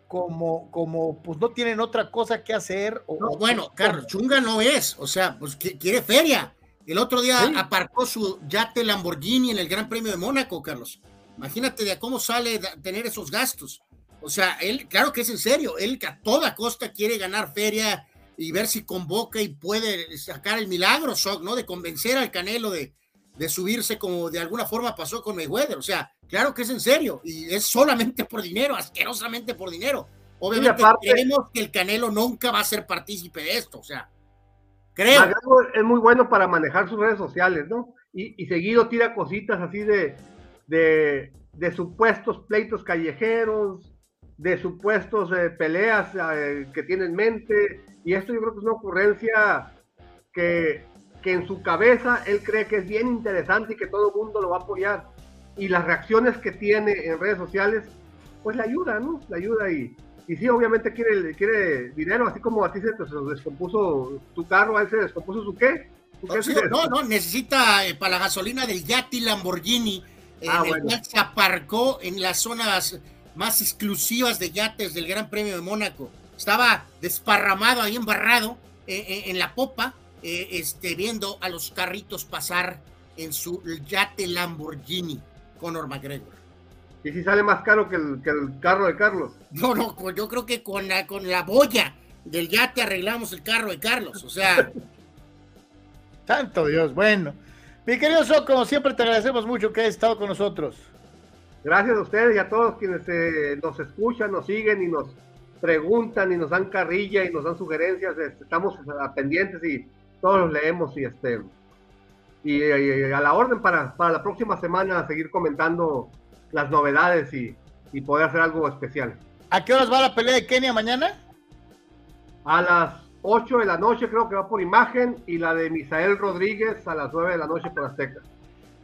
Como, como, pues no tienen otra cosa que hacer. O, no, bueno, Carlos, chunga no es, o sea, pues quiere feria. El otro día sí. aparcó su yate Lamborghini en el Gran Premio de Mónaco, Carlos. Imagínate de cómo sale tener esos gastos. O sea, él, claro que es en serio, él que a toda costa quiere ganar feria y ver si convoca y puede sacar el milagro, ¿no? De convencer al Canelo de, de subirse como de alguna forma pasó con Mayweather. O sea, claro que es en serio y es solamente por dinero, asquerosamente por dinero. Obviamente aparte, creemos que el Canelo nunca va a ser partícipe de esto, o sea, creo. Es muy bueno para manejar sus redes sociales, ¿no? Y, y seguido tira cositas así de, de, de supuestos pleitos callejeros, de supuestos eh, peleas eh, que tiene en mente, y esto yo creo que es una ocurrencia que, que, en su cabeza él cree que es bien interesante y que todo el mundo lo va a apoyar. Y las reacciones que tiene en redes sociales, pues le ayuda, ¿no? Le ayuda y, y sí, obviamente quiere, quiere dinero, así como a ti se te descompuso tu carro, a él se descompuso su qué. ¿Su qué no, no, no, necesita eh, para la gasolina del Yati Lamborghini, ah, en bueno. el cual se aparcó en las zonas más exclusivas de yates del Gran Premio de Mónaco. Estaba desparramado ahí embarrado eh, eh, en la popa, eh, este, viendo a los carritos pasar en su yate Lamborghini, Conor McGregor. ¿Y si sale más caro que el, que el carro de Carlos? No, no, yo creo que con la, con la boya del yate arreglamos el carro de Carlos, o sea. Santo Dios, bueno. Mi querido So, como siempre te agradecemos mucho que hayas estado con nosotros. Gracias a ustedes y a todos quienes eh, nos escuchan, nos siguen y nos preguntan y nos dan carrilla y nos dan sugerencias. Este, estamos pendientes y todos los leemos y este y, y, a la orden para, para la próxima semana seguir comentando las novedades y, y, poder hacer algo especial. ¿A qué horas va la pelea de Kenia mañana? A las 8 de la noche creo que va por imagen y la de Misael Rodríguez a las 9 de la noche por Azteca.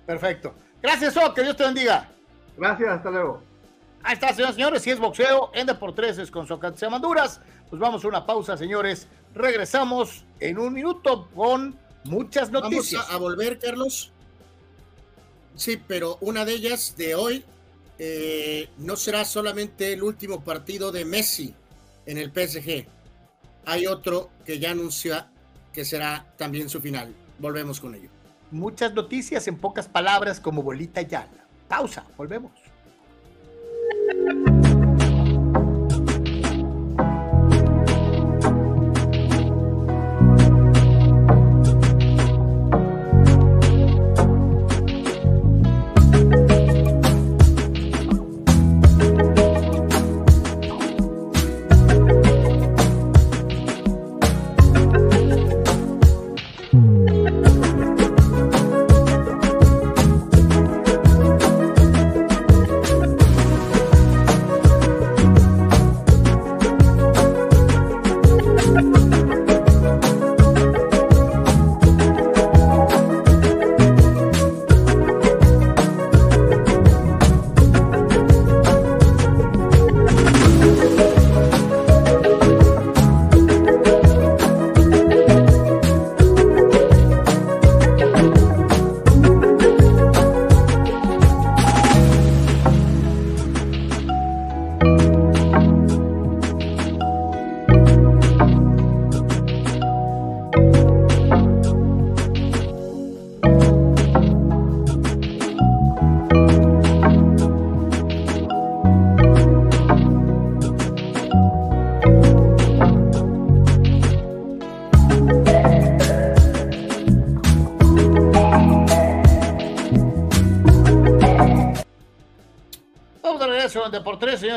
Perfecto. Gracias, O, que Dios te bendiga. Gracias, hasta luego. Ahí está, señores, señores, si es boxeo en Deportes con Socrates Amanduras. Pues vamos a una pausa, señores. Regresamos en un minuto con muchas noticias. Vamos a, a volver, Carlos. Sí, pero una de ellas de hoy eh, no será solamente el último partido de Messi en el PSG. Hay otro que ya anuncia que será también su final. Volvemos con ello. Muchas noticias en pocas palabras como bolita llana. Pausa, volvemos. Thank you.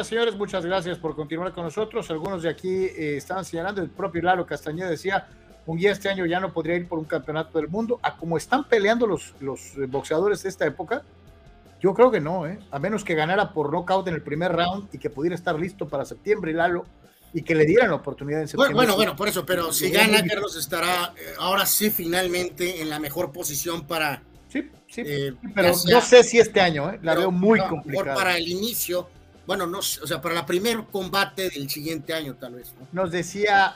Señoras y señores, muchas gracias por continuar con nosotros. Algunos de aquí eh, estaban señalando, el propio Lalo Castañeda decía, un día este año ya no podría ir por un campeonato del mundo. A como están peleando los, los eh, boxeadores de esta época, yo creo que no, ¿eh? a menos que ganara por knockout en el primer round y que pudiera estar listo para septiembre, Lalo, y que le dieran la oportunidad en septiembre. Bueno, bueno, por eso, pero si gana, Carlos estará eh, ahora sí finalmente en la mejor posición para. Sí, sí, eh, pero no sé si este año, ¿eh? la veo muy complicada. Para el inicio, bueno, no o sea, para el primer combate del siguiente año, tal vez. Nos decía.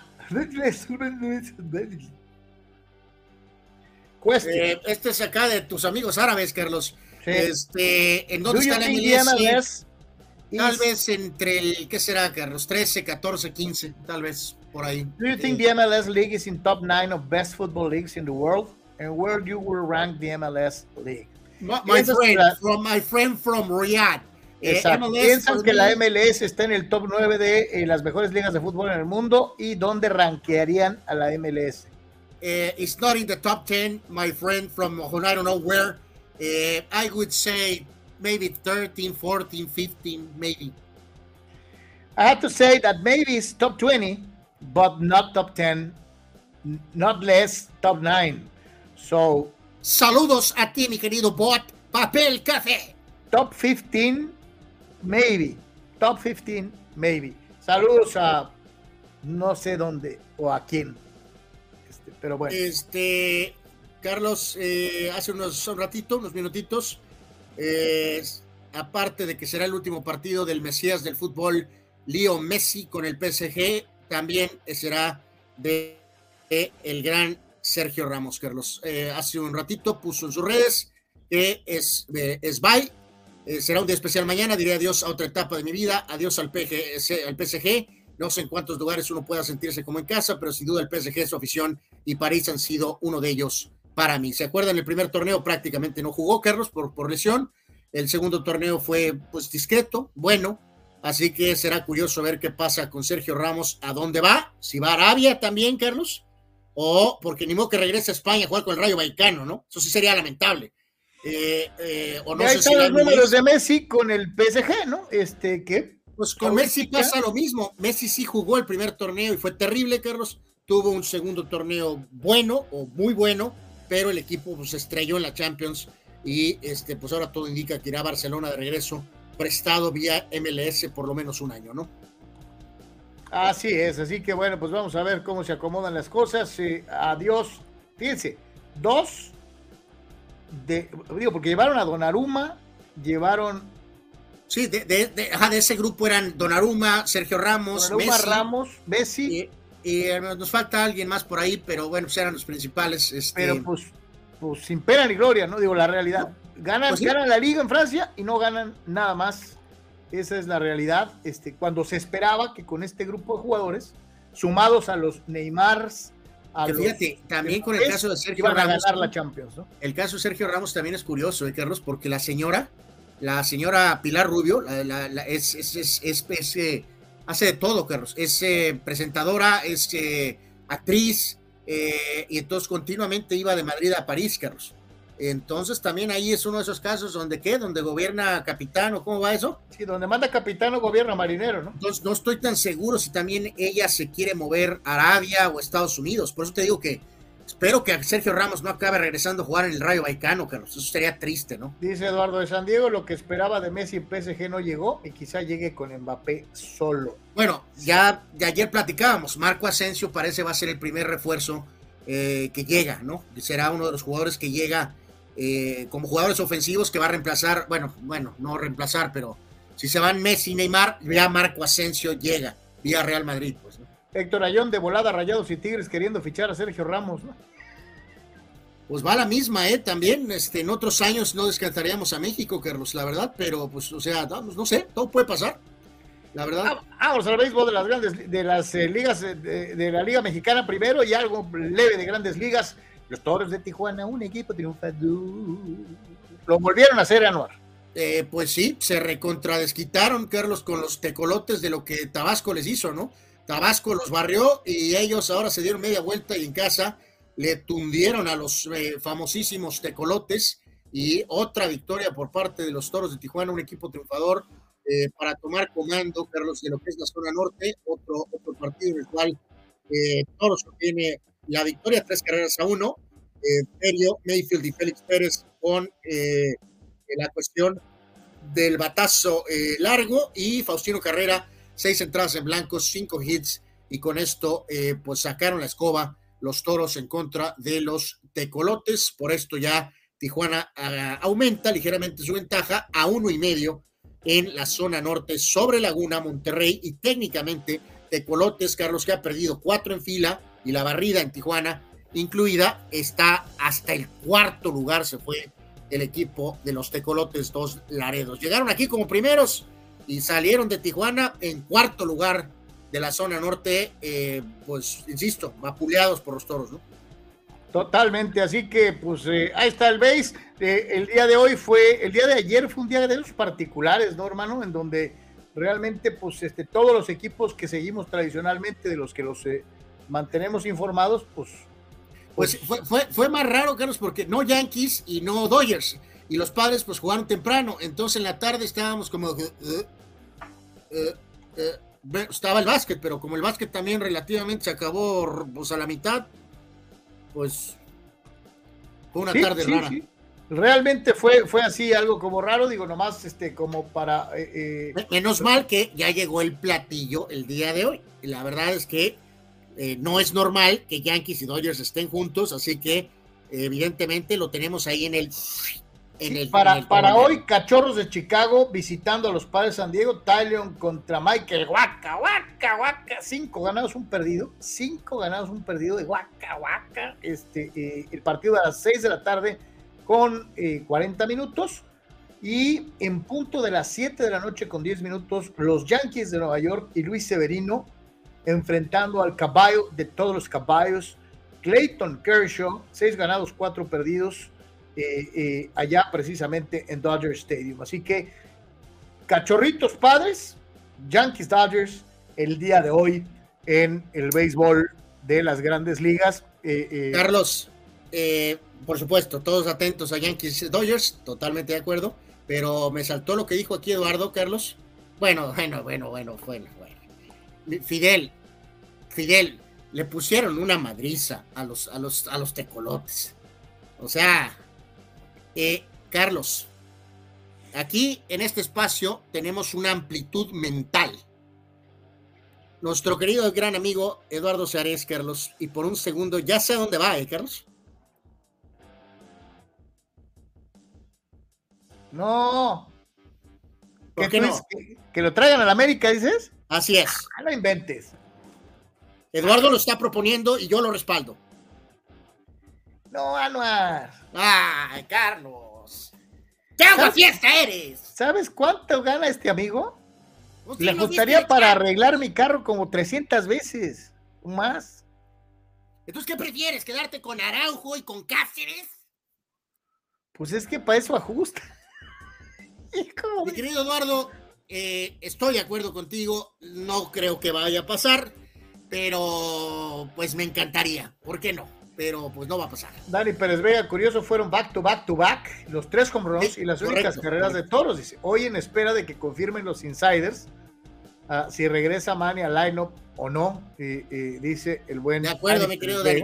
Eh, este es acá de tus amigos árabes, Carlos. Este, ¿En dónde está la MLS? Tal vez entre el, ¿qué será, Carlos? 13, 14, 15, tal vez por ahí. Do you think the MLS league is in top 9 of best football leagues in the world? And where do you rank the MLS league? My, my friend, from my friend from Riyadh. Eh, Piensan que la MLS está en el top 9 de eh, las mejores ligas de fútbol en el mundo y dónde rankearían a la MLS. Uh, it's not in the top 10, my friend from I don't know where. Uh, I would say maybe 13, 14, 15, maybe. I have to say that maybe it's top 20, but not top 10, not less top 9. So. Saludos a ti, mi querido bot. Papel café. Top 15, maybe. Top 15, maybe. Saludos a no sé dónde o a quién. Este, pero bueno. Este, Carlos, eh, hace unos un ratito, unos minutitos, eh, aparte de que será el último partido del Mesías del fútbol, Leo Messi con el PSG, también será de, el gran Sergio Ramos, Carlos. Eh, hace un ratito puso en sus redes que es, es bye, será un día especial mañana, diré adiós a otra etapa de mi vida, adiós al, PG, al PSG. No sé en cuántos lugares uno pueda sentirse como en casa, pero sin duda el PSG, su afición y París han sido uno de ellos para mí. ¿Se acuerdan? El primer torneo prácticamente no jugó Carlos por, por lesión. El segundo torneo fue pues discreto, bueno. Así que será curioso ver qué pasa con Sergio Ramos, a dónde va, si va a Arabia también, Carlos, o porque ni modo que regrese a España a jugar con el Rayo Vallecano, ¿no? Eso sí sería lamentable. Eh, eh, o no sé si los números de Messi con el PSG, ¿no? Este, ¿qué? Pues con Messi pasa lo mismo. Messi sí jugó el primer torneo y fue terrible, Carlos. Tuvo un segundo torneo bueno o muy bueno pero el equipo pues, se estrelló en la Champions y este, pues ahora todo indica que irá a Barcelona de regreso, prestado vía MLS por lo menos un año, ¿no? Así es, así que bueno, pues vamos a ver cómo se acomodan las cosas. adiós. Fíjense, dos de, digo, porque llevaron a Donnarumma, llevaron. Sí, de, de, ese grupo eran Donnarumma, Sergio Ramos, Donnarumma, Ramos, Messi. Y eh, nos falta alguien más por ahí, pero bueno, pues eran los principales. Este... Pero pues, pues sin pena ni gloria, ¿no? Digo, la realidad. Ganan, pues ganan la liga en Francia y no ganan nada más. Esa es la realidad. Este, cuando se esperaba que con este grupo de jugadores, sumados a los Neymars, a fíjate, también con el caso de Sergio Ramos. la Champions, El caso de Sergio Ramos también es curioso, ¿eh, Carlos? Porque la señora, la señora Pilar Rubio, la, es, es, es, es eh, hace de todo, Carlos. Es eh, presentadora, es eh, actriz, eh, y entonces continuamente iba de Madrid a París, Carlos. Entonces también ahí es uno de esos casos donde qué, donde gobierna capitán o cómo va eso. Sí, donde manda capitán o gobierna marinero, ¿no? Entonces no estoy tan seguro si también ella se quiere mover a Arabia o Estados Unidos. Por eso te digo que Espero que Sergio Ramos no acabe regresando a jugar en el Rayo Vallecano, Carlos. Eso sería triste, ¿no? Dice Eduardo de San Diego, lo que esperaba de Messi en PSG no llegó y quizá llegue con Mbappé solo. Bueno, ya de ayer platicábamos, Marco Asensio parece va a ser el primer refuerzo eh, que llega, ¿no? Será uno de los jugadores que llega eh, como jugadores ofensivos que va a reemplazar, bueno, bueno, no reemplazar, pero si se van Messi y Neymar, ya Marco Asensio llega vía Real Madrid, pues, ¿no? Héctor Ayón de volada, Rayados y Tigres queriendo fichar a Sergio Ramos, ¿no? Pues va la misma, ¿eh? También este, en otros años no descansaríamos a México, Carlos, la verdad, pero pues, o sea, vamos, no sé, todo puede pasar, la verdad. Vamos al béisbol de las grandes, de las eh, ligas, de, de, la Liga Mexicana primero y algo leve de grandes ligas. Los Toros de Tijuana, un equipo triunfador. Lo volvieron a hacer, Anuar. Eh, pues sí, se recontradesquitaron, Carlos, con los tecolotes de lo que Tabasco les hizo, ¿no? Tabasco los barrió y ellos ahora se dieron media vuelta y en casa le tundieron a los eh, famosísimos tecolotes y otra victoria por parte de los Toros de Tijuana, un equipo triunfador eh, para tomar comando, Carlos, de lo que es la zona norte, otro, otro partido en el cual eh, Toros obtiene la victoria, tres carreras a uno. Eh, Mayfield y Félix Pérez con eh, la cuestión del batazo eh, largo y Faustino Carrera, seis entradas en blanco, cinco hits y con esto eh, pues sacaron la escoba los toros en contra de los tecolotes. Por esto ya Tijuana ah, aumenta ligeramente su ventaja a uno y medio en la zona norte sobre Laguna, Monterrey y técnicamente Tecolotes, Carlos, que ha perdido cuatro en fila y la barrida en Tijuana incluida, está hasta el cuarto lugar, se fue el equipo de los Tecolotes Dos Laredos. Llegaron aquí como primeros y salieron de Tijuana en cuarto lugar de la zona norte, eh, pues, insisto, vapuleados por los toros, ¿no? Totalmente, así que pues eh, ahí está el base. Eh, el día de hoy fue, el día de ayer fue un día de esos particulares, ¿no, hermano? En donde realmente pues este, todos los equipos que seguimos tradicionalmente, de los que los mantenemos informados, pues... Pues fue, fue, fue, más raro, Carlos, porque no Yankees y no Dodgers. Y los padres pues jugaron temprano. Entonces en la tarde estábamos como... estaba el básquet, pero como el básquet también relativamente se acabó pues, a la mitad, pues fue una Sí, tarde sí, rara. sí. Realmente fue, fue así, algo como raro, digo, nomás este, como para... eh, Menos mal que ya llegó el platillo el día de hoy. Y la verdad es que eh, no es normal que Yankees y Dodgers estén juntos, así que evidentemente lo tenemos ahí en el... En el para, en el para hoy, Cachorros de Chicago visitando a los padres de San Diego, Tylion contra Michael Waka, Waka, Waka, cinco ganados, un perdido, cinco ganados, un perdido de Waka, Waka, este, eh, el partido a las 6 de la tarde con eh, 40 minutos y en punto de las 7 de la noche con 10 minutos, los Yankees de Nueva York y Luis Severino enfrentando al caballo de todos los caballos, Clayton Kershaw, seis ganados, cuatro perdidos, eh, eh, allá precisamente en Dodger Stadium. Así que, cachorritos padres, Yankees Dodgers, el día de hoy en el béisbol de las grandes ligas. Eh, Carlos, por supuesto, todos atentos a Yankees Dodgers, totalmente de acuerdo, pero me saltó lo que dijo aquí Eduardo, Carlos. Bueno, bueno, bueno, bueno, bueno. Fidel, Fidel, le pusieron una madriza a los, a los, a los tecolotes. O sea, eh, Carlos, aquí en este espacio tenemos una amplitud mental. Nuestro querido y gran amigo Eduardo Seares, Carlos, y por un segundo ya sé a dónde va, ¿eh, Carlos? no. ¿Por ¿Qué no? crees? ¿Que, que lo traigan a la América, dices? Así es. Ah, no inventes. Eduardo lo está proponiendo y yo lo respaldo. No, Anuar. ¡Ay, Carlos! ¡Qué agua fiesta eres! ¿Sabes cuánto gana este amigo? Pues Le gustaría para arreglar mi carro como 300 veces. o Más. Entonces, ¿qué prefieres? ¿Quedarte con Araujo y con Cáceres? Pues es que para eso ajusta. Mi querido Eduardo, eh, estoy de acuerdo contigo. No creo que vaya a pasar, pero pues me encantaría. ¿Por qué no? Pero pues no va a pasar. Dani Pérez Vega, curioso, fueron back to back to back, los tres home runs Sí, y las correcto, únicas carreras de toros. Dice, hoy en espera de que confirmen los insiders ah, si regresa Manny al lineup o no, y- y dice el buen. De acuerdo, Dani mi querido Dani.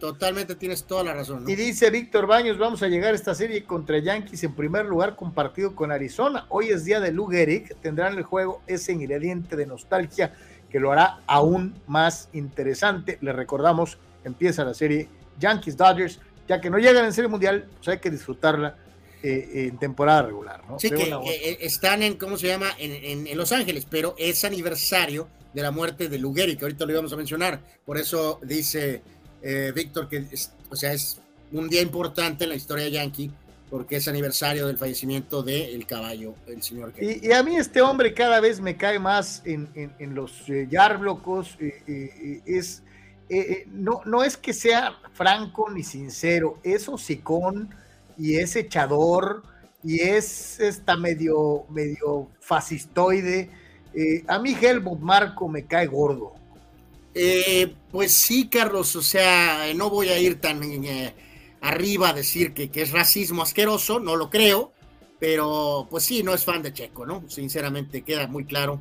Totalmente tienes toda la razón. ¿no? Y dice Víctor Baños, vamos a llegar a esta serie contra Yankees en primer lugar compartido con Arizona. Hoy es día de Lou Gehrig, tendrán el juego ese ingrediente de nostalgia que lo hará aún más interesante. Le recordamos, empieza la serie Yankees Dodgers, ya que no llegan en serie mundial, pues hay que disfrutarla eh, en temporada regular. ¿no? Sí, De que eh, están en, ¿cómo se llama? En, en- en Los Ángeles, pero es aniversario de la muerte de Lugeri, que ahorita lo íbamos a mencionar. Por eso dice eh, Víctor que, es, o sea, es un día importante en la historia Yankee, porque es aniversario del fallecimiento del caballo, el señor. Y, y a mí este hombre cada vez me cae más en, en- en los eh, yarblocos. eh, eh, es, no, no es que sea franco ni sincero, es hocicón y es echador y es esta medio, medio fascistoide. A mí Helmut Marco me cae gordo. Eh, pues sí, Carlos, o sea, no voy a ir tan eh, arriba a decir que, que es racismo asqueroso, no lo creo, pero pues sí, no es fan de Checo, ¿no? Sinceramente queda muy claro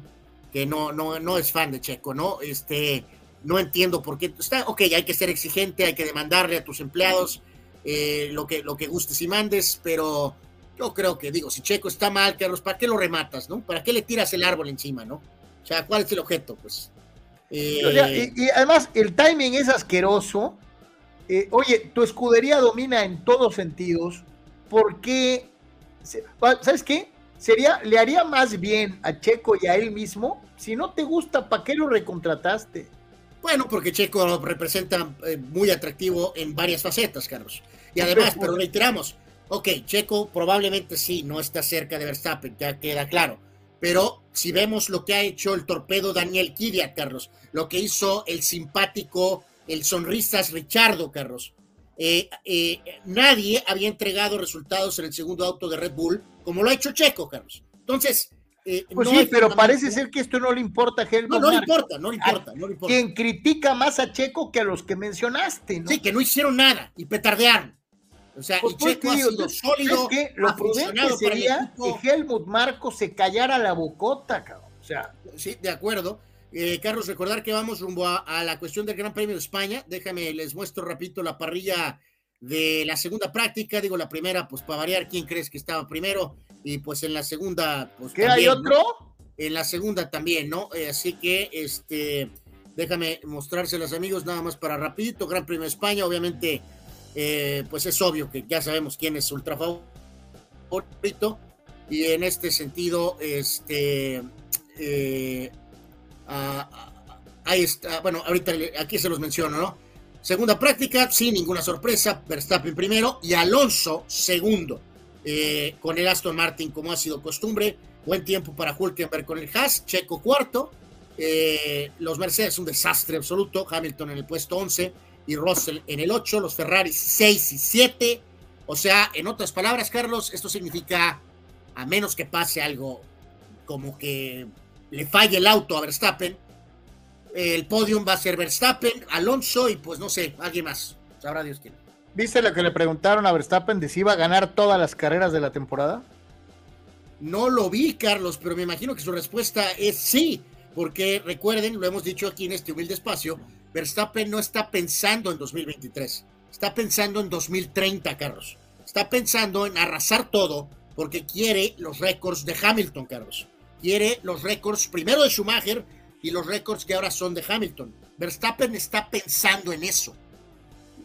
que no, no, no es fan de Checo, ¿no? Este, no entiendo por qué está, ok, hay que ser exigente, hay que demandarle a tus empleados eh, lo, que, lo que gustes y mandes, pero yo creo que, digo, si Checo está mal, Carlos, ¿para qué lo rematas, no? ¿Para qué le tiras el árbol encima, no? O sea, ¿cuál es el objeto? Pues. Eh, y, además, el timing es asqueroso. Eh, oye, tu escudería domina en todos sentidos. ¿Por qué? ¿Sabes qué? Sería, le haría más bien a Checo y a él mismo. Si no te gusta, ¿para qué lo recontrataste? Bueno, porque Checo representa eh, muy atractivo en varias facetas, Carlos. Y además, pero reiteramos, ok, Checo probablemente sí, no está cerca de Verstappen, ya queda claro. Pero si vemos lo que ha hecho el torpedo Daniel Kvyat, Carlos, lo que hizo el simpático, el sonrisas Richardo, Carlos, eh, eh, nadie había entregado resultados en el segundo auto de Red Bull como lo ha hecho Checo, Carlos. Entonces, eh, pues sí, pero parece ser que esto no le importa a Helmut No, no le importa, no le importa, no le importa. Quien critica más a Checo que a los que mencionaste, ¿no? Sí, que no hicieron nada y petardearon. O sea, pues, y pues, Checo ha sido sólido. que lo prudente sería que Helmut Marco se callara la bocota, cabrón. O sea. Sí, de acuerdo. Eh, Carlos, recordar que vamos rumbo a, a, la cuestión del Gran Premio de España. Déjame, les muestro rapidito la parrilla de la segunda práctica. Digo, la primera, pues para variar, ¿quién crees que estaba primero? Y pues en la segunda, pues. ¿Qué hay otro? En la segunda también, ¿no? Eh, así que, este, déjame mostrárselas, amigos, nada más para rapidito. Gran Premio de España, obviamente, eh, pues es obvio que ya sabemos quién es ultra favorito. Y en este sentido, este. Eh, ah, ah, ahí está, bueno, ahorita aquí se los menciono, ¿no? Segunda práctica, sin ninguna sorpresa, Verstappen primero y Alonso segundo. Eh, con el Aston Martin como ha sido costumbre. Buen tiempo para Hulkenberg con el Haas, Checo cuarto. Los Mercedes un desastre absoluto, Hamilton en el puesto 11 y Russell en el 8, los Ferrari 6 y 7. O sea, en otras palabras, Carlos, esto significa, a menos que pase algo como que le falle el auto a Verstappen, el podium va a ser Verstappen, Alonso y pues no sé, alguien más. Sabrá Dios quién. ¿Viste lo que le preguntaron a Verstappen de si iba a ganar todas las carreras de la temporada? No lo vi, Carlos, pero me imagino que su respuesta es sí, porque recuerden, lo hemos dicho aquí en este humilde espacio, Verstappen no está pensando en 2023, está pensando en 2030, Carlos. Está pensando en arrasar todo porque quiere los récords de Hamilton, Carlos. Quiere los récords primero de Schumacher y los récords que ahora son de Hamilton. Verstappen está pensando en eso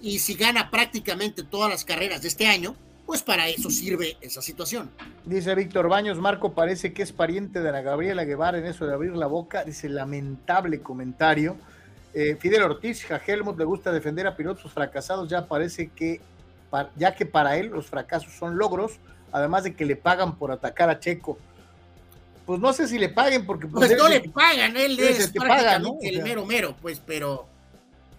y si gana prácticamente todas las carreras de este año, pues para eso sirve esa situación. Dice Víctor Baños, Marco parece que es pariente de la Gabriela Guevara en eso de abrir la boca. Dice lamentable comentario. Eh, Fidel Ortiz, a Helmut le gusta defender a pilotos fracasados, ya parece que, ya que para él los fracasos son logros, además de que le pagan por atacar a Checo. Pues no sé si le paguen porque... Pues, pues no le pagan, él es, prácticamente el mero mero, pues, pero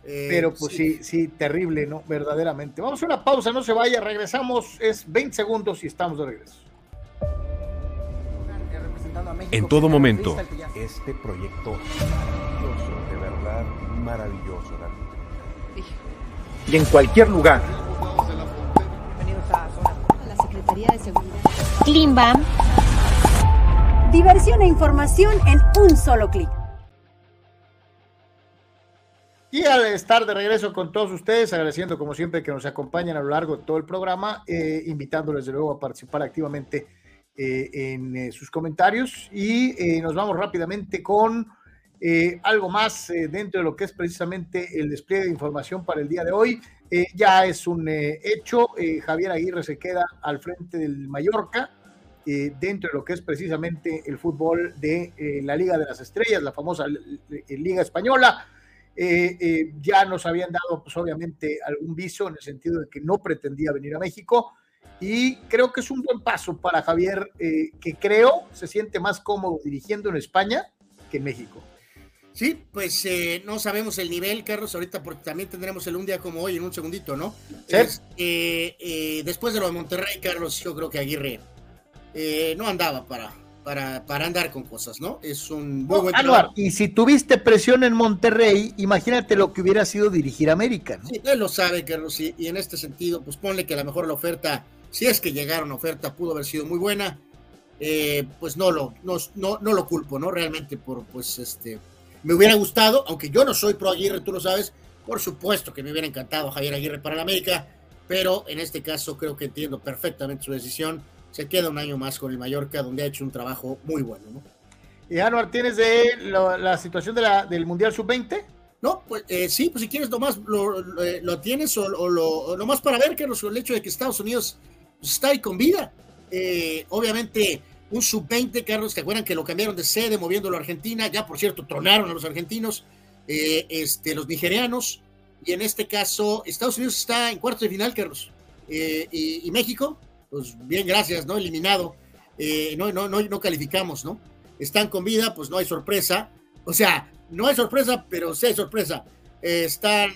eh, Pero pues sí. sí. terrible, ¿no? Verdaderamente. Vamos a una pausa, no se vaya, regresamos, es 20 segundos y estamos de regreso. En todo momento. Este proyecto maravilloso. Y en cualquier lugar. Bienvenidos a la Secretaría de Seguridad. Klimbam. Diversión e información en un solo clic. Y al estar de regreso con todos ustedes, agradeciendo como siempre que nos acompañen a lo largo de todo el programa, eh, invitándoles de nuevo a participar activamente eh, en eh, sus comentarios y nos vamos rápidamente con algo más dentro de lo que es precisamente el despliegue de información para el día de hoy. ya es un hecho, Javier Aguirre se queda al frente del Mallorca. dentro de lo que es precisamente el fútbol de la Liga de las Estrellas, la famosa Liga Española. Eh, eh, ya nos habían dado, pues obviamente, algún viso en el sentido de que no pretendía venir a México. Y creo que es un buen paso para Javier, eh, que creo se siente más cómodo dirigiendo en España que en México. Sí, pues no sabemos el nivel, Carlos, ahorita porque también tendremos el un día como hoy en un segundito, ¿no? después de lo de Monterrey, Carlos, yo creo que Aguirre no andaba para, para, para andar con cosas, ¿no? Es un muy buen y si tuviste presión en Monterrey, imagínate lo que hubiera sido dirigir América, ¿no? Sí, él lo sabe, Carlos, y, y en este sentido, pues ponle que a lo mejor la oferta si es que llegaron oferta, pudo haber sido muy buena. Eh, pues no lo, no, no, no, lo culpo, ¿no? Realmente por, pues, este, me hubiera gustado, aunque yo no soy pro Aguirre, tú lo sabes, por supuesto que me hubiera encantado Javier Aguirre para la América, pero en este caso creo que entiendo perfectamente su decisión. Se queda un año más con el Mallorca, donde ha hecho un trabajo muy bueno, ¿no? ¿Y Anuar, tienes de la situación de la, del Mundial Sub-20? No, pues eh, sí, pues si quieres nomás lo, lo, lo tienes o, o lo nomás para ver que el hecho de que Estados Unidos está ahí con vida. Eh, obviamente, un sub-20, Carlos, ¿te acuerdan que lo cambiaron de sede moviéndolo a Argentina? Ya, por cierto, tronaron a los argentinos, eh, este, los nigerianos, y en este caso, Estados Unidos está en cuartos de final, Carlos. Eh, y, México, pues bien, gracias, ¿no? Eliminado. Eh, no, no, no, no calificamos, ¿no? Están con vida, pues no hay sorpresa. O sea, no hay sorpresa, pero sí hay sorpresa. están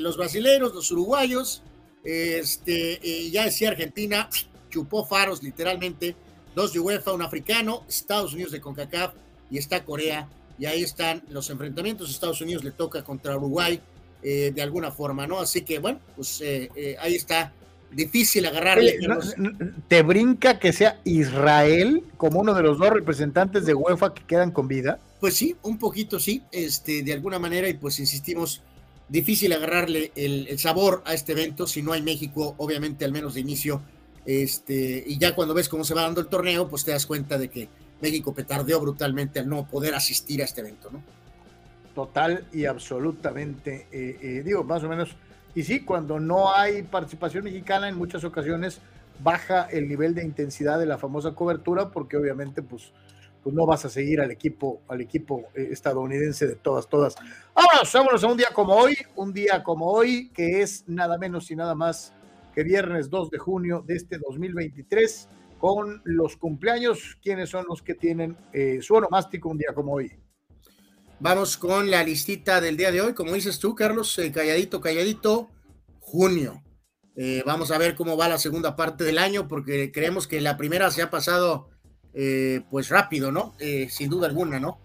los brasileños, los uruguayos, este, eh, ya decía Argentina, chupó faros literalmente, dos de UEFA, un africano, Estados Unidos de CONCACAF y está Corea. Y ahí están los enfrentamientos. Estados Unidos le toca contra Uruguay eh, de alguna forma, ¿no? Así que bueno, pues eh, eh ahí está. Difícil agarrarle. No, ¿Te brinca que sea Israel como uno de los dos representantes de UEFA que quedan con vida? Pues sí, un poquito sí, este, de alguna manera, y pues insistimos, difícil agarrarle el, el, sabor a este evento si no hay México, obviamente al menos de inicio. Este, y ya cuando ves cómo se va dando el torneo, pues te das cuenta de que México petardeó brutalmente al no poder asistir a este evento, ¿no? Total y absolutamente, eh, eh, digo, más o menos. Y sí, cuando no hay participación mexicana, en muchas ocasiones baja el nivel de intensidad de la famosa cobertura, porque obviamente, pues, pues no vas a seguir al equipo, al equipo eh, estadounidense de todas, todas. Vámonos, vámonos a un día como hoy, un día como hoy, que es nada menos y nada más que viernes 2 de junio de este 2023, con los cumpleaños, ¿quiénes son los que tienen eh, su onomástico un día como hoy? Vamos con la listita del día de hoy, como dices tú, Carlos, eh, calladito, calladito, junio. Eh, vamos a ver cómo va la segunda parte del año, porque creemos que la primera se ha pasado eh, pues rápido, ¿no? Sin duda alguna, ¿no?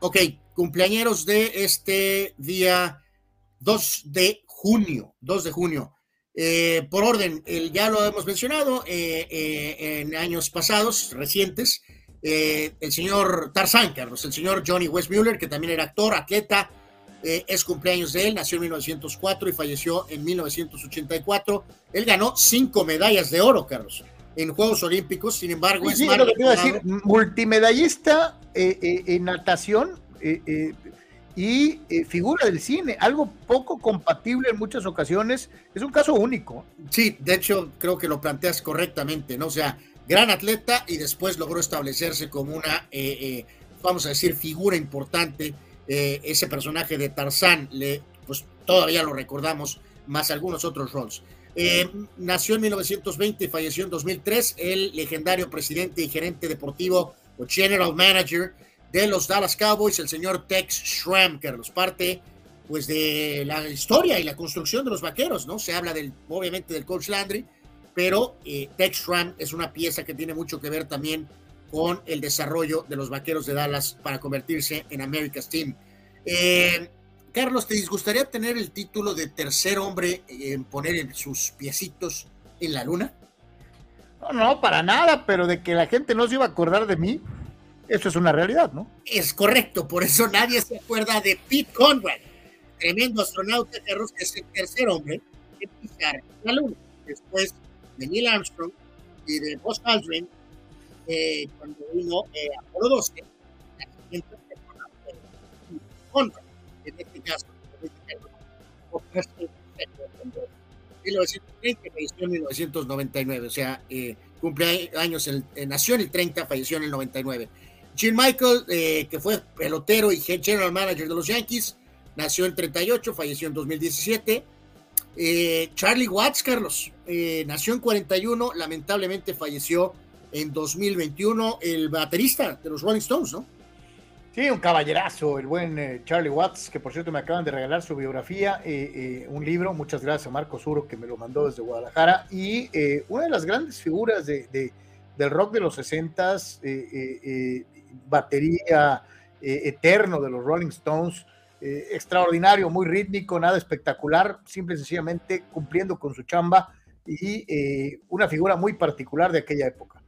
Ok, cumpleañeros de este día 2 de junio, 2 de junio. Eh, por orden, el, ya lo hemos mencionado en años pasados, recientes, el señor Tarzán, Carlos, el señor Johnny Westmuller, que también era actor, atleta, es cumpleaños de él, nació en 1904 y falleció en 1984. Él ganó cinco medallas de oro, Carlos en Juegos Olímpicos, sin embargo, sí, es más lo que te iba a decir, multimedallista eh, eh, en natación eh, y figura del cine, algo poco compatible en muchas ocasiones, es un caso único. Sí, de hecho, creo que lo planteas correctamente, ¿no? O sea, gran atleta y después logró establecerse como una, vamos a decir, figura importante. ese personaje de Tarzán, le, pues todavía lo recordamos, más algunos otros roles. Eh, nació en 1920 y falleció en 2003, el legendario presidente y gerente deportivo o general manager de los Dallas Cowboys, el señor Tex Schramm, que nos parte pues de la historia y la construcción de los vaqueros, ¿no? Se habla del, obviamente del coach Landry, pero eh, Tex Schramm es una pieza que tiene mucho que ver también con el desarrollo de los vaqueros de Dallas para convertirse en America's Team. Eh, Carlos, ¿te disgustaría tener el título de tercer hombre en poner sus piecitos en la luna? No, no, para nada, pero de que la gente no se iba a acordar de mí, eso es una realidad, ¿no? Es correcto, por eso nadie se acuerda de Pete Conrad, tremendo astronauta, Carlos, que es el tercer hombre en pisar la luna, después de Neil Armstrong y de Buzz Aldrin, eh, cuando vino eh, Apolo 12, la de Conrad en este caso, 1930, falleció en 1999, o sea, eh, cumple años, en, eh, nació en el 30, falleció en el 99. Jim Michael, eh, que fue pelotero y general manager de los Yankees, nació en 38, falleció en 2017. Eh, Charlie Watts, Carlos, eh, nació en 41, lamentablemente falleció en 2021, el baterista de los Rolling Stones, ¿no? Sí, un caballerazo, el buen eh, Charlie Watts, que por cierto me acaban de regalar su biografía, un libro, muchas gracias a Marco Suro que me lo mandó desde Guadalajara, y una de las grandes figuras de, del rock de los 60s, batería eterno de los Rolling Stones, extraordinario, muy rítmico, nada espectacular, simple y sencillamente cumpliendo con su chamba, y eh, una figura muy particular de aquella época.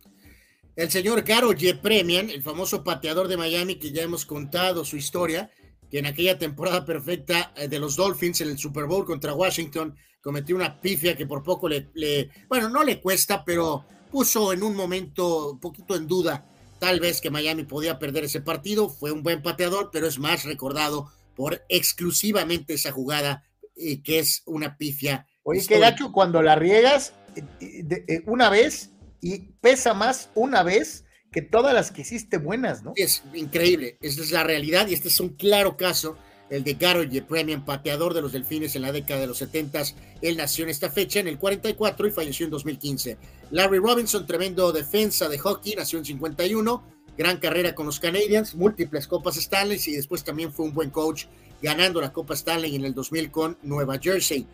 El señor Garo Premian, el famoso pateador de Miami que ya hemos contado su historia, que en aquella temporada perfecta eh, de los Dolphins en el Super Bowl contra Washington cometió una pifia que por poco le, le, bueno, no le cuesta, pero puso en un momento un poquito en duda tal vez que Miami podía perder ese partido. Fue un buen pateador, pero es más recordado por exclusivamente esa jugada eh, que es una pifia. Oye, qué gacho cuando la riegas eh, eh, una vez y pesa más una vez que todas las que hiciste buenas, ¿no? Es increíble, esa es la realidad y este es un claro caso, el de Garo Premium, pateador de los Delfines en la década de los 70. Él nació en esta fecha, en el 44, y falleció en 2015. Larry Robinson, tremendo defensa de hockey, nació en 51, gran carrera con los Canadiens, múltiples Copas Stanley y después también fue un buen coach, ganando la Copa Stanley en el 2000 con Nueva Jersey.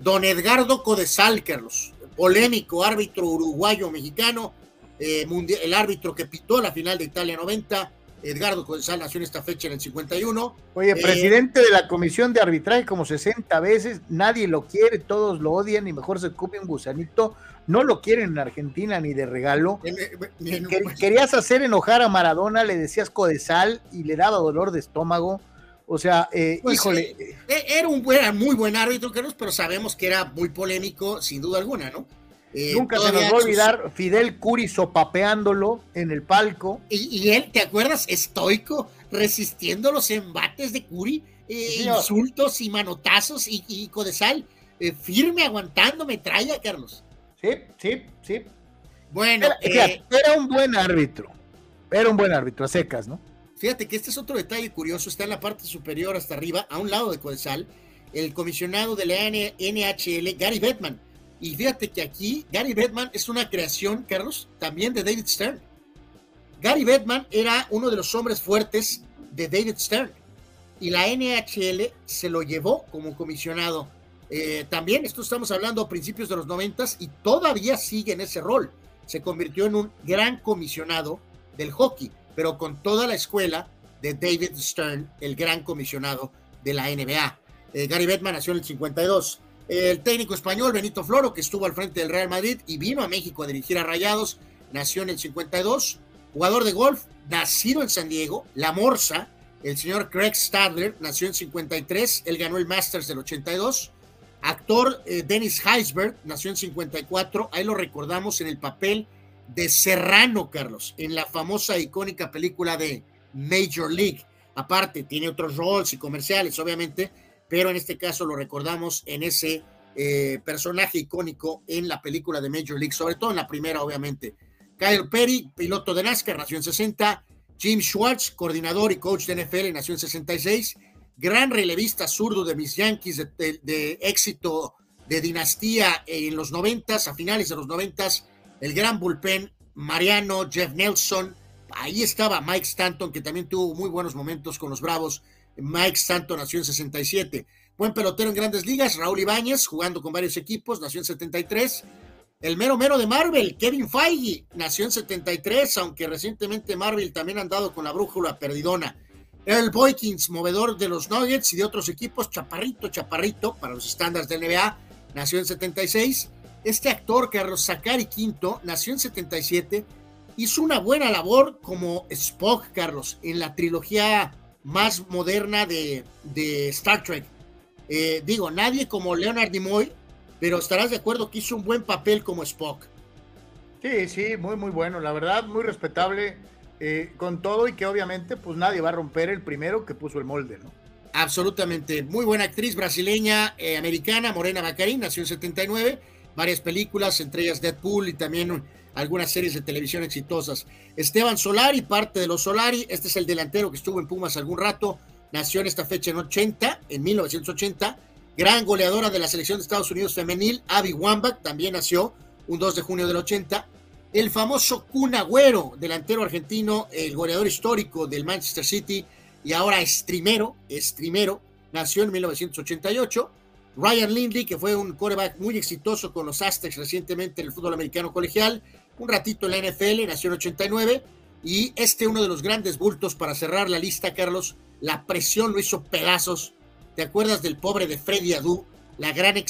Don Edgardo Codesal, Carlos, polémico árbitro uruguayo-mexicano, eh, el árbitro que pitó la final de Italia 90, Edgardo Codesal nació en esta fecha en el 51. Oye, eh, presidente de la comisión de arbitraje como 60 veces, nadie lo quiere, todos lo odian y mejor se ocupe un gusanito. No lo quieren en Argentina ni de regalo. Querías hacer enojar a Maradona, le decías Codesal y le daba dolor de estómago. O sea, eh, pues, híjole. era un buen, muy buen árbitro, Carlos, pero sabemos que era muy polémico, sin duda alguna, ¿no? Eh, Nunca se nos va a olvidar Fidel Curi sopapeándolo en el palco. Y, él, ¿te acuerdas? Estoico, resistiendo los embates de Curi, eh, insultos y manotazos y, y Codesal, eh, firme, aguantando metralla, Carlos. Sí, sí, sí. Bueno, era, era un buen árbitro. Era un buen árbitro, a secas, ¿no? Fíjate que este es otro detalle curioso, está en la parte superior hasta arriba, a un lado de Codesal, el comisionado de la NHL, Gary Bettman y fíjate que aquí Gary Bettman es una creación, Carlos, también de David Stern. Gary Bettman era uno de los hombres fuertes de David Stern y la NHL se lo llevó como comisionado. Eh, también, esto estamos hablando a principios de los noventas y todavía sigue en ese rol. Se convirtió en un gran comisionado del hockey, pero con toda la escuela de David Stern, el gran comisionado de la NBA. Eh, Gary Bettman nació en el 52 el técnico español Benito Floro, que estuvo al frente del Real Madrid y vino a México a dirigir a Rayados, nació en el 52. Jugador de golf, nacido en San Diego, La Morsa, el señor Craig Stadler, nació en 53, él ganó el Masters del 82. Actor eh, Dennis Heisberg, nació en 54, ahí lo recordamos en el papel de Serrano, Carlos, en la famosa icónica película de Major League. Aparte, tiene otros roles y comerciales, obviamente, pero en este caso lo recordamos en ese eh, personaje icónico en la película de Major League, sobre todo en la primera, obviamente. Kyle Perry, piloto de NASCAR, nació en 60. Jim Schwartz, coordinador y coach de NFL, nació en 66. Gran relevista zurdo de mis Yankees de, éxito de dinastía en los 90, a finales de los 90, el gran bullpen, Mariano, Jeff Nelson, ahí estaba Mike Stanton, que también tuvo muy buenos momentos con los Bravos Mike Stanton nació en 67. Buen pelotero en grandes ligas, Raúl Ibáñez, jugando con varios equipos, nació en 73. El mero mero de Marvel, Kevin Feige, nació en 73, aunque recientemente Marvel también ha andado con la brújula perdidona. Earl Boykins, movedor de los Nuggets y de otros equipos, chaparrito, chaparrito, para los estándares de NBA, nació en 76. Este actor, Carlos Zacari Quinto, nació en 77, hizo una buena labor como Spock, Carlos, en la trilogía más moderna de, Star Trek. Eh, digo, nadie como Leonard Nimoy, pero estarás de acuerdo que hizo un buen papel como Spock. Sí, sí, muy, muy bueno, la verdad, muy respetable eh, con todo y que obviamente pues nadie va a romper el primero que puso el molde, ¿no? Absolutamente, muy buena actriz brasileña, eh, americana, Morena Bacarín, nació en 79, varias películas, entre ellas Deadpool y también algunas series de televisión exitosas. Esteban Solari, parte de los Solari, este es el delantero que estuvo en Pumas algún rato, nació en esta fecha en 80, en 1980, gran goleadora de la selección de Estados Unidos femenil, Abby Wambach, también nació un 2 de junio del 80, el famoso Kun Agüero, delantero argentino, el goleador histórico del Manchester City y ahora estrimero, estrimero, nació en 1988, Ryan Lindley, que fue un quarterback muy exitoso con los Aztecs recientemente en el fútbol americano colegial, un ratito en la NFL, nació en 89, y este uno de los grandes bultos para cerrar la lista, Carlos, la presión lo hizo pedazos. ¿Te acuerdas del pobre de Freddy Adu, la gran eh,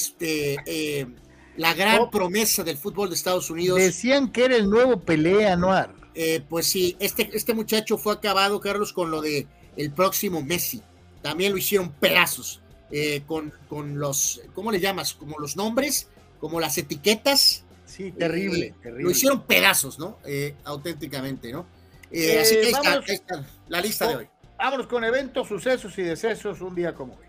eh, la gran Oh. promesa del fútbol de Estados Unidos. Decían que era el nuevo Pelé Anuar. Eh, pues sí, este, este muchacho fue acabado, Carlos, con lo de el próximo Messi. También lo hicieron pedazos. eh, con, con los, ¿cómo le llamas? Como los nombres, como las etiquetas. Sí, terrible, Eh, terrible. Lo hicieron pedazos, ¿no? Eh, auténticamente, ¿no? Eh, Eh, así que ahí está, vámonos. ahí está la lista de hoy. Vámonos con eventos, sucesos y decesos un día como hoy.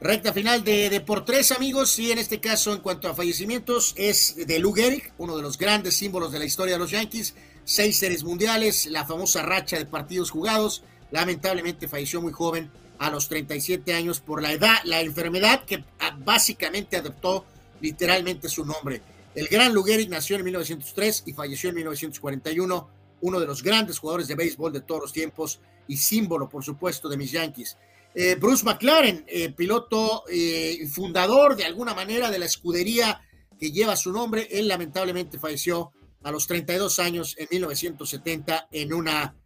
Recta final de, de por tres, amigos, y en este caso, en cuanto a fallecimientos, es de Lou Gehrig, uno de los grandes símbolos de la historia de los Yankees, seis series mundiales, la famosa racha de partidos jugados, lamentablemente falleció muy joven, a los 37 años, por la edad, la enfermedad que ah, básicamente adoptó literalmente su nombre. El gran Lou Gehrig nació en 1903 y falleció en 1941, uno de los grandes jugadores de béisbol de todos los tiempos y símbolo, por supuesto, de mis Yankees. Eh, Bruce McLaren, eh, piloto eh, fundador de alguna manera de la escudería que lleva su nombre, él lamentablemente falleció a los 32 años en 1970 en una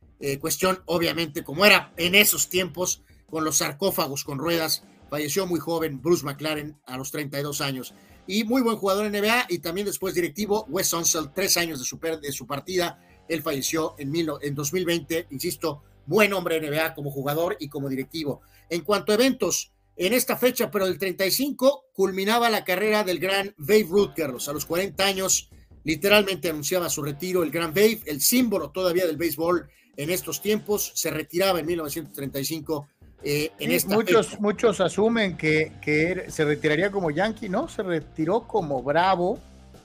cuestión, obviamente, como era en esos tiempos, con los sarcófagos con ruedas, falleció muy joven Bruce McLaren a los 32 años. Y muy buen jugador en NBA y también después directivo, Wes Unseld, tres años de su, de su partida, él falleció en, mil, en 2020, insisto, buen hombre NBA como jugador y como directivo. En cuanto a eventos, en esta fecha, pero del 35, culminaba la carrera del gran Babe Ruth, Carlos. A los 40 años, literalmente anunciaba su retiro. El gran Babe, el símbolo todavía del béisbol en estos tiempos, se retiraba en 1935. Eh, en Sí, esta muchos, fecha. muchos asumen que, se retiraría como Yankee, ¿no? Se retiró como Bravo.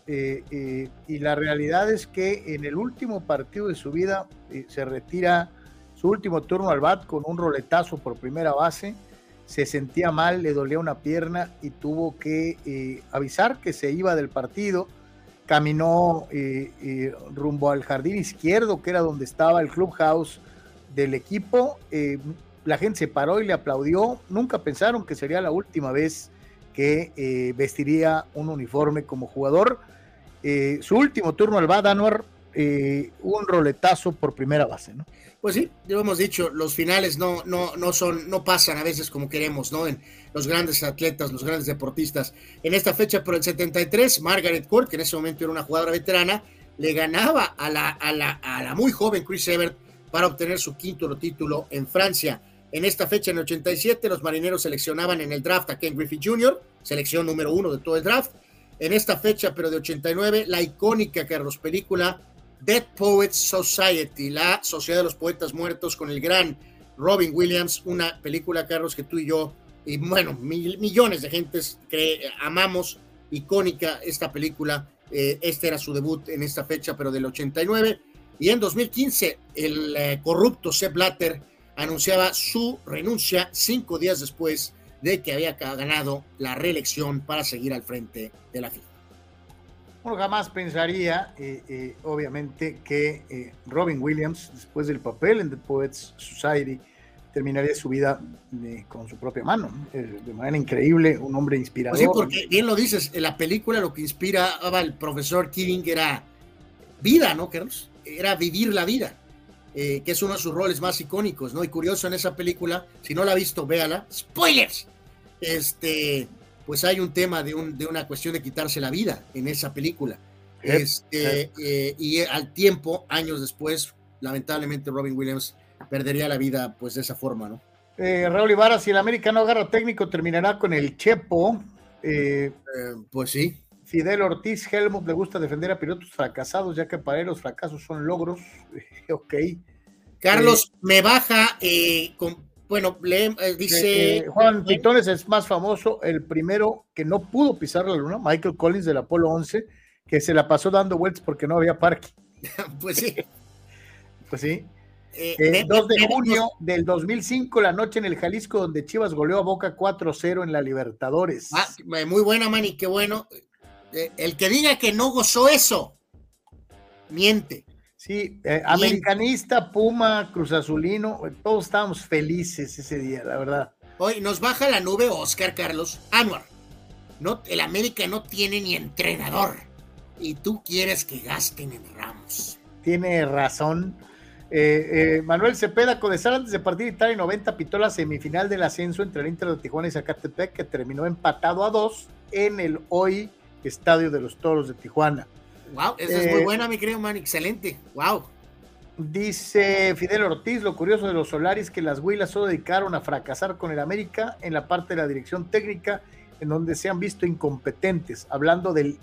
eh, eh, y la realidad es que en el último partido de su vida se retira su último turno al bat con un roletazo por primera base. Se sentía mal, le dolía una pierna y tuvo que avisar que se iba del partido. Caminó rumbo al jardín izquierdo, que era donde estaba el clubhouse del equipo. La gente se paró y le aplaudió. Nunca pensaron que sería la última vez que eh, vestiría un uniforme como jugador. Eh, su último turno al bat, Anwar, eh, un roletazo por primera base, ¿no? Pues sí, ya lo hemos dicho, los finales no, no, no son, no pasan a veces como queremos, ¿no? En los grandes atletas, los grandes deportistas. En esta fecha, por el 73, Margaret Court, que en ese momento era una jugadora veterana, le ganaba a la, a la, a la muy joven Chris Evert para obtener su quinto título en Francia. En esta fecha, en el 87, los marineros seleccionaban en el draft a Ken Griffey Jr., selección número uno de todo el draft. En esta fecha, pero de 89, la icónica Carlos película Dead Poets Society, la Sociedad de los Poetas Muertos con el gran Robin Williams, una película, Carlos, que tú y yo, y bueno, mil- millones de gentes que amamos, icónica esta película. Eh, este era su debut en esta fecha, pero del 89. Y en 2015, el eh, corrupto Sepp Blatter anunciaba su renuncia cinco días después de que había ganado la reelección para seguir al frente de la FIFA. Uno jamás pensaría, eh, eh, obviamente, que eh, Robin Williams, después del papel en The Poets Society, terminaría su vida eh, con su propia mano, ¿no? Eh, de manera increíble, un hombre inspirador. Pues sí, porque bien lo dices, en la película lo que inspiraba al profesor Keating era vida, ¿no, Carlos? Era vivir la vida, eh, que es uno de sus roles más icónicos, ¿no? Y curioso en esa película, si no la ha visto, véala. ¡Spoilers! Este, pues hay un tema de, un, de una cuestión de quitarse la vida en esa película. Este, eh, y al tiempo, años después, lamentablemente Robin Williams perdería la vida pues de esa forma, ¿no? Eh, Raúl Ibarra, si el América no agarra técnico, terminará con el Chepo. Eh, pues sí, Fidel Ortiz Helmut le gusta defender a pilotos fracasados, ya que para él los fracasos son logros. ok. Carlos me baja, eh, con, bueno, le, eh, dice... Eh, Juan Pitones es más famoso, el primero que no pudo pisar la luna, Michael Collins del Apolo 11, que se la pasó dando vueltas porque no había parque. pues sí. Pues sí. eh, Eh, de- 2 de junio del 2005, la noche en el Jalisco, donde Chivas goleó a Boca 4-0 en la Libertadores. Ah, eh, muy buena, Manny, qué bueno. Eh, el que diga que no gozó eso, miente. Sí, eh, americanista, Puma, Cruz Azulino, eh, todos estábamos felices ese día, la verdad. Hoy nos baja la nube Oscar Carlos Anuar. No, el América no tiene ni entrenador. Y tú quieres que gasten en Ramos. Tiene razón. Eh, eh, Manuel Cepeda Codesal antes de partir Italia 90 pitó la semifinal del ascenso entre el Inter de Tijuana y Zacatepec que terminó empatado a dos en el hoy Estadio de los Toros de Tijuana. Wow, esa es Eh, muy buena, mi querido man, excelente. Wow. Dice Fidel Ortiz, lo curioso de los Solaris que las Huilas solo dedicaron a fracasar con el América en la parte de la dirección técnica, en donde se han visto incompetentes, hablando del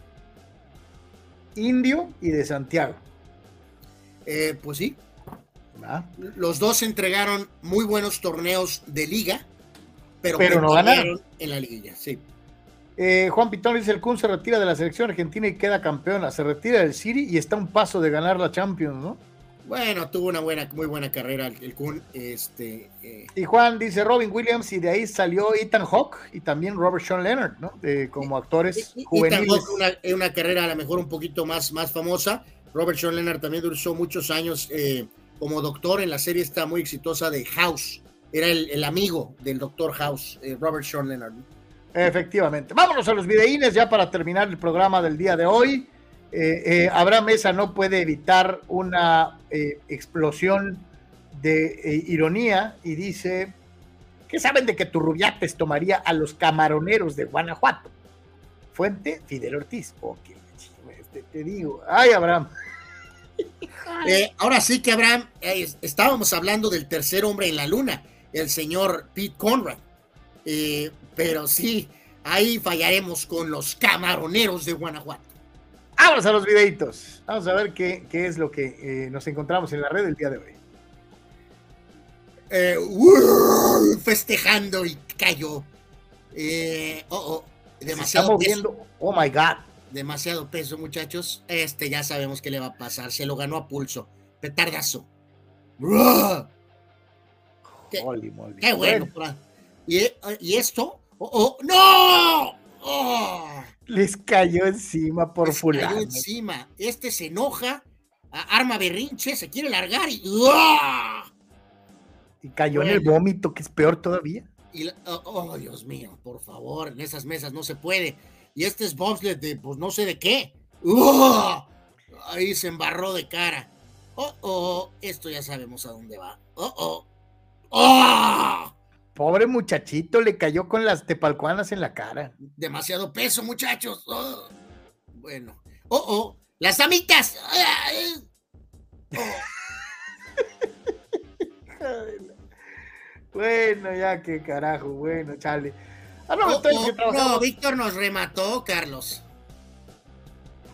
Indio y de Santiago. Eh, pues sí, ¿verdad? los dos entregaron muy buenos torneos de liga, pero, no ganaron. en la liguilla, sí. Eh, Juan Pitón dice, el Kun se retira de la selección argentina y queda campeona, se retira del City y está a un paso de ganar la Champions, ¿no? Bueno, tuvo una buena, muy buena carrera el, el Kun. Este, eh, Y Juan dice Robin Williams y de ahí salió Ethan Hawke y también Robert Sean Leonard, ¿no? Como actores y- y juveniles. tampoco una, una carrera a lo mejor un poquito más, más famosa. Robert Sean Leonard también duró muchos años eh, como doctor en la serie está muy exitosa de House. Era el, el amigo del doctor House, eh, Robert Sean Leonard. Efectivamente. Vámonos a los videínes ya para terminar el programa del día de hoy. Eh, eh, Abraham Mesa no puede evitar una eh, explosión de ironía y dice, ¿qué saben de que Turrubiates tomaría a los camaroneros de Guanajuato? Fuente, Fidel Ortiz. Ok, este, te digo. Ay, Abraham. Ahora sí que Abraham, es- estábamos hablando del tercer hombre en la luna, el señor Pete Conrad. Pero sí, ahí fallaremos con los camaroneros de Guanajuato. Vámonos a los videitos. Vamos a ver qué, qué es lo que eh, nos encontramos en la red el día de hoy. Eh, ¡uh! festejando y cayó. Eh, oh, oh, demasiado peso, moviendo. Oh my God. demasiado peso, muchachos. Este ya sabemos qué le va a pasar. Se lo ganó a pulso. Petardazo. ¿Qué? Qué bueno. ¿Y, eh, y esto? Oh, oh, ¡No! ¡Oh! Les cayó encima por Les cayó fulano. encima. Este se enoja, arma berrinche, se quiere largar y. ¡Uah! Y cayó en el vómito, que es peor todavía. Y la- oh, oh, Dios mío, por favor, en esas mesas no se puede. Y este es bobsled de, pues no sé de qué. ¡Uah! Ahí se embarró de cara. Oh, oh, esto ya sabemos a dónde va. Oh, oh. ¡Oh! Pobre muchachito, le cayó con las tepalcuanas en la cara. Demasiado peso, muchachos. Oh. Bueno. Oh, oh. Las amitas. Oh. Bueno, ya qué carajo, bueno, chale. Ah, no, Oh, estoy que no, Víctor nos remató, Carlos.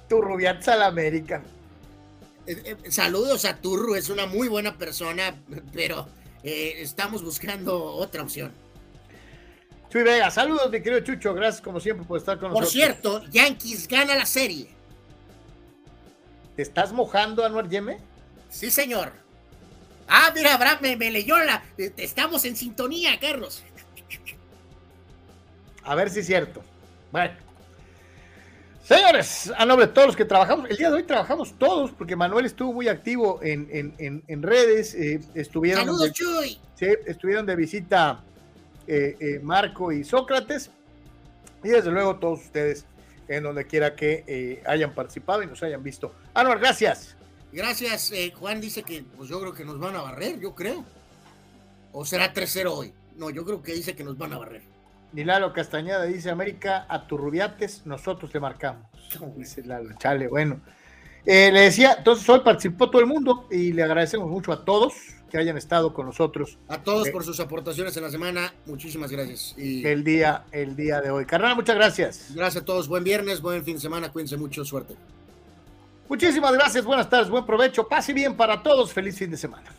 tu rubiates a la América. Eh, eh, saludos a Turru, es una muy buena persona, pero eh, estamos buscando otra opción. Chuy Vega, saludos, mi querido Chucho. Gracias, como siempre, por estar con Por nosotros. cierto, Yankees gana la serie. ¿Te estás mojando, Anuar Yeme? Sí, señor. Ah, mira, Abraham me, me leyó la. eh, Estamos en sintonía, Carlos. A ver si es cierto. Bueno. Señores, a nombre de todos los que trabajamos, el día de hoy trabajamos todos, porque Manuel estuvo muy activo en, en- en- en redes, eh, estuvieron, Saludos, de, Chuy. sí, estuvieron de visita eh, eh, Marco y Sócrates, y desde luego todos ustedes, en donde quiera que hayan participado y nos hayan visto. Anuar, gracias. Gracias, Juan dice que pues yo creo que nos van a barrer, yo creo. ¿O será 3-0 hoy? No, yo creo que dice que nos van a barrer. Ni Lalo Castañeda dice América a Turrubiates, nosotros le marcamos. Dice Lalo, chale, bueno. Eh, le decía, entonces hoy participó todo el mundo y le agradecemos mucho a todos que hayan estado con nosotros A todos Eh. por sus aportaciones en la semana, muchísimas gracias. Y el día, el día de hoy. Carnal, muchas gracias. gracias a todos, buen viernes, buen fin de semana, cuídense mucho, suerte. Muchísimas gracias, buenas tardes, buen provecho, pase bien para todos, feliz fin de semana.